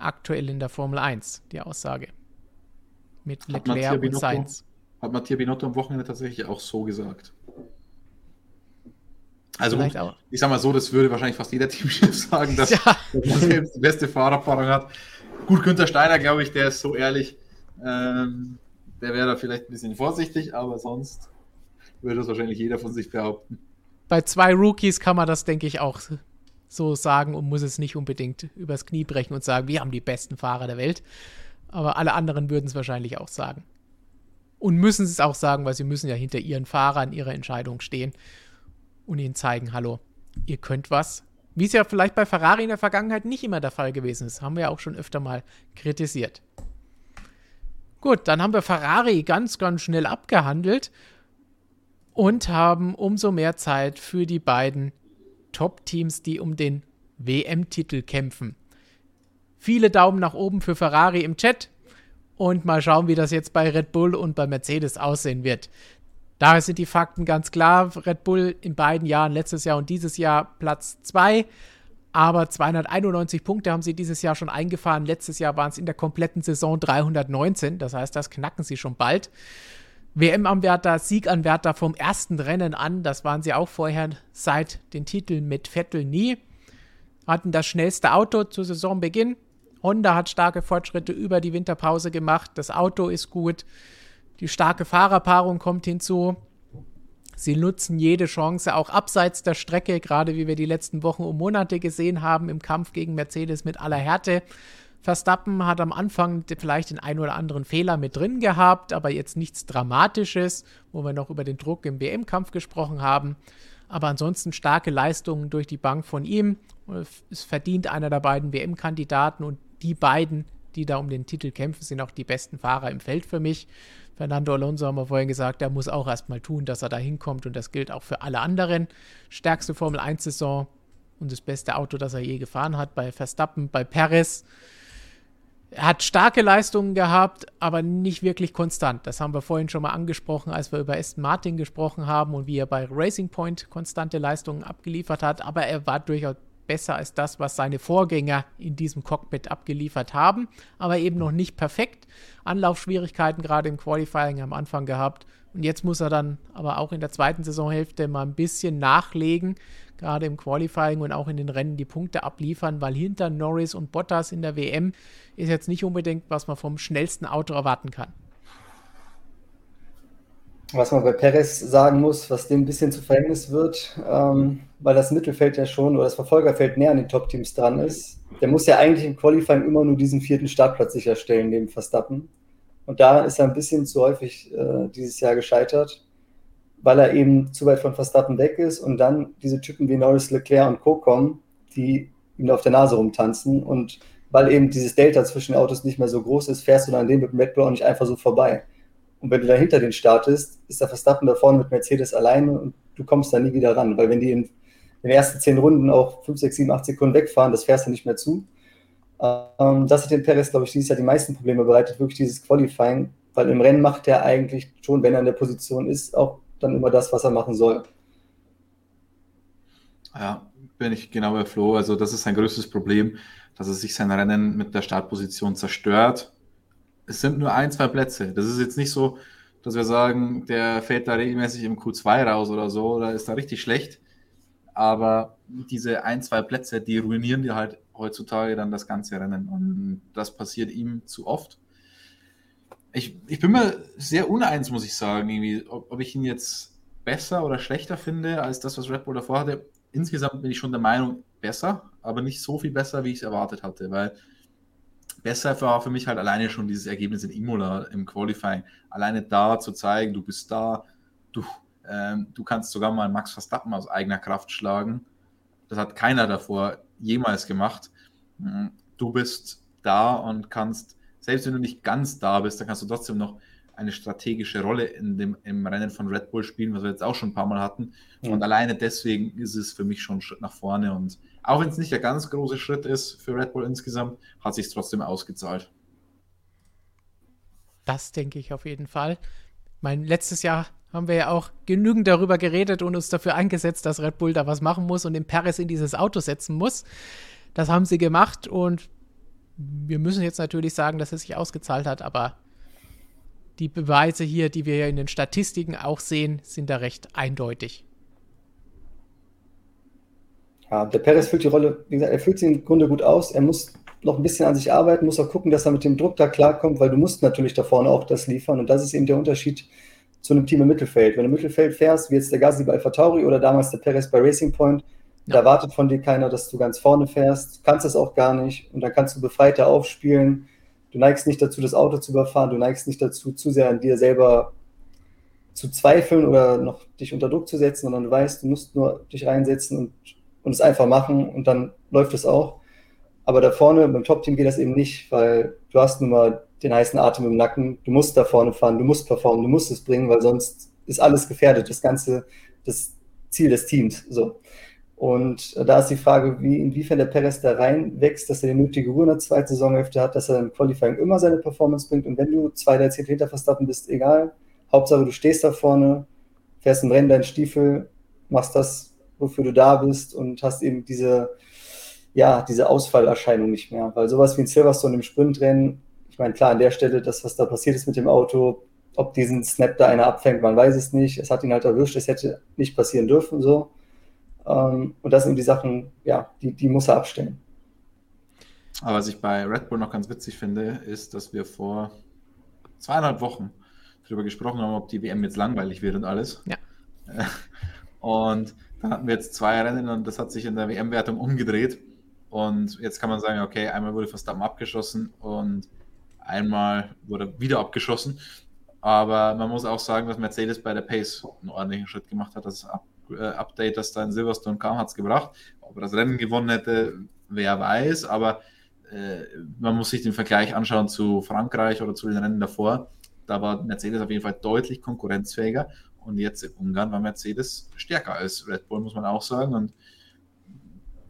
aktuell in der Formel 1, die Aussage. Mit Leclerc und Sainz. Hat Mattia Binotto am Wochenende tatsächlich auch so gesagt. Also gut, ich sag mal so, das würde wahrscheinlich fast jeder Teamchef sagen, dass, ja. dass er die beste Fahrerpaarung hat. Gut, Günther Steiner, glaube ich, der ist so ehrlich. Ähm, der wäre da vielleicht ein bisschen vorsichtig, aber sonst würde das wahrscheinlich jeder von sich behaupten. Bei zwei Rookies kann man das, denke ich, auch so sagen und muss es nicht unbedingt übers Knie brechen und sagen, wir haben die besten Fahrer der Welt. Aber alle anderen würden es wahrscheinlich auch sagen. Und müssen es auch sagen, weil sie müssen ja hinter ihren Fahrern, ihrer Entscheidung stehen und ihnen zeigen, hallo, ihr könnt was. Wie es ja vielleicht bei Ferrari in der Vergangenheit nicht immer der Fall gewesen ist. Haben wir ja auch schon öfter mal kritisiert. Gut, dann haben wir Ferrari ganz, ganz schnell abgehandelt und haben umso mehr Zeit für die beiden Top-Teams, die um den WM-Titel kämpfen. Viele Daumen nach oben für Ferrari im Chat und mal schauen, wie das jetzt bei Red Bull und bei Mercedes aussehen wird. Da sind die Fakten ganz klar. Red Bull in beiden Jahren, letztes Jahr und dieses Jahr Platz 2. Aber 291 Punkte haben sie dieses Jahr schon eingefahren. Letztes Jahr waren es in der kompletten Saison 319. Das heißt, das knacken sie schon bald. WM-Anwärter, Sieganwärter vom ersten Rennen an. Das waren sie auch vorher seit den Titeln mit Vettel nie. Hatten das schnellste Auto zu Saisonbeginn. Honda hat starke Fortschritte über die Winterpause gemacht. Das Auto ist gut. Die starke Fahrerpaarung kommt hinzu. Sie nutzen jede Chance, auch abseits der Strecke, gerade wie wir die letzten Wochen und Monate gesehen haben, im Kampf gegen Mercedes mit aller Härte. Verstappen hat am Anfang vielleicht den einen oder anderen Fehler mit drin gehabt, aber jetzt nichts Dramatisches, wo wir noch über den Druck im WM-Kampf gesprochen haben. Aber ansonsten starke Leistungen durch die Bank von ihm. Es verdient einer der beiden WM-Kandidaten und die beiden, die da um den Titel kämpfen, sind auch die besten Fahrer im Feld für mich. Fernando Alonso haben wir vorhin gesagt, der muss auch erstmal tun, dass er da hinkommt und das gilt auch für alle anderen. Stärkste Formel 1-Saison und das beste Auto, das er je gefahren hat bei Verstappen, bei Perez. Er hat starke Leistungen gehabt, aber nicht wirklich konstant. Das haben wir vorhin schon mal angesprochen, als wir über Aston Martin gesprochen haben und wie er bei Racing Point konstante Leistungen abgeliefert hat. Aber er war durchaus besser als das, was seine Vorgänger in diesem Cockpit abgeliefert haben, aber eben noch nicht perfekt. Anlaufschwierigkeiten gerade im Qualifying am Anfang gehabt. Und jetzt muss er dann aber auch in der zweiten Saisonhälfte mal ein bisschen nachlegen, gerade im Qualifying und auch in den Rennen die Punkte abliefern, weil hinter Norris und Bottas in der WM ist jetzt nicht unbedingt, was man vom schnellsten Auto erwarten kann. Was man bei Perez sagen muss, was dem ein bisschen zu Verhängnis wird, ähm, weil das Mittelfeld ja schon oder das Verfolgerfeld näher an den Top-Teams dran ist. Der muss ja eigentlich im Qualifying immer nur diesen vierten Startplatz sicherstellen, neben Verstappen. Und da ist er ein bisschen zu häufig äh, dieses Jahr gescheitert, weil er eben zu weit von Verstappen weg ist und dann diese Typen wie Norris, Leclerc und Co. kommen, die ihm auf der Nase rumtanzen. Und weil eben dieses Delta zwischen den Autos nicht mehr so groß ist, fährst du dann den mit dem Red Bull auch nicht einfach so vorbei. Und wenn du dahinter den startest, ist der Verstappen da vorne mit Mercedes alleine und du kommst da nie wieder ran. Weil wenn die in den ersten zehn Runden auch 5, 6, 7, 8 Sekunden wegfahren, das fährst du nicht mehr zu. Ähm, das hat den Perez, glaube ich, dieses Jahr die meisten Probleme bereitet, wirklich dieses Qualifying, weil im Rennen macht er eigentlich schon, wenn er in der Position ist, auch dann immer das, was er machen soll. Ja, bin ich genau bei Flo. Also das ist sein größtes Problem, dass er sich sein Rennen mit der Startposition zerstört es sind nur ein, zwei Plätze. Das ist jetzt nicht so, dass wir sagen, der fällt da regelmäßig im Q2 raus oder so, oder ist da richtig schlecht. Aber diese ein, zwei Plätze, die ruinieren dir halt heutzutage dann das ganze Rennen. Und das passiert ihm zu oft. Ich, ich bin mir sehr uneins, muss ich sagen, irgendwie, ob, ob ich ihn jetzt besser oder schlechter finde als das, was Red Bull davor hatte. Insgesamt bin ich schon der Meinung, besser, aber nicht so viel besser, wie ich es erwartet hatte, weil besser war für mich halt alleine schon dieses Ergebnis in Imola im Qualifying. Alleine da zu zeigen, du bist da, du, ähm, du kannst sogar mal Max Verstappen aus eigener Kraft schlagen. Das hat keiner davor jemals gemacht. Mhm. Du bist da und kannst, selbst wenn du nicht ganz da bist, dann kannst du trotzdem noch eine strategische Rolle in dem, im Rennen von Red Bull spielen, was wir jetzt auch schon ein paar Mal hatten. Mhm. Und alleine deswegen ist es für mich schon ein Schritt nach vorne. Und auch wenn es nicht der ganz große Schritt ist für Red Bull insgesamt, hat sich trotzdem ausgezahlt. Das denke ich auf jeden Fall. Mein letztes Jahr haben wir ja auch genügend darüber geredet und uns dafür eingesetzt, dass Red Bull da was machen muss und den Paris in dieses Auto setzen muss. Das haben sie gemacht und wir müssen jetzt natürlich sagen, dass es sich ausgezahlt hat, aber die Beweise hier, die wir ja in den Statistiken auch sehen, sind da recht eindeutig. Ja, der Perez füllt die Rolle, wie gesagt, er füllt sie im Grunde gut aus. Er muss noch ein bisschen an sich arbeiten, muss auch gucken, dass er mit dem Druck da klarkommt, weil du musst natürlich da vorne auch das liefern. Und das ist eben der Unterschied zu einem Team im Mittelfeld. Wenn du im Mittelfeld fährst, wie jetzt der Gasly bei Alpha Tauri oder damals der Perez bei Racing Point, ja. da erwartet von dir keiner, dass du ganz vorne fährst. Kannst es auch gar nicht. Und dann kannst du befreiter aufspielen. Du neigst nicht dazu, das Auto zu überfahren. Du neigst nicht dazu, zu sehr an dir selber zu zweifeln oder noch dich unter Druck zu setzen, sondern du weißt, du musst nur dich reinsetzen und, und es einfach machen und dann läuft es auch. Aber da vorne beim Top-Team geht das eben nicht, weil du hast nun mal den heißen Atem im Nacken. Du musst da vorne fahren, du musst performen, du musst es bringen, weil sonst ist alles gefährdet, das ganze, das Ziel des Teams. So. Und da ist die Frage, wie, inwiefern der Perez da reinwächst, dass er die nötige Ruhe in der zweiten Saisonhälfte hat, dass er im Qualifying immer seine Performance bringt. Und wenn du zwei, drei Zehntel hinter Verstappen bist, egal. Hauptsache, du stehst da vorne, fährst im Rennen deinen Stiefel, machst das, wofür du da bist und hast eben diese, ja, diese Ausfallerscheinung nicht mehr. Weil sowas wie ein Silverstone im Sprintrennen meine, klar, an der Stelle, das, was da passiert ist mit dem Auto, ob diesen Snap da einer abfängt, man weiß es nicht. Es hat ihn halt erwischt, es hätte nicht passieren dürfen, so. Ähm, und das sind die Sachen, ja, die, die muss er abstellen. Aber was ich bei Red Bull noch ganz witzig finde, ist, dass wir vor zweieinhalb Wochen darüber gesprochen haben, ob die WM jetzt langweilig wird und alles. Ja. Und dann hatten wir jetzt zwei Rennen und das hat sich in der WM-Wertung umgedreht. Und jetzt kann man sagen, okay, einmal wurde Verstappen abgeschossen und Einmal wurde wieder abgeschossen. Aber man muss auch sagen, dass Mercedes bei der Pace einen ordentlichen Schritt gemacht hat. Das Up äh, Update, das da in Silverstone kam, hat es gebracht. Ob er das Rennen gewonnen hätte, wer weiß. Aber äh, man muss sich den Vergleich anschauen zu Frankreich oder zu den Rennen davor. Da war Mercedes auf jeden Fall deutlich konkurrenzfähiger. Und jetzt in Ungarn war Mercedes stärker als Red Bull, muss man auch sagen. Und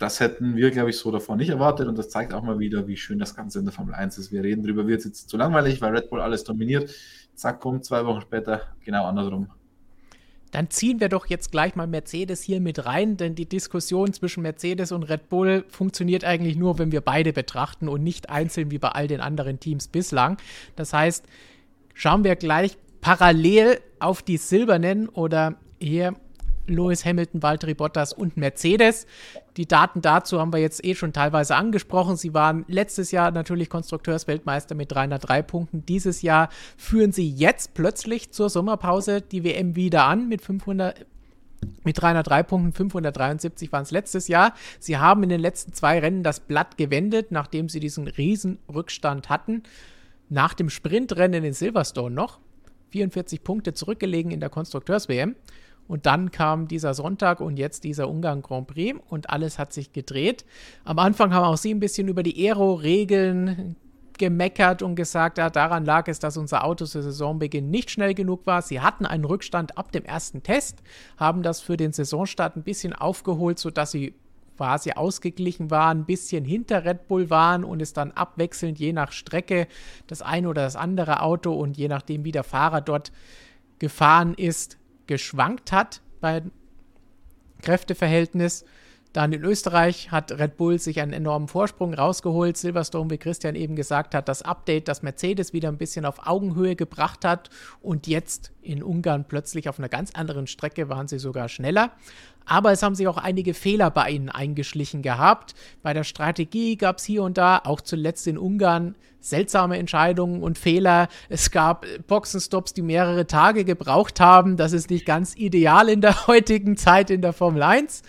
das hätten wir, glaube ich, so davor nicht erwartet und das zeigt auch mal wieder, wie schön das Ganze in der Formel 1 ist. Wir reden darüber, wird es jetzt zu langweilig, weil Red Bull alles dominiert. Zack, kommt zwei Wochen später genau andersrum. Dann ziehen wir doch jetzt gleich mal Mercedes hier mit rein, denn die Diskussion zwischen Mercedes und Red Bull funktioniert eigentlich nur, wenn wir beide betrachten und nicht einzeln wie bei all den anderen Teams bislang. Das heißt, schauen wir gleich parallel auf die Silbernen oder hier Lewis Hamilton, Valtteri Bottas und Mercedes. Die Daten dazu haben wir jetzt eh schon teilweise angesprochen. Sie waren letztes Jahr natürlich Konstrukteursweltmeister mit 303 Punkten. Dieses Jahr führen sie jetzt plötzlich zur Sommerpause die WM wieder an mit 500 mit 303 Punkten, 573 waren es letztes Jahr. Sie haben in den letzten zwei Rennen das Blatt gewendet, nachdem sie diesen riesen Rückstand hatten. Nach dem Sprintrennen in Silverstone noch 44 Punkte zurückgelegen in der Konstrukteurs-WM. Und dann kam dieser Sonntag und jetzt dieser Ungarn Grand Prix und alles hat sich gedreht. Am Anfang haben auch Sie ein bisschen über die Aero-Regeln gemeckert und gesagt, ja, daran lag es, dass unser Auto zu Saisonbeginn nicht schnell genug war. Sie hatten einen Rückstand ab dem ersten Test, haben das für den Saisonstart ein bisschen aufgeholt, sodass sie quasi ausgeglichen waren, ein bisschen hinter Red Bull waren und es dann abwechselnd je nach Strecke das eine oder das andere Auto und je nachdem, wie der Fahrer dort gefahren ist, geschwankt hat beim Kräfteverhältnis. Dann in Österreich hat Red Bull sich einen enormen Vorsprung rausgeholt. Silverstone, wie Christian eben gesagt hat, das Update, das Mercedes wieder ein bisschen auf Augenhöhe gebracht hat. Und jetzt in Ungarn plötzlich auf einer ganz anderen Strecke waren sie sogar schneller. Aber es haben sich auch einige Fehler bei ihnen eingeschlichen gehabt. Bei der Strategie gab es hier und da, auch zuletzt in Ungarn, seltsame Entscheidungen und Fehler. Es gab Boxenstops, die mehrere Tage gebraucht haben. Das ist nicht ganz ideal in der heutigen Zeit in der Formel 1.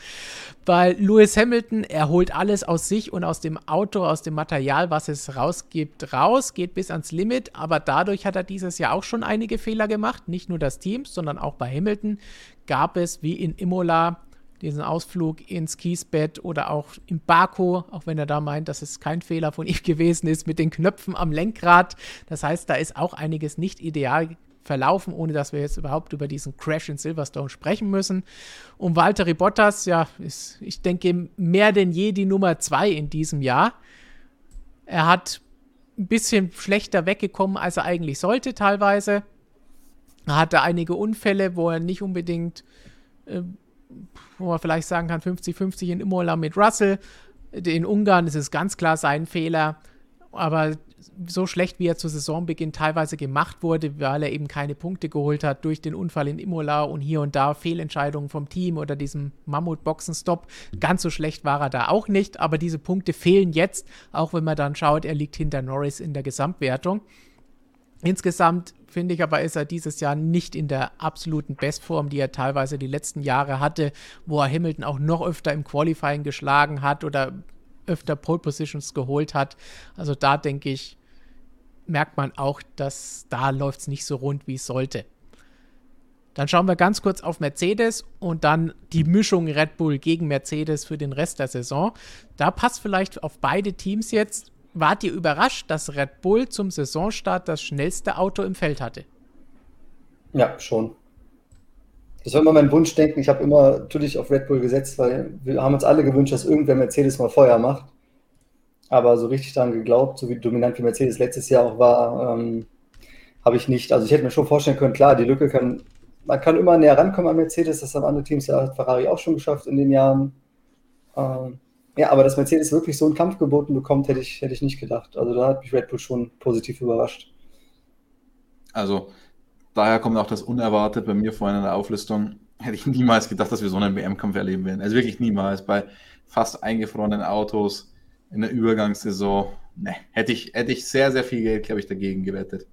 Weil Lewis Hamilton, er holt alles aus sich und aus dem Auto, aus dem Material, was es rausgibt, raus, geht bis ans Limit. Aber dadurch hat er dieses Jahr auch schon einige Fehler gemacht. Nicht nur das Team, sondern auch bei Hamilton gab es wie in Imola diesen Ausflug ins Kiesbett oder auch im Baku, auch wenn er da meint, dass es kein Fehler von ihm gewesen ist, mit den Knöpfen am Lenkrad. Das heißt, da ist auch einiges nicht ideal verlaufen, ohne dass wir jetzt überhaupt über diesen Crash in Silverstone sprechen müssen. Und Valtteri Bottas, ja, ist, ich denke, mehr denn je die Nummer zwei in diesem Jahr. Er hat ein bisschen schlechter weggekommen, als er eigentlich sollte, teilweise. Er hatte einige Unfälle, wo er nicht unbedingt, äh, wo man vielleicht sagen kann, 50-50 in Imola mit Russell. In Ungarn ist es ganz klar sein Fehler. Aber so schlecht, wie er zu Saisonbeginn teilweise gemacht wurde, weil er eben keine Punkte geholt hat durch den Unfall in Imola und hier und da Fehlentscheidungen vom Team oder diesem Mammut-Boxenstopp. Ganz so schlecht war er da auch nicht, aber diese Punkte fehlen jetzt, auch wenn man dann schaut, er liegt hinter Norris in der Gesamtwertung. Insgesamt finde ich aber, ist er dieses Jahr nicht in der absoluten Bestform, die er teilweise die letzten Jahre hatte, wo er Hamilton auch noch öfter im Qualifying geschlagen hat oder öfter Pole Positions geholt hat. Also da denke ich, merkt man auch, dass da läuft es nicht so rund, wie es sollte. Dann schauen wir ganz kurz auf Mercedes und dann die Mischung Red Bull gegen Mercedes für den Rest der Saison. Da passt vielleicht auf beide Teams jetzt. Wart ihr überrascht, dass Red Bull zum Saisonstart das schnellste Auto im Feld hatte? Ja, schon. Das war immer mein Wunschdenken. Ich habe immer natürlich auf Red Bull gesetzt, weil wir haben uns alle gewünscht, dass irgendwer Mercedes mal Feuer macht. Aber so richtig daran geglaubt, so wie dominant wie Mercedes letztes Jahr auch war, ähm, habe ich nicht. Also ich hätte mir schon vorstellen können, klar, die Lücke kann, man kann immer näher rankommen an Mercedes, das haben andere Teams ja Ferrari auch schon geschafft in den Jahren. Ähm, ja, aber dass Mercedes wirklich so einen Kampf geboten bekommt, hätte ich, hätte ich nicht gedacht. Also da hat mich Red Bull schon positiv überrascht. Also daher kommt auch das Unerwartet bei mir vorhin in der Auflistung. Hätte ich niemals gedacht, dass wir so einen WM-Kampf erleben werden. Also wirklich niemals. Bei fast eingefrorenen Autos in der Übergangssaison. Ne, hätte ich, hätte ich sehr, sehr viel Geld, glaube ich, dagegen gewettet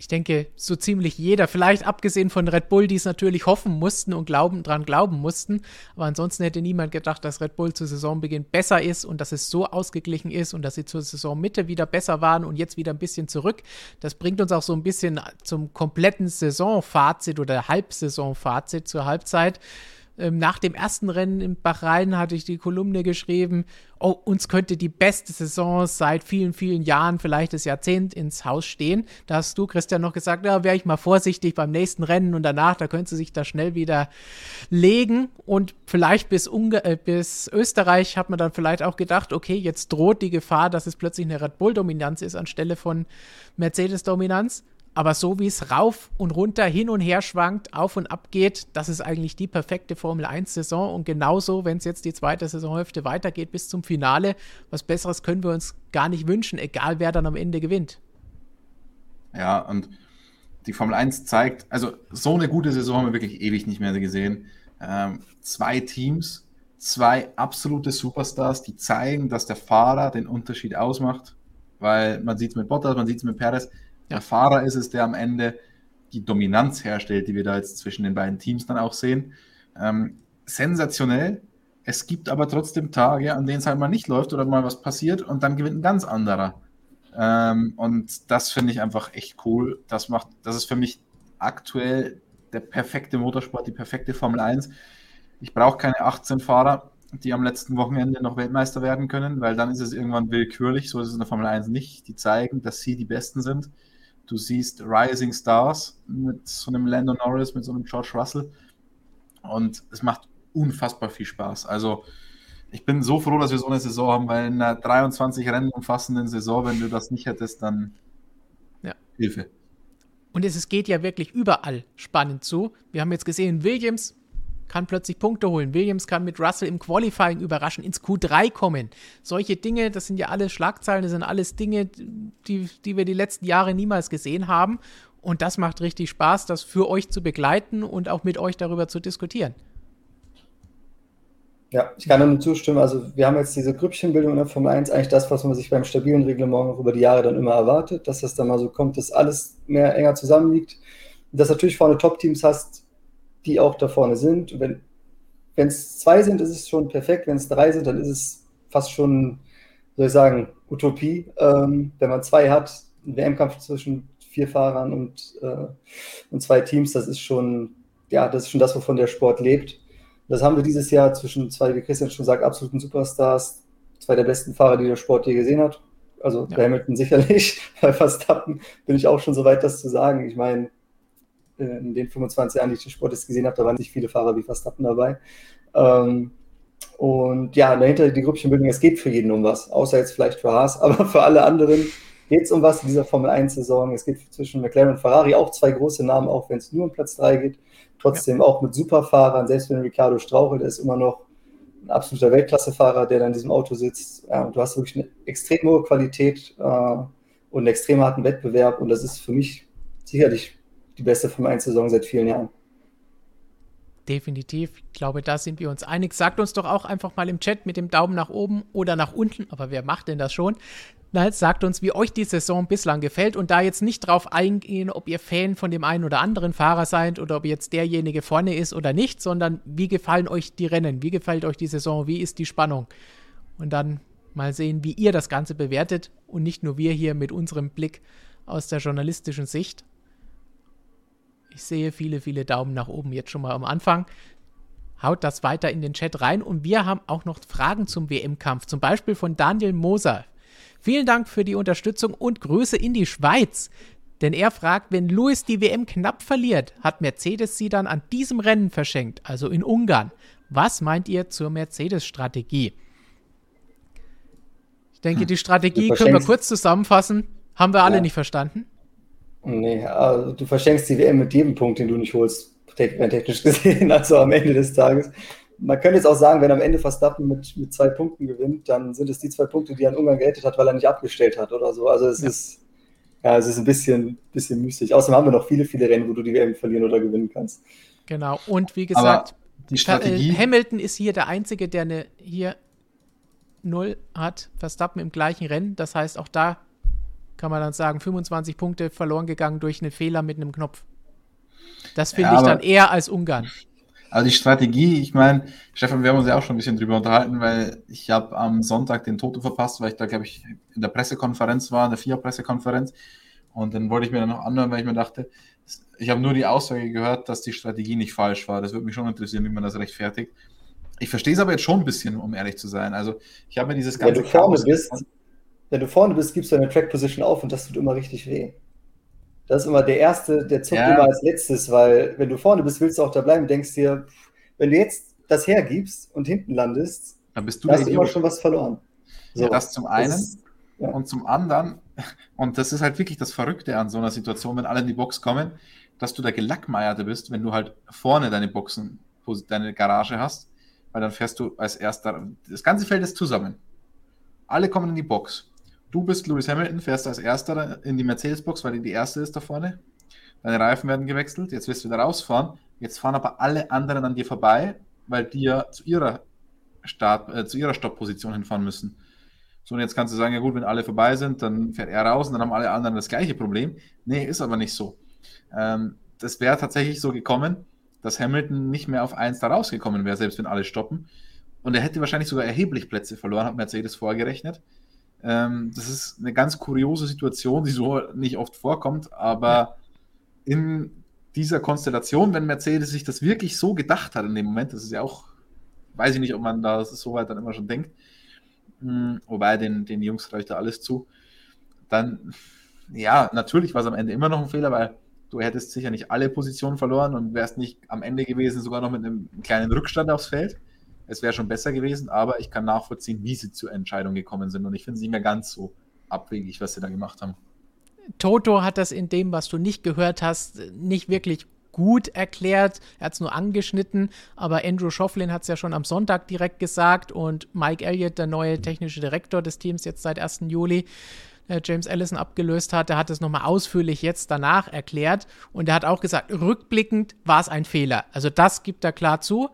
ich denke, so ziemlich jeder, vielleicht abgesehen von Red Bull, die es natürlich hoffen mussten und glauben, dran glauben mussten. Aber ansonsten hätte niemand gedacht, dass Red Bull zu Saisonbeginn besser ist und dass es so ausgeglichen ist und dass sie zur Saisonmitte wieder besser waren und jetzt wieder ein bisschen zurück. Das bringt uns auch so ein bisschen zum kompletten Saisonfazit oder Halbsaisonfazit zur Halbzeit. Ähm, nach dem ersten Rennen in Bahrain hatte ich die Kolumne geschrieben, oh, uns könnte die beste Saison seit vielen, vielen Jahren, vielleicht das Jahrzehnt ins Haus stehen. Da hast du, Christian, noch gesagt, ja, wäre ich mal vorsichtig beim nächsten Rennen und danach, da könnte sich da schnell wieder legen. Und vielleicht bis, Unge äh, bis Österreich hat man dann vielleicht auch gedacht, okay, jetzt droht die Gefahr, dass es plötzlich eine Red Bull-Dominanz ist anstelle von Mercedes-Dominanz. Aber so wie es rauf und runter, hin und her schwankt, auf und ab geht, das ist eigentlich die perfekte Formel 1-Saison. Und genauso, wenn es jetzt die zweite Saisonhälfte weitergeht bis zum Finale, was Besseres können wir uns gar nicht wünschen, egal wer dann am Ende gewinnt. Ja, und die Formel 1 zeigt, also so eine gute Saison haben wir wirklich ewig nicht mehr gesehen. Ähm, zwei Teams, zwei absolute Superstars, die zeigen, dass der Fahrer den Unterschied ausmacht. Weil man sieht es mit Bottas, man sieht es mit Perez der Fahrer ist es, der am Ende die Dominanz herstellt, die wir da jetzt zwischen den beiden Teams dann auch sehen. Ähm, sensationell. Es gibt aber trotzdem Tage, an denen es halt mal nicht läuft oder mal was passiert und dann gewinnt ein ganz anderer. Ähm, und das finde ich einfach echt cool. Das macht, das ist für mich aktuell der perfekte Motorsport, die perfekte Formel 1. Ich brauche keine 18 Fahrer, die am letzten Wochenende noch Weltmeister werden können, weil dann ist es irgendwann willkürlich. So ist es in der Formel 1 nicht. Die zeigen, dass sie die Besten sind. Du siehst Rising Stars mit so einem Lando Norris, mit so einem George Russell. Und es macht unfassbar viel Spaß. Also ich bin so froh, dass wir so eine Saison haben, weil in einer 23 Rennen umfassenden Saison, wenn du das nicht hättest, dann ja. Hilfe. Und es geht ja wirklich überall spannend zu. Wir haben jetzt gesehen, Williams kann plötzlich Punkte holen. Williams kann mit Russell im Qualifying überraschen, ins Q3 kommen. Solche Dinge, das sind ja alles Schlagzeilen, das sind alles Dinge, die, die wir die letzten Jahre niemals gesehen haben. Und das macht richtig Spaß, das für euch zu begleiten und auch mit euch darüber zu diskutieren. Ja, ich kann nur zustimmen. Also wir haben jetzt diese Grüppchenbildung in der Formel 1, eigentlich das, was man sich beim stabilen Reglement auch über die Jahre dann immer erwartet, dass das dann mal so kommt, dass alles mehr enger zusammenliegt. Dass natürlich vorne Top-Teams hast, die auch da vorne sind. Wenn es zwei sind, ist es schon perfekt. Wenn es drei sind, dann ist es fast schon, soll ich sagen, Utopie. Ähm, wenn man zwei hat, ein WM-Kampf zwischen vier Fahrern und, äh, und zwei Teams, das ist schon, ja, das ist schon das, wovon der Sport lebt. Das haben wir dieses Jahr zwischen zwei, wie Christian schon sagt, absoluten Superstars, zwei der besten Fahrer, die der Sport je gesehen hat. Also ja. Hamilton sicherlich, bei Verstappen bin ich auch schon so weit, das zu sagen. Ich meine, in den 25 Jahren, die ich den Sport jetzt gesehen habe, da waren nicht viele Fahrer wie Verstappen dabei. Ähm, und ja, dahinter die Grüppchenbildung, es geht für jeden um was, außer jetzt vielleicht für Haas, aber für alle anderen geht es um was in dieser Formel 1-Saison. Es geht zwischen McLaren und Ferrari auch zwei große Namen, auch wenn es nur um Platz 3 geht trotzdem ja. auch mit Superfahrern, selbst wenn Ricardo strauchelt, ist immer noch ein absoluter Weltklassefahrer, der da in diesem Auto sitzt. Ja, und du hast wirklich eine extrem hohe Qualität äh, und einen extrem harten Wettbewerb und das ist für mich sicherlich die beste Formel 1-Saison seit vielen Jahren. Definitiv. Ich glaube, da sind wir uns einig. Sagt uns doch auch einfach mal im Chat mit dem Daumen nach oben oder nach unten, aber wer macht denn das schon? sagt uns, wie euch die Saison bislang gefällt und da jetzt nicht drauf eingehen, ob ihr Fan von dem einen oder anderen Fahrer seid oder ob jetzt derjenige vorne ist oder nicht, sondern wie gefallen euch die Rennen, wie gefällt euch die Saison, wie ist die Spannung und dann mal sehen, wie ihr das Ganze bewertet und nicht nur wir hier mit unserem Blick aus der journalistischen Sicht. Ich sehe viele, viele Daumen nach oben jetzt schon mal am Anfang. Haut das weiter in den Chat rein und wir haben auch noch Fragen zum WM-Kampf, zum Beispiel von Daniel Moser. Vielen Dank für die Unterstützung und Grüße in die Schweiz. Denn er fragt, wenn Lewis die WM knapp verliert, hat Mercedes sie dann an diesem Rennen verschenkt, also in Ungarn. Was meint ihr zur Mercedes-Strategie? Ich denke, die Strategie können wir kurz zusammenfassen. Haben wir alle ja. nicht verstanden? Nee, also du verschenkst die WM mit jedem Punkt, den du nicht holst, technisch gesehen, also am Ende des Tages man könnte jetzt auch sagen, wenn am Ende Verstappen mit, mit zwei Punkten gewinnt, dann sind es die zwei Punkte, die er in Ungarn gerettet hat, weil er nicht abgestellt hat oder so. Also es ja. ist ja, es ist ein bisschen, bisschen mystisch. Außerdem haben wir noch viele, viele Rennen, wo du die WM verlieren oder gewinnen kannst. Genau. Und wie gesagt, die Strategie Hamilton ist hier der Einzige, der eine hier null hat. Verstappen im gleichen Rennen. Das heißt, auch da kann man dann sagen, 25 Punkte verloren gegangen durch einen Fehler mit einem Knopf. Das finde ja, ich dann eher als Ungarn. Also die Strategie, ich meine, Stefan, wir haben uns ja auch schon ein bisschen drüber unterhalten, weil ich habe am Sonntag den Toto verpasst, weil ich da, glaube ich, in der Pressekonferenz war, in der FIA-Pressekonferenz. Und dann wollte ich mir dann noch anhören, weil ich mir dachte, ich habe nur die Aussage gehört, dass die Strategie nicht falsch war. Das würde mich schon interessieren, wie man das rechtfertigt. Ich verstehe es aber jetzt schon ein bisschen, um ehrlich zu sein. Also ich habe mir dieses ganze... Wenn du vorne bist, wenn du vorne bist, gibst du deine Track Position auf und das tut immer richtig weh. Das ist immer der Erste, der zuckt ja. immer als letztes, weil wenn du vorne bist, willst du auch da bleiben, denkst dir, wenn du jetzt das hergibst und hinten landest, dann bist du hast du immer schon was verloren. So, ja, das zum einen. Das ist, ja. Und zum anderen, und das ist halt wirklich das Verrückte an so einer Situation, wenn alle in die Box kommen, dass du der Gelackmeierte bist, wenn du halt vorne deine Boxen, deine Garage hast, weil dann fährst du als erster, das ganze Feld ist zusammen. Alle kommen in die Box. Du bist Lewis Hamilton, fährst als erster in die Mercedes-Box, weil die die erste ist da vorne. Deine Reifen werden gewechselt, jetzt wirst du wieder rausfahren. Jetzt fahren aber alle anderen an dir vorbei, weil die ja zu ihrer Start, äh, zu ihrer Stoppposition hinfahren müssen. So, und jetzt kannst du sagen, ja gut, wenn alle vorbei sind, dann fährt er raus und dann haben alle anderen das gleiche Problem. Nee, ist aber nicht so. Ähm, das wäre tatsächlich so gekommen, dass Hamilton nicht mehr auf 1 da rausgekommen wäre, selbst wenn alle stoppen. Und er hätte wahrscheinlich sogar erheblich Plätze verloren, hat Mercedes vorgerechnet. Ähm, das ist eine ganz kuriose Situation, die so nicht oft vorkommt, aber in dieser Konstellation, wenn Mercedes sich das wirklich so gedacht hat in dem Moment, das ist ja auch, weiß ich nicht, ob man da so weit dann immer schon denkt, hm, wobei den, den Jungs reicht da alles zu, dann, ja, natürlich war es am Ende immer noch ein Fehler, weil du hättest sicher nicht alle Positionen verloren und wärst nicht am Ende gewesen, sogar noch mit einem kleinen Rückstand aufs Feld. Es wäre schon besser gewesen, aber ich kann nachvollziehen, wie sie zur Entscheidung gekommen sind. Und ich finde es nicht mehr ganz so abwegig, was sie da gemacht haben. Toto hat das in dem, was du nicht gehört hast, nicht wirklich gut erklärt. Er hat es nur angeschnitten, aber Andrew Schofflin hat es ja schon am Sonntag direkt gesagt und Mike Elliott, der neue technische Direktor des Teams, jetzt seit 1. Juli, äh, James Allison abgelöst hat, der hat es nochmal ausführlich jetzt danach erklärt und er hat auch gesagt, rückblickend war es ein Fehler. Also das gibt er klar zu,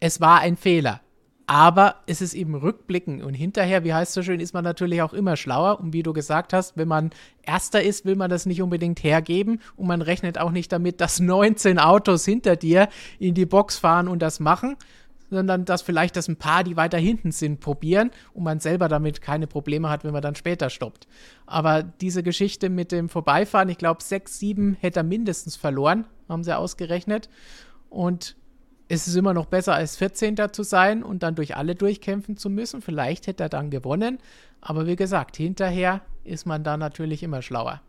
es war ein Fehler. Aber es ist eben rückblickend und hinterher, wie heißt so schön, ist man natürlich auch immer schlauer. Und wie du gesagt hast, wenn man Erster ist, will man das nicht unbedingt hergeben. Und man rechnet auch nicht damit, dass 19 Autos hinter dir in die Box fahren und das machen, sondern dass vielleicht das ein paar, die weiter hinten sind, probieren und man selber damit keine Probleme hat, wenn man dann später stoppt. Aber diese Geschichte mit dem Vorbeifahren, ich glaube, 6, 7 hätte er mindestens verloren, haben sie ausgerechnet. Und es ist immer noch besser, als 14. zu sein und dann durch alle durchkämpfen zu müssen. Vielleicht hätte er dann gewonnen. Aber wie gesagt, hinterher ist man da natürlich immer schlauer.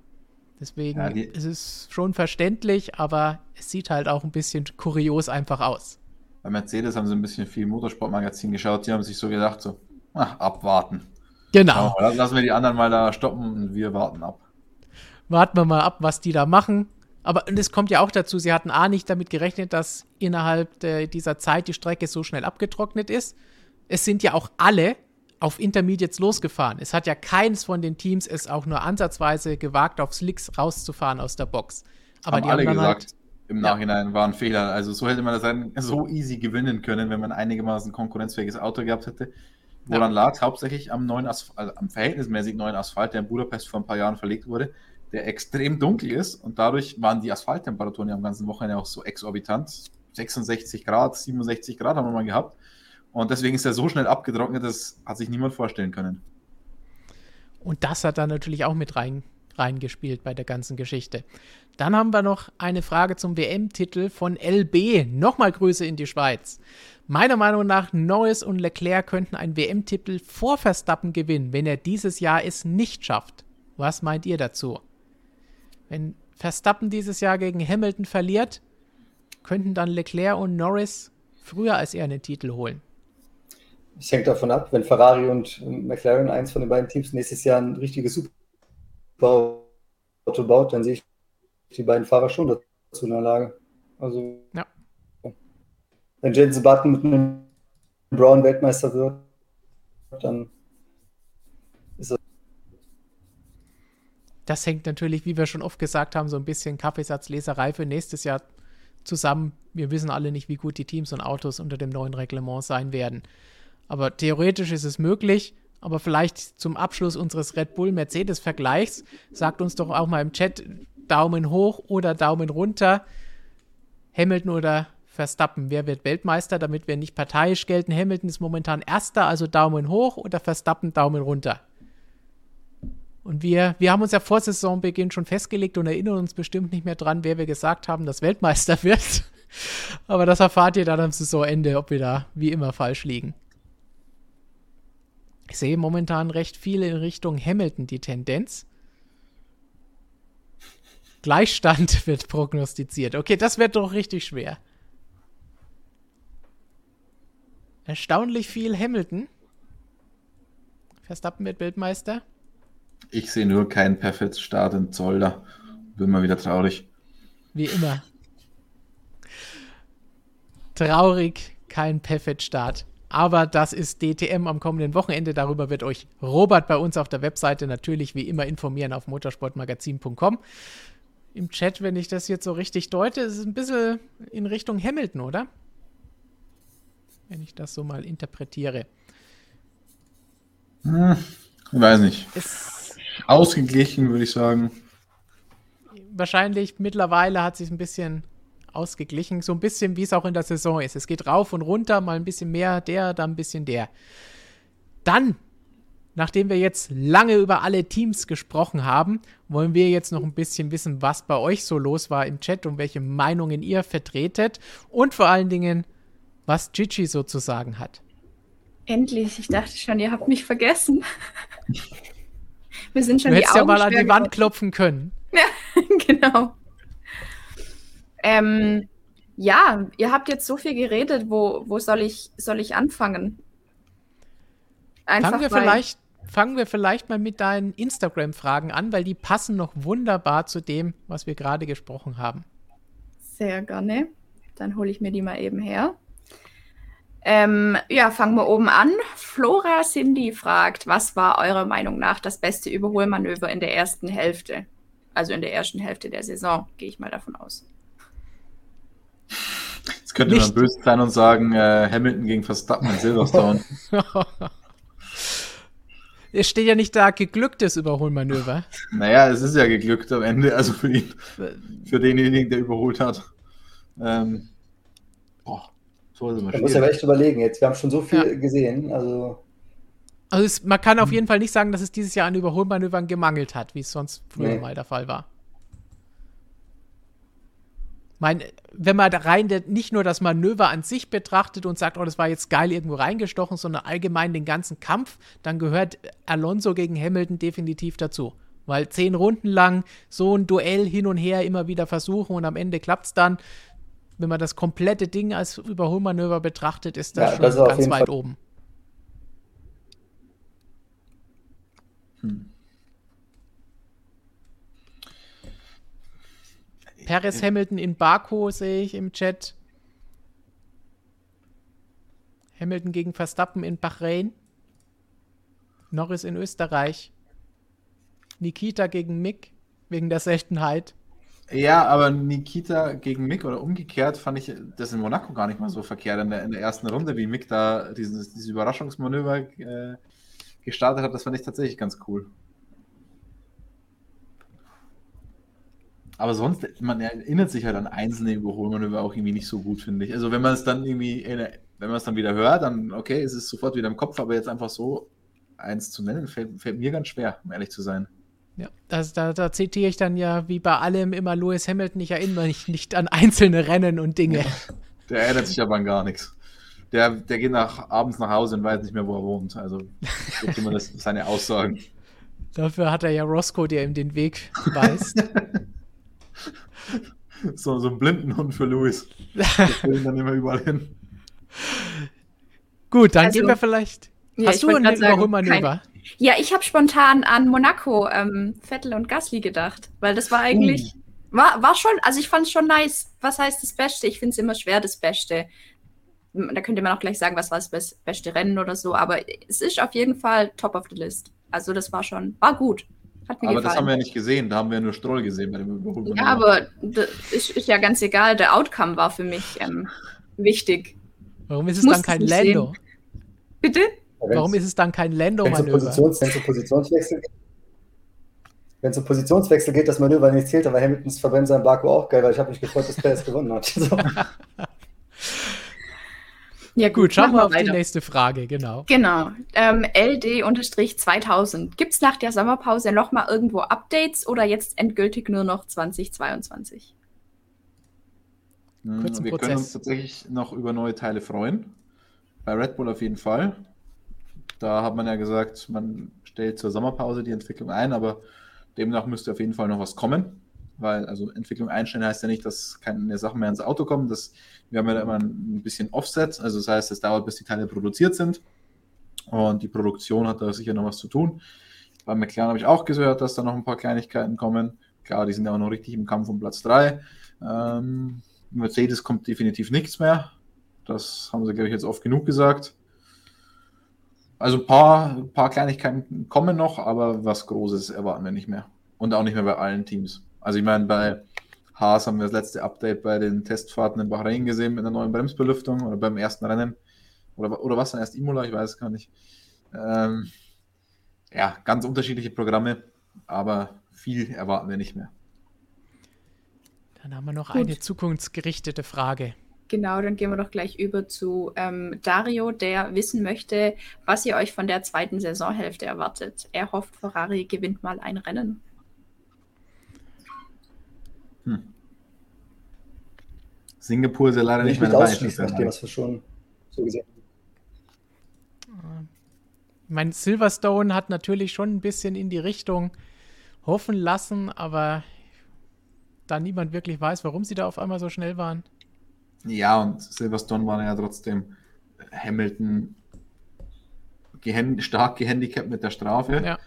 Deswegen ja, ist es schon verständlich, aber es sieht halt auch ein bisschen kurios einfach aus. Bei Mercedes haben sie ein bisschen viel Motorsportmagazin geschaut. Die haben sich so gedacht, so, ach, abwarten. Genau. Lassen wir die anderen mal da stoppen und wir warten ab. Warten wir mal ab, was die da machen. Aber und es kommt ja auch dazu, sie hatten A nicht damit gerechnet, dass innerhalb der, dieser Zeit die Strecke so schnell abgetrocknet ist. Es sind ja auch alle auf Intermediates losgefahren. Es hat ja keins von den Teams es auch nur ansatzweise gewagt, auf Slicks rauszufahren aus der Box. Aber Haben die alle gesagt, halt, im Nachhinein ja. war ein Fehler. Also so hätte man das dann so easy gewinnen können, wenn man einigermaßen konkurrenzfähiges Auto gehabt hätte. Woran ja. lag? Hauptsächlich am neuen Asphalt, also am verhältnismäßig neuen Asphalt, der in Budapest vor ein paar Jahren verlegt wurde der extrem dunkel ist und dadurch waren die Asphalttemperaturen ja am ganzen Wochenende auch so exorbitant. 66 Grad, 67 Grad haben wir mal gehabt. Und deswegen ist er so schnell abgetrocknet, das hat sich niemand vorstellen können. Und das hat dann natürlich auch mit rein, reingespielt bei der ganzen Geschichte. Dann haben wir noch eine Frage zum WM-Titel von LB. Nochmal Grüße in die Schweiz. Meiner Meinung nach, Norris und Leclerc könnten einen WM-Titel vor Verstappen gewinnen, wenn er dieses Jahr es nicht schafft. Was meint ihr dazu? Wenn Verstappen dieses Jahr gegen Hamilton verliert, könnten dann Leclerc und Norris früher als er einen Titel holen. Es hängt davon ab, wenn Ferrari und McLaren, eins von den beiden Teams, nächstes Jahr ein richtiges Superauto baut, dann sehe ich die beiden Fahrer schon dazu in der Lage. Also, ja. wenn Jensen Button mit einem Brown Weltmeister wird, dann das hängt natürlich, wie wir schon oft gesagt haben, so ein bisschen Kaffeesatzleserei für nächstes Jahr zusammen. Wir wissen alle nicht, wie gut die Teams und Autos unter dem neuen Reglement sein werden. Aber theoretisch ist es möglich. Aber vielleicht zum Abschluss unseres Red Bull-Mercedes-Vergleichs sagt uns doch auch mal im Chat Daumen hoch oder Daumen runter. Hamilton oder Verstappen, wer wird Weltmeister, damit wir nicht parteiisch gelten? Hamilton ist momentan Erster, also Daumen hoch oder Verstappen Daumen runter. Und wir, wir haben uns ja vor Saisonbeginn schon festgelegt und erinnern uns bestimmt nicht mehr dran, wer wir gesagt haben, dass Weltmeister wird. Aber das erfahrt ihr dann am Saisonende, ob wir da wie immer falsch liegen. Ich sehe momentan recht viel in Richtung Hamilton die Tendenz. Gleichstand wird prognostiziert. Okay, das wird doch richtig schwer. Erstaunlich viel Hamilton. Verstappen wird Weltmeister. Ich sehe nur keinen perfekten Start in Zolder. Bin mal wieder traurig. Wie immer. Traurig, kein perfekt Start. Aber das ist DTM am kommenden Wochenende. Darüber wird euch Robert bei uns auf der Webseite natürlich wie immer informieren auf motorsportmagazin.com. Im Chat, wenn ich das jetzt so richtig deute, ist es ein bisschen in Richtung Hamilton, oder? Wenn ich das so mal interpretiere. Hm, ich weiß nicht. Es Ausgeglichen, würde ich sagen. Wahrscheinlich mittlerweile hat sich ein bisschen ausgeglichen. So ein bisschen, wie es auch in der Saison ist. Es geht rauf und runter, mal ein bisschen mehr der, dann ein bisschen der. Dann, nachdem wir jetzt lange über alle Teams gesprochen haben, wollen wir jetzt noch ein bisschen wissen, was bei euch so los war im Chat und welche Meinungen ihr vertretet und vor allen Dingen, was Gigi so zu sagen hat. Endlich, ich dachte schon, ihr habt mich vergessen. Wir sind schon du hättest ja mal an die Wand klopfen können. Ja, genau. Ähm, ja, ihr habt jetzt so viel geredet. Wo, wo soll, ich, soll ich anfangen? Einfach fangen, wir vielleicht, fangen wir vielleicht mal mit deinen Instagram-Fragen an, weil die passen noch wunderbar zu dem, was wir gerade gesprochen haben. Sehr gerne. Dann hole ich mir die mal eben her. Ähm, ja, fangen wir oben an. Flora Cindy fragt, was war eurer Meinung nach das beste Überholmanöver in der ersten Hälfte? Also in der ersten Hälfte der Saison, gehe ich mal davon aus. Jetzt könnte Nicht. man böse sein und sagen, äh, Hamilton gegen Verstappen in Silverstone. es steht ja nicht da geglücktes Überholmanöver. Naja, es ist ja geglückt am Ende, also für ihn, für denjenigen, der überholt hat. Ähm, so ist Man muss ja echt überlegen jetzt. Wir haben schon so viel ja. gesehen, also. Also es, man kann auf jeden Fall nicht sagen, dass es dieses Jahr an Überholmanövern gemangelt hat, wie es sonst früher nee. mal der Fall war mein, wenn man da rein nicht nur das Manöver an sich betrachtet und sagt, oh, das war jetzt geil irgendwo reingestochen, sondern allgemein den ganzen Kampf, dann gehört Alonso gegen Hamilton definitiv dazu. Weil zehn Runden lang so ein Duell hin und her immer wieder versuchen und am Ende klappt es dann. Wenn man das komplette Ding als Überholmanöver betrachtet, ist das ja, schon das ganz weit Fall. oben. Hm. Perez Hamilton in Baku sehe ich im Chat. Hamilton gegen Verstappen in Bahrain. Norris in Österreich. Nikita gegen Mick wegen der Seltenheit. Ja, aber Nikita gegen Mick oder umgekehrt fand ich das in Monaco gar nicht mal so verkehrt in der, in der ersten Runde, wie Mick da dieses, dieses Überraschungsmanöver äh, gestartet hat. Das fand ich tatsächlich ganz cool. Aber sonst, man erinnert sich halt an einzelne Überholmanöver auch irgendwie nicht so gut, finde ich. Also wenn man es dann irgendwie, wenn man es dann wieder hört, dann okay, es ist sofort wieder im Kopf, aber jetzt einfach so eins zu nennen, fällt, fällt mir ganz schwer, um ehrlich zu sein. Ja, das, da, da, zitiere ich dann ja wie bei allem immer Lewis Hamilton, ich erinnere mich nicht an einzelne Rennen und Dinge. Der erinnert sich aber an gar nichts. Der, der geht nach, abends nach Hause und weiß nicht mehr, wo er wohnt. Also, so immer das, seine Aussagen. Dafür hat er ja Roscoe, der ihm den Weg weist. so, so ein Blindenhund für Louis. Wir ihn dann immer überall hin. Gut, dann also, gehen wir vielleicht. Ja, Hast du ein Überholmanöver? Ja, ich habe spontan an Monaco, ähm, Vettel und Gasly gedacht, weil das war eigentlich, uh. war, war schon, also ich fand es schon nice. Was heißt das Beste? Ich finde es immer schwer, das Beste. Da könnte man auch gleich sagen, was war das beste Rennen oder so, aber es ist auf jeden Fall top of the list. Also das war schon, war gut. Hat mir aber gefallen. das haben wir ja nicht gesehen, da haben wir nur Stroll gesehen bei dem Überholmanöver. Ja, aber das ist, ist, ja ganz egal, der Outcome war für mich ähm, wichtig. Warum ist es dann kein Lando? Sehen. Bitte? Warum ist es dann kein Lando-Manöver? Wenn es um Positionswechsel geht, wenn es um Positionswechsel geht, das Manöver nicht zählt, aber Hamiltons Verbremser in Baku auch geil, weil ich habe mich gefreut, dass Perez gewonnen hat. So. Ja, gut, schauen wir auf weiter. die nächste Frage, genau. Genau. Ähm, LD-2000. Gibt es nach der Sommerpause nochmal irgendwo Updates oder jetzt endgültig nur noch 2022? Hm, Kurzen wir Prozess. können uns tatsächlich noch über neue Teile freuen. Bei Red Bull auf jeden Fall. Da hat man ja gesagt, man stellt zur Sommerpause die Entwicklung ein, aber demnach müsste auf jeden Fall noch was kommen weil also Entwicklung einstellen heißt ja nicht, dass keine Sachen mehr ins Auto kommen. Das, wir haben ja immer ein bisschen Offset, also das heißt, es dauert, bis die Teile produziert sind. Und die Produktion hat da sicher noch was zu tun. Bei McLaren habe ich auch gehört, dass da noch ein paar Kleinigkeiten kommen. Klar, die sind ja auch noch richtig im Kampf um Platz 3. Ähm, Mercedes kommt definitiv nichts mehr. Das haben sie, glaube ich, jetzt oft genug gesagt. Also ein paar, paar Kleinigkeiten kommen noch, aber was Großes erwarten wir nicht mehr. Und auch nicht mehr bei allen Teams. Also ich meine, bei Haas haben wir das letzte Update bei den Testfahrten in Bahrain gesehen mit einer neuen Bremsbelüftung oder beim ersten Rennen. Oder, oder was dann erst Imola, ich weiß es gar nicht. Ähm, ja, ganz unterschiedliche Programme, aber viel erwarten wir nicht mehr. Dann haben wir noch Gut. eine zukunftsgerichtete Frage. Genau, dann gehen wir doch gleich über zu ähm, Dario, der wissen möchte, was ihr euch von der zweiten Saisonhälfte erwartet. Er hofft, Ferrari gewinnt mal ein Rennen. Hm. Singapur ist ja leider nicht, nicht mehr dabei. Nachdem, was wir schon so gesehen Mein Silverstone hat natürlich schon ein bisschen in die Richtung hoffen lassen, aber da niemand wirklich weiß, warum sie da auf einmal so schnell waren. Ja, und Silverstone war ja trotzdem Hamilton gehand stark gehandicapt mit der Strafe. Ja.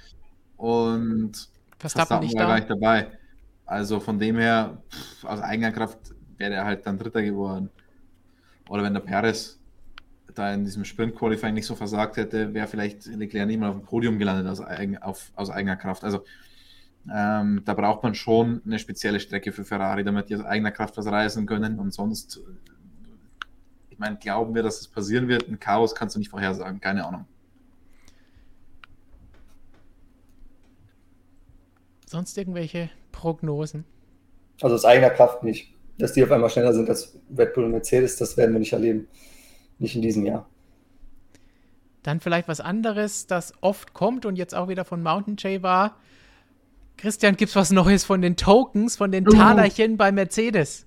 Und Verstappen, Verstappen war da. gar nicht dabei. Also von dem her, pff, aus eigener Kraft wäre er halt dann Dritter geworden. Oder wenn der Perez da in diesem Sprint-Qualifying nicht so versagt hätte, wäre vielleicht Leclerc nicht mal auf dem Podium gelandet aus, eigen, auf, aus eigener Kraft. Also ähm, da braucht man schon eine spezielle Strecke für Ferrari, damit die aus eigener Kraft was reisen können. Und sonst, ich meine, glauben wir, dass es das passieren wird? Ein Chaos kannst du nicht vorhersagen, keine Ahnung. Sonst irgendwelche Prognosen? Also aus eigener Kraft nicht. Dass die auf einmal schneller sind als Red Bull und Mercedes, das werden wir nicht erleben. Nicht in diesem Jahr. Dann vielleicht was anderes, das oft kommt und jetzt auch wieder von Mountain Jay war. Christian, gibt es was Neues von den Tokens, von den Talerchen bei Mercedes?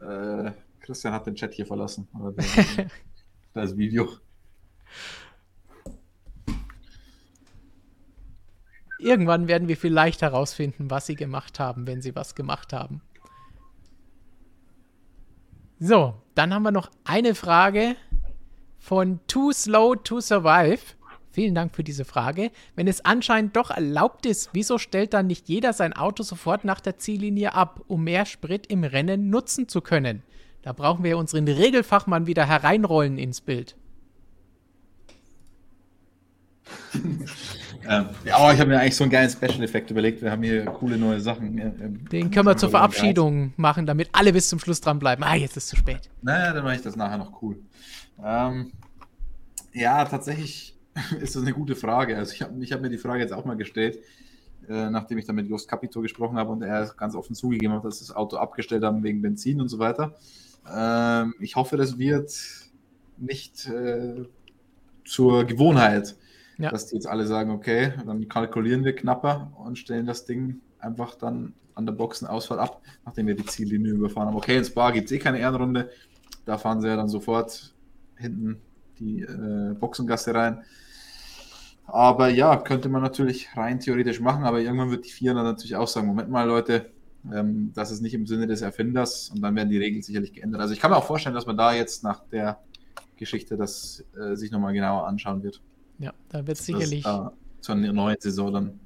Äh, Christian hat den Chat hier verlassen. das Video. Irgendwann werden wir vielleicht herausfinden, was sie gemacht haben, wenn sie was gemacht haben. So, dann haben wir noch eine Frage von Too Slow to Survive. Vielen Dank für diese Frage. Wenn es anscheinend doch erlaubt ist, wieso stellt dann nicht jeder sein Auto sofort nach der Ziellinie ab, um mehr Sprit im Rennen nutzen zu können? Da brauchen wir unseren Regelfachmann wieder hereinrollen ins Bild. ähm, ja, oh, ich habe mir eigentlich so einen geilen Special-Effekt überlegt. Wir haben hier coole neue Sachen. Den können wir zur Verabschiedung machen, damit alle bis zum Schluss dranbleiben. Ah, jetzt ist es zu spät. Naja, dann mache ich das nachher noch cool. Ähm, ja, tatsächlich ist das eine gute Frage. Also ich habe ich hab mir die Frage jetzt auch mal gestellt, äh, nachdem ich dann mit Just Capito gesprochen habe und er ganz offen zugegeben hat, dass das Auto abgestellt haben wegen Benzin und so weiter. Ähm, ich hoffe, das wird nicht äh, zur Gewohnheit ja. Dass die jetzt alle sagen, okay, dann kalkulieren wir knapper und stellen das Ding einfach dann an der Boxenausfahrt ab, nachdem wir die Ziellinie überfahren haben. Okay, ins Bar gibt es eh keine Ehrenrunde. Da fahren sie ja dann sofort hinten die äh, Boxengasse rein. Aber ja, könnte man natürlich rein theoretisch machen, aber irgendwann wird die Vier dann natürlich auch sagen, Moment mal, Leute, ähm, das ist nicht im Sinne des Erfinders und dann werden die Regeln sicherlich geändert. Also ich kann mir auch vorstellen, dass man da jetzt nach der Geschichte das äh, sich nochmal genauer anschauen wird. Ja, da wird es sicherlich. Da zur neuen Saison dann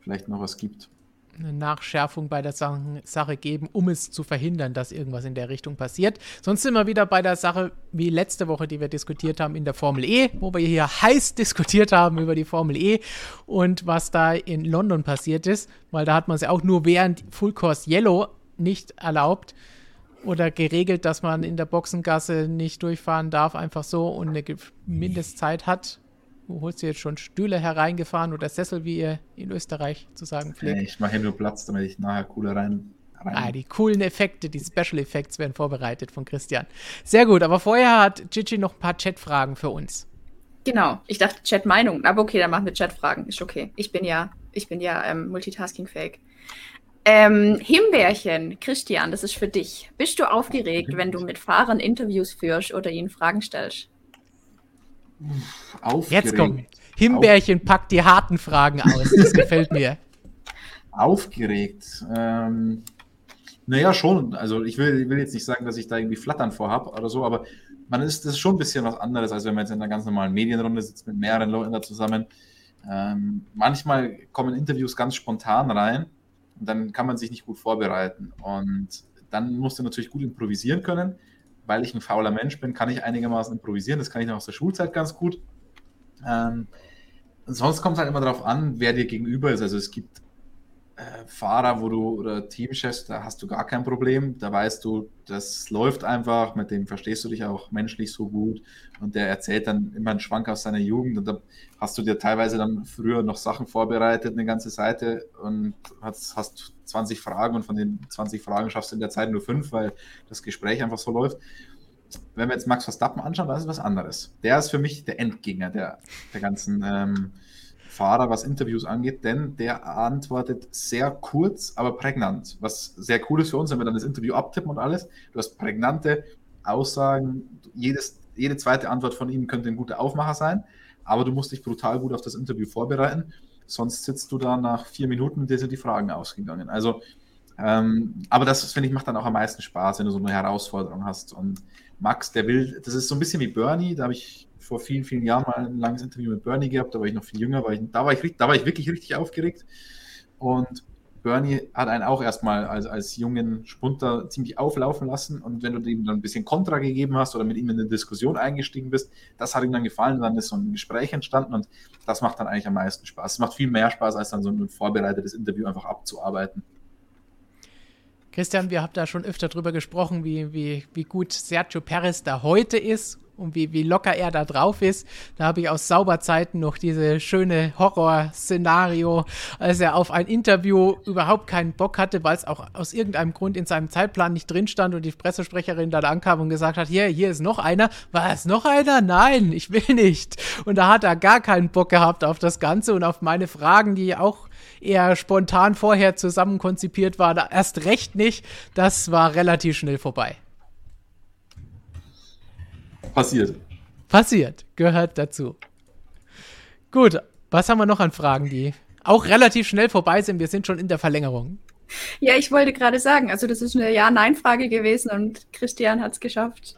vielleicht noch was gibt. Eine Nachschärfung bei der Sache geben, um es zu verhindern, dass irgendwas in der Richtung passiert. Sonst sind wir wieder bei der Sache wie letzte Woche, die wir diskutiert haben in der Formel E, wo wir hier heiß diskutiert haben über die Formel E und was da in London passiert ist, weil da hat man es ja auch nur während Full Course Yellow nicht erlaubt oder geregelt, dass man in der Boxengasse nicht durchfahren darf, einfach so und eine Mindestzeit hat, Du holst dir jetzt schon Stühle hereingefahren oder Sessel, wie ihr in Österreich zu sagen pflegt. Nee, ich mache hier nur Platz, damit ich nachher cooler rein, rein. Ah, die coolen Effekte, die Special Effects werden vorbereitet von Christian. Sehr gut, aber vorher hat Gigi noch ein paar Chatfragen für uns. Genau, ich dachte Chat-Meinungen, aber okay, dann machen wir Chatfragen, ist okay. Ich bin ja, ich bin ja ähm, multitasking-fähig. Ähm, Himbeerchen, Christian, das ist für dich. Bist du aufgeregt, wenn du mit Fahrern Interviews führst oder ihnen Fragen stellst? Aufgeregt. Jetzt kommt. Himbeerchen Auf packt die harten Fragen aus. Das gefällt mir. Aufgeregt. Ähm, naja, schon. Also ich will, will jetzt nicht sagen, dass ich da irgendwie Flattern vorhab oder so, aber man ist, das ist schon ein bisschen was anderes, als wenn man jetzt in einer ganz normalen Medienrunde sitzt mit mehreren Leuten da zusammen. Ähm, manchmal kommen Interviews ganz spontan rein und dann kann man sich nicht gut vorbereiten. Und dann musst du natürlich gut improvisieren können weil ich ein fauler Mensch bin, kann ich einigermaßen improvisieren. Das kann ich noch aus der Schulzeit ganz gut. Ähm, sonst kommt es halt immer darauf an, wer dir gegenüber ist. Also es gibt äh, Fahrer, wo du oder Teamchefs, da hast du gar kein Problem. Da weißt du, das läuft einfach, mit dem verstehst du dich auch menschlich so gut. Und der erzählt dann immer einen Schwank aus seiner Jugend. Und da hast du dir teilweise dann früher noch Sachen vorbereitet, eine ganze Seite, und hast, hast 20 Fragen und von den 20 Fragen schaffst du in der Zeit nur fünf, weil das Gespräch einfach so läuft. Wenn wir jetzt Max Verstappen anschauen, das ist was anderes. Der ist für mich der Endgänger der, der ganzen ähm, Fahrer, was Interviews angeht, denn der antwortet sehr kurz, aber prägnant. Was sehr cool ist für uns, wenn wir dann das Interview abtippen und alles. Du hast prägnante Aussagen. Jedes, jede zweite Antwort von ihm könnte ein guter Aufmacher sein, aber du musst dich brutal gut auf das Interview vorbereiten. Sonst sitzt du da nach vier Minuten und dir sind die Fragen ausgegangen. Also, ähm, aber das, finde ich, macht dann auch am meisten Spaß, wenn du so eine Herausforderung hast. Und Max, der will, das ist so ein bisschen wie Bernie, da habe ich vor vielen, vielen Jahren mal ein langes Interview mit Bernie gehabt, da war ich noch viel jünger, war ich, da, war ich, da war ich wirklich richtig aufgeregt. Und Bernie hat einen auch erstmal als, als jungen Spunter ziemlich auflaufen lassen und wenn du ihm dann ein bisschen Kontra gegeben hast oder mit ihm in eine Diskussion eingestiegen bist, das hat ihm dann gefallen, dann ist so ein Gespräch entstanden und das macht dann eigentlich am meisten Spaß. Es macht viel mehr Spaß, als dann so ein vorbereitetes Interview einfach abzuarbeiten. Christian, wir haben da schon öfter drüber gesprochen, wie, wie, wie gut Sergio Perez da heute ist und wie, wie locker er da drauf ist. Da habe ich aus Sauberzeiten noch diese schöne Horrorszenario, als er auf ein Interview überhaupt keinen Bock hatte, weil es auch aus irgendeinem Grund in seinem Zeitplan nicht drin stand und die Pressesprecherin da ankam und gesagt hat, hier, hier ist noch einer. War es noch einer? Nein, ich will nicht. Und da hat er gar keinen Bock gehabt auf das Ganze und auf meine Fragen, die auch eher spontan vorher zusammen konzipiert waren, erst recht nicht. Das war relativ schnell vorbei. Passiert. Passiert, gehört dazu. Gut, was haben wir noch an Fragen, die auch relativ schnell vorbei sind? Wir sind schon in der Verlängerung. Ja, ich wollte gerade sagen, also das ist eine Ja-Nein-Frage gewesen und Christian hat es geschafft,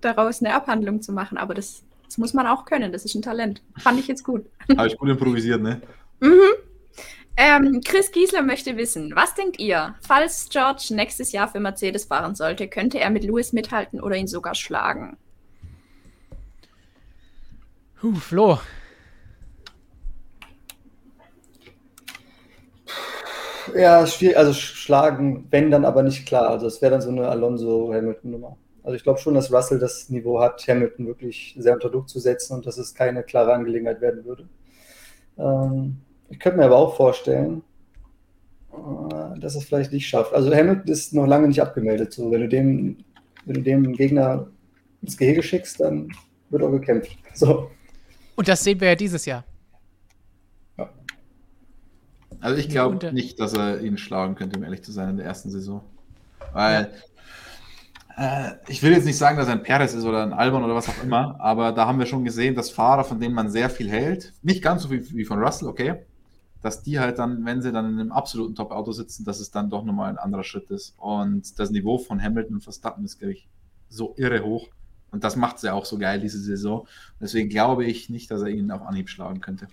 daraus eine Abhandlung zu machen. Aber das, das, muss man auch können, das ist ein Talent. Fand ich jetzt gut. Habe ich gut improvisiert, ne? Mhm. Ähm, Chris Giesler möchte wissen, was denkt ihr, falls George nächstes Jahr für Mercedes fahren sollte, könnte er mit Lewis mithalten oder ihn sogar schlagen? Huh, Flo. Ja, schwierig, also schlagen, wenn dann aber nicht klar. Also es wäre dann so eine Alonso-Hamilton-Nummer. Also ich glaube schon, dass Russell das Niveau hat, Hamilton wirklich sehr unter Druck zu setzen und dass es keine klare Angelegenheit werden würde. Ähm, ich könnte mir aber auch vorstellen, äh, dass es vielleicht nicht schafft. Also Hamilton ist noch lange nicht abgemeldet. So, wenn du dem, wenn du dem Gegner ins Gehege schickst, dann wird auch gekämpft. So. Und das sehen wir ja dieses Jahr. Ja. Also ich glaube nicht, dass er ihn schlagen könnte, um ehrlich zu sein, in der ersten Saison. Weil ja. äh, ich will jetzt nicht sagen, dass er ein Perez ist oder ein Albon oder was auch immer, aber da haben wir schon gesehen, dass Fahrer, von denen man sehr viel hält, nicht ganz so viel wie von Russell, okay, dass die halt dann, wenn sie dann in einem absoluten Top-Auto sitzen, dass es dann doch nochmal ein anderer Schritt ist. Und das Niveau von Hamilton und Verstappen ist, glaube ich, so irre hoch. Und das macht es ja auch so geil, diese Saison. Deswegen glaube ich nicht, dass er ihn auf Anhieb schlagen könnte.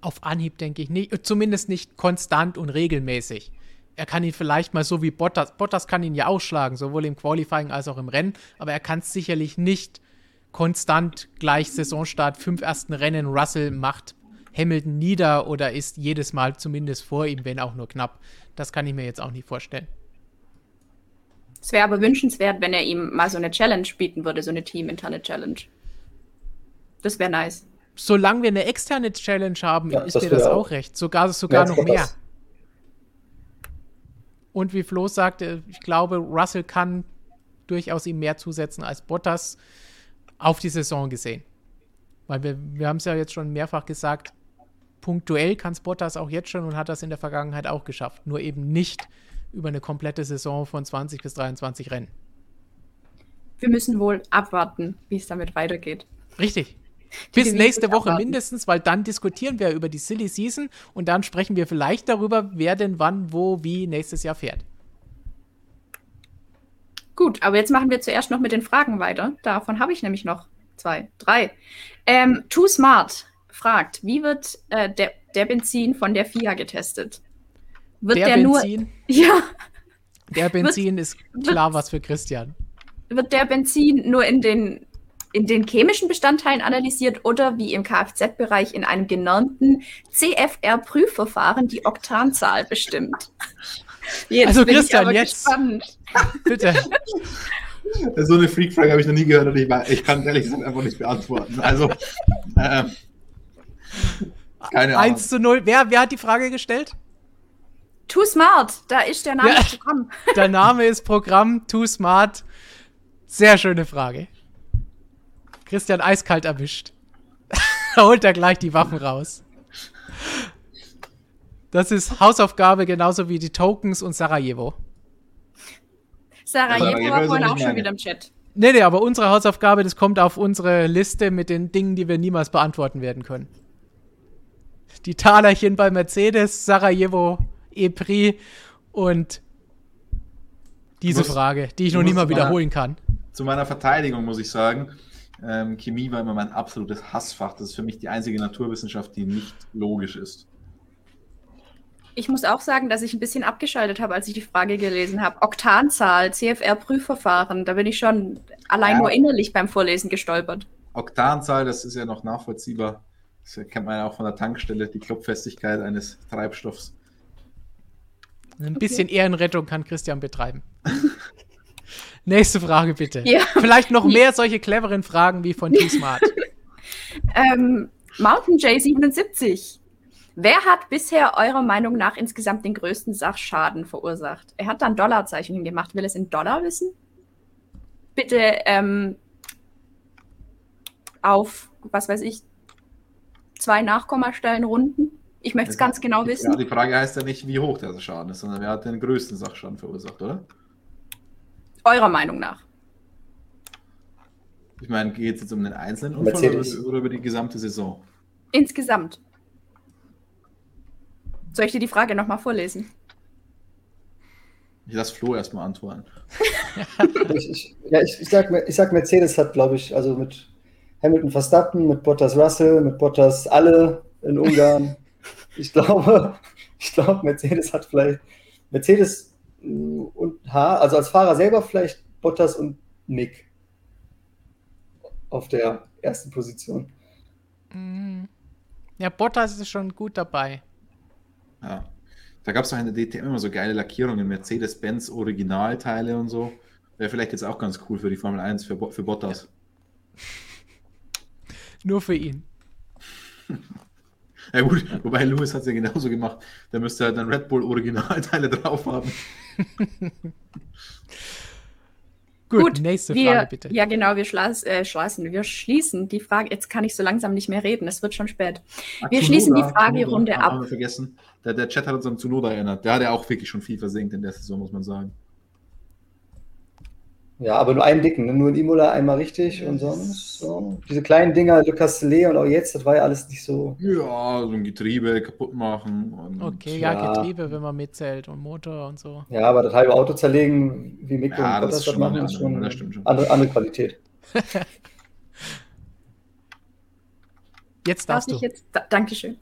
Auf Anhieb denke ich nicht, zumindest nicht konstant und regelmäßig. Er kann ihn vielleicht mal so wie Bottas. Bottas kann ihn ja ausschlagen, sowohl im Qualifying als auch im Rennen, aber er kann es sicherlich nicht konstant gleich Saisonstart, fünf ersten Rennen. Russell macht Hamilton nieder oder ist jedes Mal zumindest vor ihm, wenn auch nur knapp. Das kann ich mir jetzt auch nicht vorstellen. Es wäre aber wünschenswert, wenn er ihm mal so eine Challenge bieten würde, so eine teaminterne Challenge. Das wäre nice. Solange wir eine externe Challenge haben, ja, ist mir das auch recht. Sogar, sogar noch mehr. Und wie Flo sagte, ich glaube, Russell kann durchaus ihm mehr zusetzen als Bottas auf die Saison gesehen. Weil wir, wir haben es ja jetzt schon mehrfach gesagt, punktuell kann es Bottas auch jetzt schon und hat das in der Vergangenheit auch geschafft. Nur eben nicht über eine komplette Saison von 20 bis 23 Rennen. Wir müssen wohl abwarten, wie es damit weitergeht. Richtig. Bis nächste Woche abwarten. mindestens, weil dann diskutieren wir über die Silly Season und dann sprechen wir vielleicht darüber, wer denn wann, wo, wie nächstes Jahr fährt. Gut, aber jetzt machen wir zuerst noch mit den Fragen weiter. Davon habe ich nämlich noch zwei, drei. Ähm, Too Smart fragt, wie wird äh, der, der Benzin von der FIA getestet? Wird der, der Benzin? Nur, ja. Der Benzin wird, ist klar wird, was für Christian. Wird der Benzin nur in den, in den chemischen Bestandteilen analysiert oder wie im Kfz-Bereich in einem genormten CFR-Prüfverfahren die Oktanzahl bestimmt? Jetzt also Christian, jetzt. Gespannt. Bitte. So eine Freak-Frage habe ich noch nie gehört und ich, ich kann ehrlich gesagt einfach nicht beantworten. Also, äh, keine Ahnung. 1 zu 0. Wer, wer hat die Frage gestellt? Too Smart, da ist der Name ja, Programm. Der Name ist Programm, Too Smart. Sehr schöne Frage. Christian eiskalt erwischt. da holt er gleich die Waffen raus. Das ist Hausaufgabe genauso wie die Tokens und Sarajevo. Sarajevo, Sarajevo war vorhin auch schon wieder im Chat. Nee, nee, aber unsere Hausaufgabe, das kommt auf unsere Liste mit den Dingen, die wir niemals beantworten werden können. Die Talerchen bei Mercedes, Sarajevo, EPRI und diese muss, Frage, die ich noch nie mal wiederholen kann. Zu meiner Verteidigung muss ich sagen, ähm, Chemie war immer mein absolutes Hassfach. Das ist für mich die einzige Naturwissenschaft, die nicht logisch ist. Ich muss auch sagen, dass ich ein bisschen abgeschaltet habe, als ich die Frage gelesen habe. Oktanzahl, CFR-Prüfverfahren, da bin ich schon allein ja. nur innerlich beim Vorlesen gestolpert. Oktanzahl, das ist ja noch nachvollziehbar. Das kennt man ja auch von der Tankstelle, die Klopffestigkeit eines Treibstoffs. Ein bisschen okay. Ehrenrettung kann Christian betreiben. Nächste Frage bitte. Ja. Vielleicht noch mehr solche cleveren Fragen wie von T-Smart. ähm, Mountain J77. Wer hat bisher eurer Meinung nach insgesamt den größten Sachschaden verursacht? Er hat dann Dollarzeichen gemacht. Will es in Dollar wissen? Bitte ähm, auf, was weiß ich, zwei Nachkommastellen runden. Ich möchte es ganz genau wissen. Ja, die Frage heißt ja nicht, wie hoch der Schaden ist, sondern wer hat den größten Sachschaden verursacht, oder? Eurer Meinung nach. Ich meine, geht es jetzt um den einzelnen Unfall oder, oder über die gesamte Saison? Insgesamt. Soll ich dir die Frage nochmal vorlesen? Ich lasse Flo erstmal antworten. ich, ich, ja, ich, ich, sag, ich sag, Mercedes hat, glaube ich, also mit Hamilton Verstappen, mit Bottas Russell, mit Bottas alle in Ungarn. Ich glaube, ich glaube, Mercedes hat vielleicht Mercedes und H, also als Fahrer selber vielleicht Bottas und Nick auf der ersten Position. Mhm. Ja, Bottas ist schon gut dabei. Ja. Da gab es auch in der DTM immer so geile Lackierungen, Mercedes-Benz Originalteile und so. Wäre vielleicht jetzt auch ganz cool für die Formel 1, für, für Bottas. Ja. Nur für ihn. Ja gut, wobei Lewis hat es ja genauso gemacht. Der müsste halt dann Red Bull Originalteile drauf haben. Gut, Gut, nächste wir, Frage bitte. Ja, genau, wir schlaß, äh, schließen, wir schließen die Frage. Jetzt kann ich so langsam nicht mehr reden, es wird schon spät. Ach, wir Zunoda, schließen die Fragerunde ab. Haben wir vergessen. Der, der Chat hat uns an Zunoda erinnert. Der hat ja auch wirklich schon viel versenkt in der Saison, muss man sagen. Ja, aber nur einen dicken, ne? nur in Imola einmal richtig und sonst so. Diese kleinen Dinger, Lukas Lee und auch jetzt, das war ja alles nicht so. Ja, so ein Getriebe kaputt machen. okay, ja, ja, Getriebe, wenn man mitzählt und Motor und so. Ja, aber das halbe Auto zerlegen, wie Mick ja, und das, das machen, ist schon, das schon. Andere, andere Qualität. jetzt darfst Darf du. Jetzt, da, Dankeschön.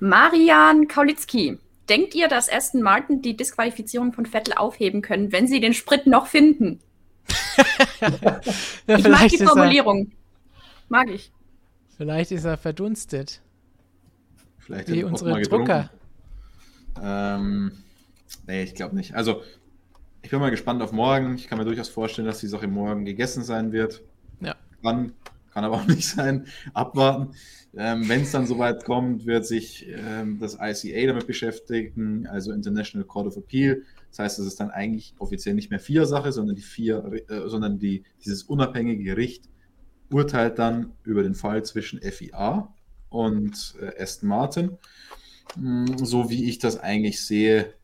Marian Kaulitzki. Denkt ihr, dass Aston Martin die Disqualifizierung von Vettel aufheben können, wenn sie den Sprit noch finden? ja, ich mag die Formulierung. Er, mag ich. Vielleicht ist er verdunstet. Vielleicht Wie unsere Drucker. Ähm, nee, ich glaube nicht. Also, ich bin mal gespannt auf morgen. Ich kann mir durchaus vorstellen, dass die Sache morgen gegessen sein wird. Ja. Dann kann aber auch nicht sein. Abwarten. Ähm, Wenn es dann soweit kommt, wird sich ähm, das ICA damit beschäftigen, also International Court of Appeal. Das heißt, es ist dann eigentlich offiziell nicht mehr vier Sache, sondern die vier, äh, sondern die, dieses unabhängige Gericht urteilt dann über den Fall zwischen FIA und äh, Aston Martin. Hm, so wie ich das eigentlich sehe,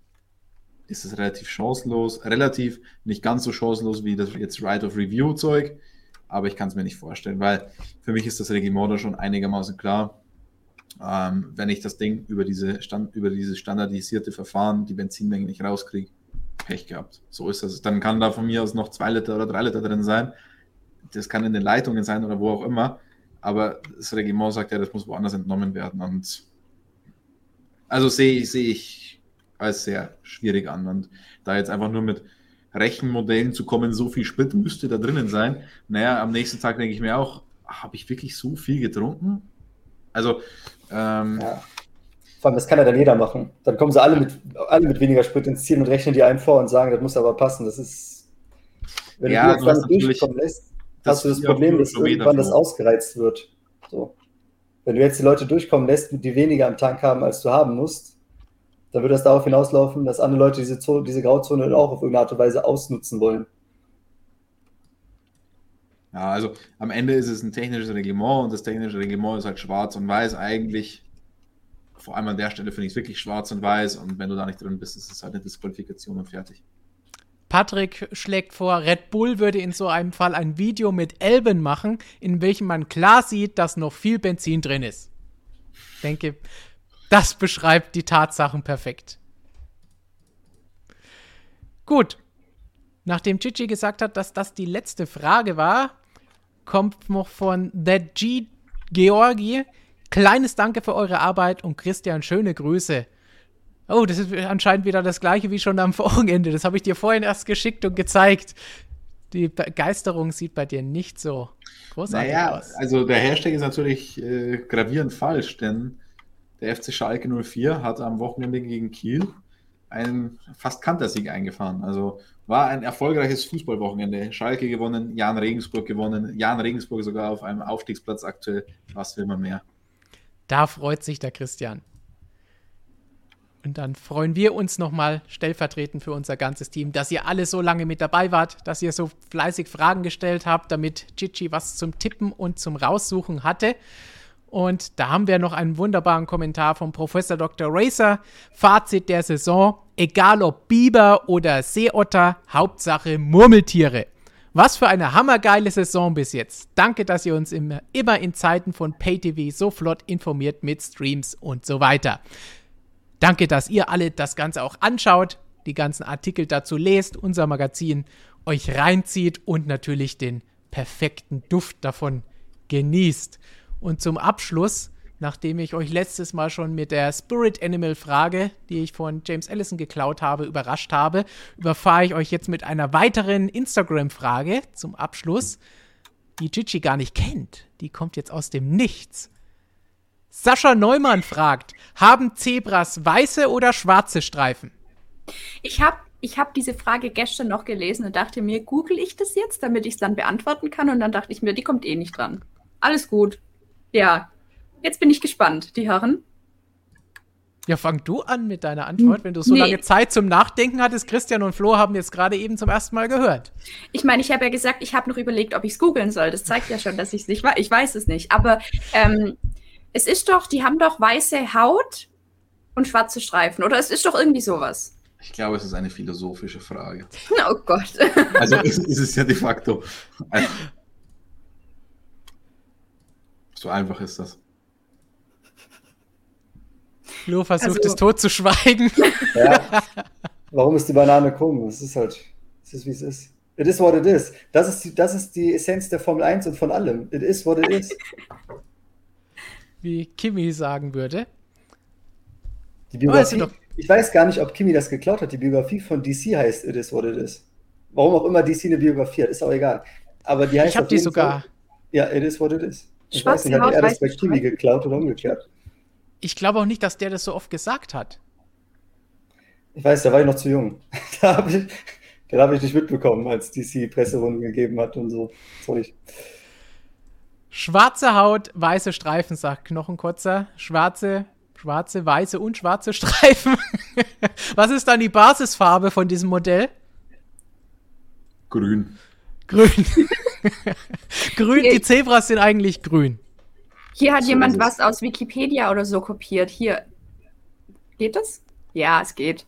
ist es relativ chancenlos, relativ nicht ganz so chancenlos wie das jetzt Right of Review Zeug, aber ich kann es mir nicht vorstellen, weil für mich ist das Reglement da schon einigermaßen klar. Ähm, wenn ich das Ding über, diese Stand, über dieses standardisierte Verfahren, die Benzinmenge nicht rauskriege, Pech gehabt. So ist das. Dann kann da von mir aus noch zwei Liter oder drei Liter drin sein. Das kann in den Leitungen sein oder wo auch immer. Aber das Regiment sagt ja, das muss woanders entnommen werden. Und also sehe ich, sehe ich als sehr schwierig an. Und da jetzt einfach nur mit Rechenmodellen zu kommen, so viel Sprit müsste da drinnen sein. Naja, am nächsten Tag denke ich mir auch, habe ich wirklich so viel getrunken? Also, ähm, ja. Vor allem, das kann ja dann jeder machen. Dann kommen sie alle mit, alle mit weniger Sprit ins Ziel und rechnen die einen vor und sagen, das muss aber passen. Das ist, wenn ja, du jetzt dann durchkommen lässt, hast du das Problem, dass irgendwann das ausgereizt wird. So. Wenn du jetzt die Leute durchkommen lässt, die weniger am Tank haben, als du haben musst, dann wird das darauf hinauslaufen, dass andere Leute diese, Zone, diese Grauzone auch auf irgendeine Art und Weise ausnutzen wollen. Ja, also am Ende ist es ein technisches Reglement und das technische Reglement ist halt schwarz und weiß eigentlich vor allem an der Stelle finde ich es wirklich schwarz und weiß und wenn du da nicht drin bist, ist es halt eine Disqualifikation und fertig. Patrick schlägt vor, Red Bull würde in so einem Fall ein Video mit Elben machen, in welchem man klar sieht, dass noch viel Benzin drin ist. Ich denke, das beschreibt die Tatsachen perfekt. Gut. Nachdem Gigi gesagt hat, dass das die letzte Frage war, kommt noch von The G Georgi Kleines Danke für eure Arbeit und Christian, schöne Grüße. Oh, das ist anscheinend wieder das gleiche wie schon am Wochenende. Das habe ich dir vorhin erst geschickt und gezeigt. Die Begeisterung sieht bei dir nicht so großartig naja, aus. Also der Hashtag ist natürlich äh, gravierend falsch, denn der FC Schalke 04 hat am Wochenende gegen Kiel einen fast Kantersieg eingefahren. Also war ein erfolgreiches Fußballwochenende. Schalke gewonnen, Jan Regensburg gewonnen, Jan Regensburg sogar auf einem Aufstiegsplatz aktuell. Was will man mehr? Da freut sich der Christian. Und dann freuen wir uns nochmal stellvertretend für unser ganzes Team, dass ihr alle so lange mit dabei wart, dass ihr so fleißig Fragen gestellt habt, damit Chichi was zum Tippen und zum Raussuchen hatte. Und da haben wir noch einen wunderbaren Kommentar vom Professor Dr. Racer. Fazit der Saison: Egal ob Biber oder Seeotter, Hauptsache Murmeltiere. Was für eine hammergeile Saison bis jetzt. Danke, dass ihr uns immer, immer in Zeiten von PayTV so flott informiert mit Streams und so weiter. Danke, dass ihr alle das Ganze auch anschaut, die ganzen Artikel dazu lest, unser Magazin euch reinzieht und natürlich den perfekten Duft davon genießt. Und zum Abschluss, nachdem ich euch letztes Mal schon mit der Spirit Animal Frage, die ich von James Allison geklaut habe, überrascht habe, überfahre ich euch jetzt mit einer weiteren Instagram-Frage zum Abschluss, die Gigi gar nicht kennt. Die kommt jetzt aus dem Nichts. Sascha Neumann fragt, haben Zebras weiße oder schwarze Streifen? Ich habe ich hab diese Frage gestern noch gelesen und dachte mir, google ich das jetzt, damit ich es dann beantworten kann? Und dann dachte ich mir, die kommt eh nicht dran. Alles gut. Ja, jetzt bin ich gespannt, die Herren. Ja, fang du an mit deiner Antwort, wenn du so nee. lange Zeit zum Nachdenken hattest. Christian und Flo haben jetzt gerade eben zum ersten Mal gehört. Ich meine, ich habe ja gesagt, ich habe noch überlegt, ob ich es googeln soll. Das zeigt ja schon, dass ich es nicht weiß. Ich weiß es nicht. Aber ähm, es ist doch, die haben doch weiße Haut und schwarze Streifen. Oder es ist doch irgendwie sowas. Ich glaube, es ist eine philosophische Frage. Oh Gott. Also ist, ist es ja de facto. So einfach ist das. Flo versucht also, es tot zu schweigen. Ja. Warum ist die Banane krumm? Es ist halt, es ist wie es ist. It is what it is. Das ist, die, das ist die Essenz der Formel 1 und von allem. It is what it is wie Kimi sagen würde. Die Biografie, ich weiß gar nicht, ob Kimi das geklaut hat. Die Biografie von DC heißt It is what it is. Warum auch immer DC eine Biografie hat, ist auch egal. Aber die heißt ich habe die sogar. Fall, ja, It is what it is. Ich Schwarze weiß nicht, hat er das bei Kimi geklaut oder umgekehrt? Ich glaube auch nicht, dass der das so oft gesagt hat. Ich weiß, da war ich noch zu jung. da habe ich, hab ich nicht mitbekommen, als DC Presserunden gegeben hat und so. Sorry. Schwarze Haut, weiße Streifen, sagt Knochenkotzer. Schwarze, schwarze, weiße und schwarze Streifen. Was ist dann die Basisfarbe von diesem Modell? Grün. Grün. grün, die Zebras sind eigentlich grün. Hier hat so jemand was aus Wikipedia oder so kopiert. Hier. Geht das? Ja, es geht.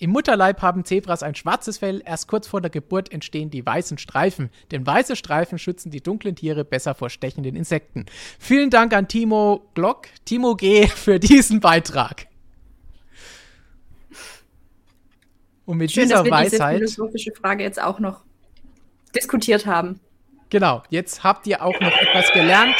Im Mutterleib haben Zebras ein schwarzes Fell, erst kurz vor der Geburt entstehen die weißen Streifen, denn weiße Streifen schützen die dunklen Tiere besser vor stechenden Insekten. Vielen Dank an Timo Glock, Timo G. für diesen Beitrag. Und mit Schön, dieser dass wir Weisheit. Diese philosophische Frage jetzt auch noch diskutiert haben. Genau, jetzt habt ihr auch noch etwas gelernt.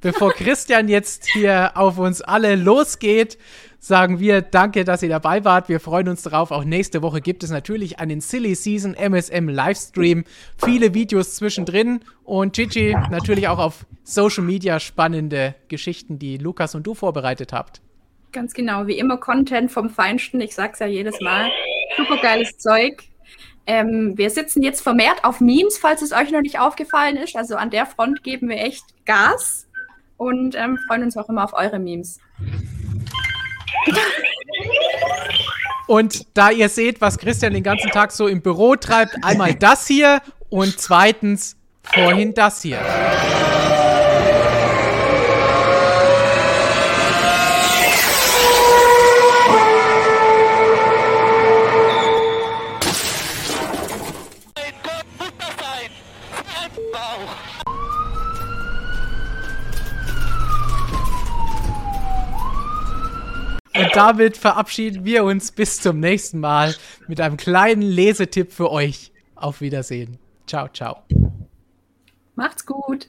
Bevor Christian jetzt hier auf uns alle losgeht, sagen wir danke, dass ihr dabei wart. Wir freuen uns darauf. Auch nächste Woche gibt es natürlich einen Silly Season MSM Livestream. Viele Videos zwischendrin und Gigi natürlich auch auf Social Media spannende Geschichten, die Lukas und du vorbereitet habt. Ganz genau, wie immer Content vom Feinsten. Ich sag's ja jedes Mal. Super geiles Zeug. Ähm, wir sitzen jetzt vermehrt auf Memes, falls es euch noch nicht aufgefallen ist. Also an der Front geben wir echt Gas und ähm, freuen uns auch immer auf eure Memes. Und da ihr seht, was Christian den ganzen Tag so im Büro treibt, einmal das hier und zweitens vorhin das hier. Damit verabschieden wir uns bis zum nächsten Mal mit einem kleinen Lesetipp für euch. Auf Wiedersehen. Ciao, ciao. Macht's gut.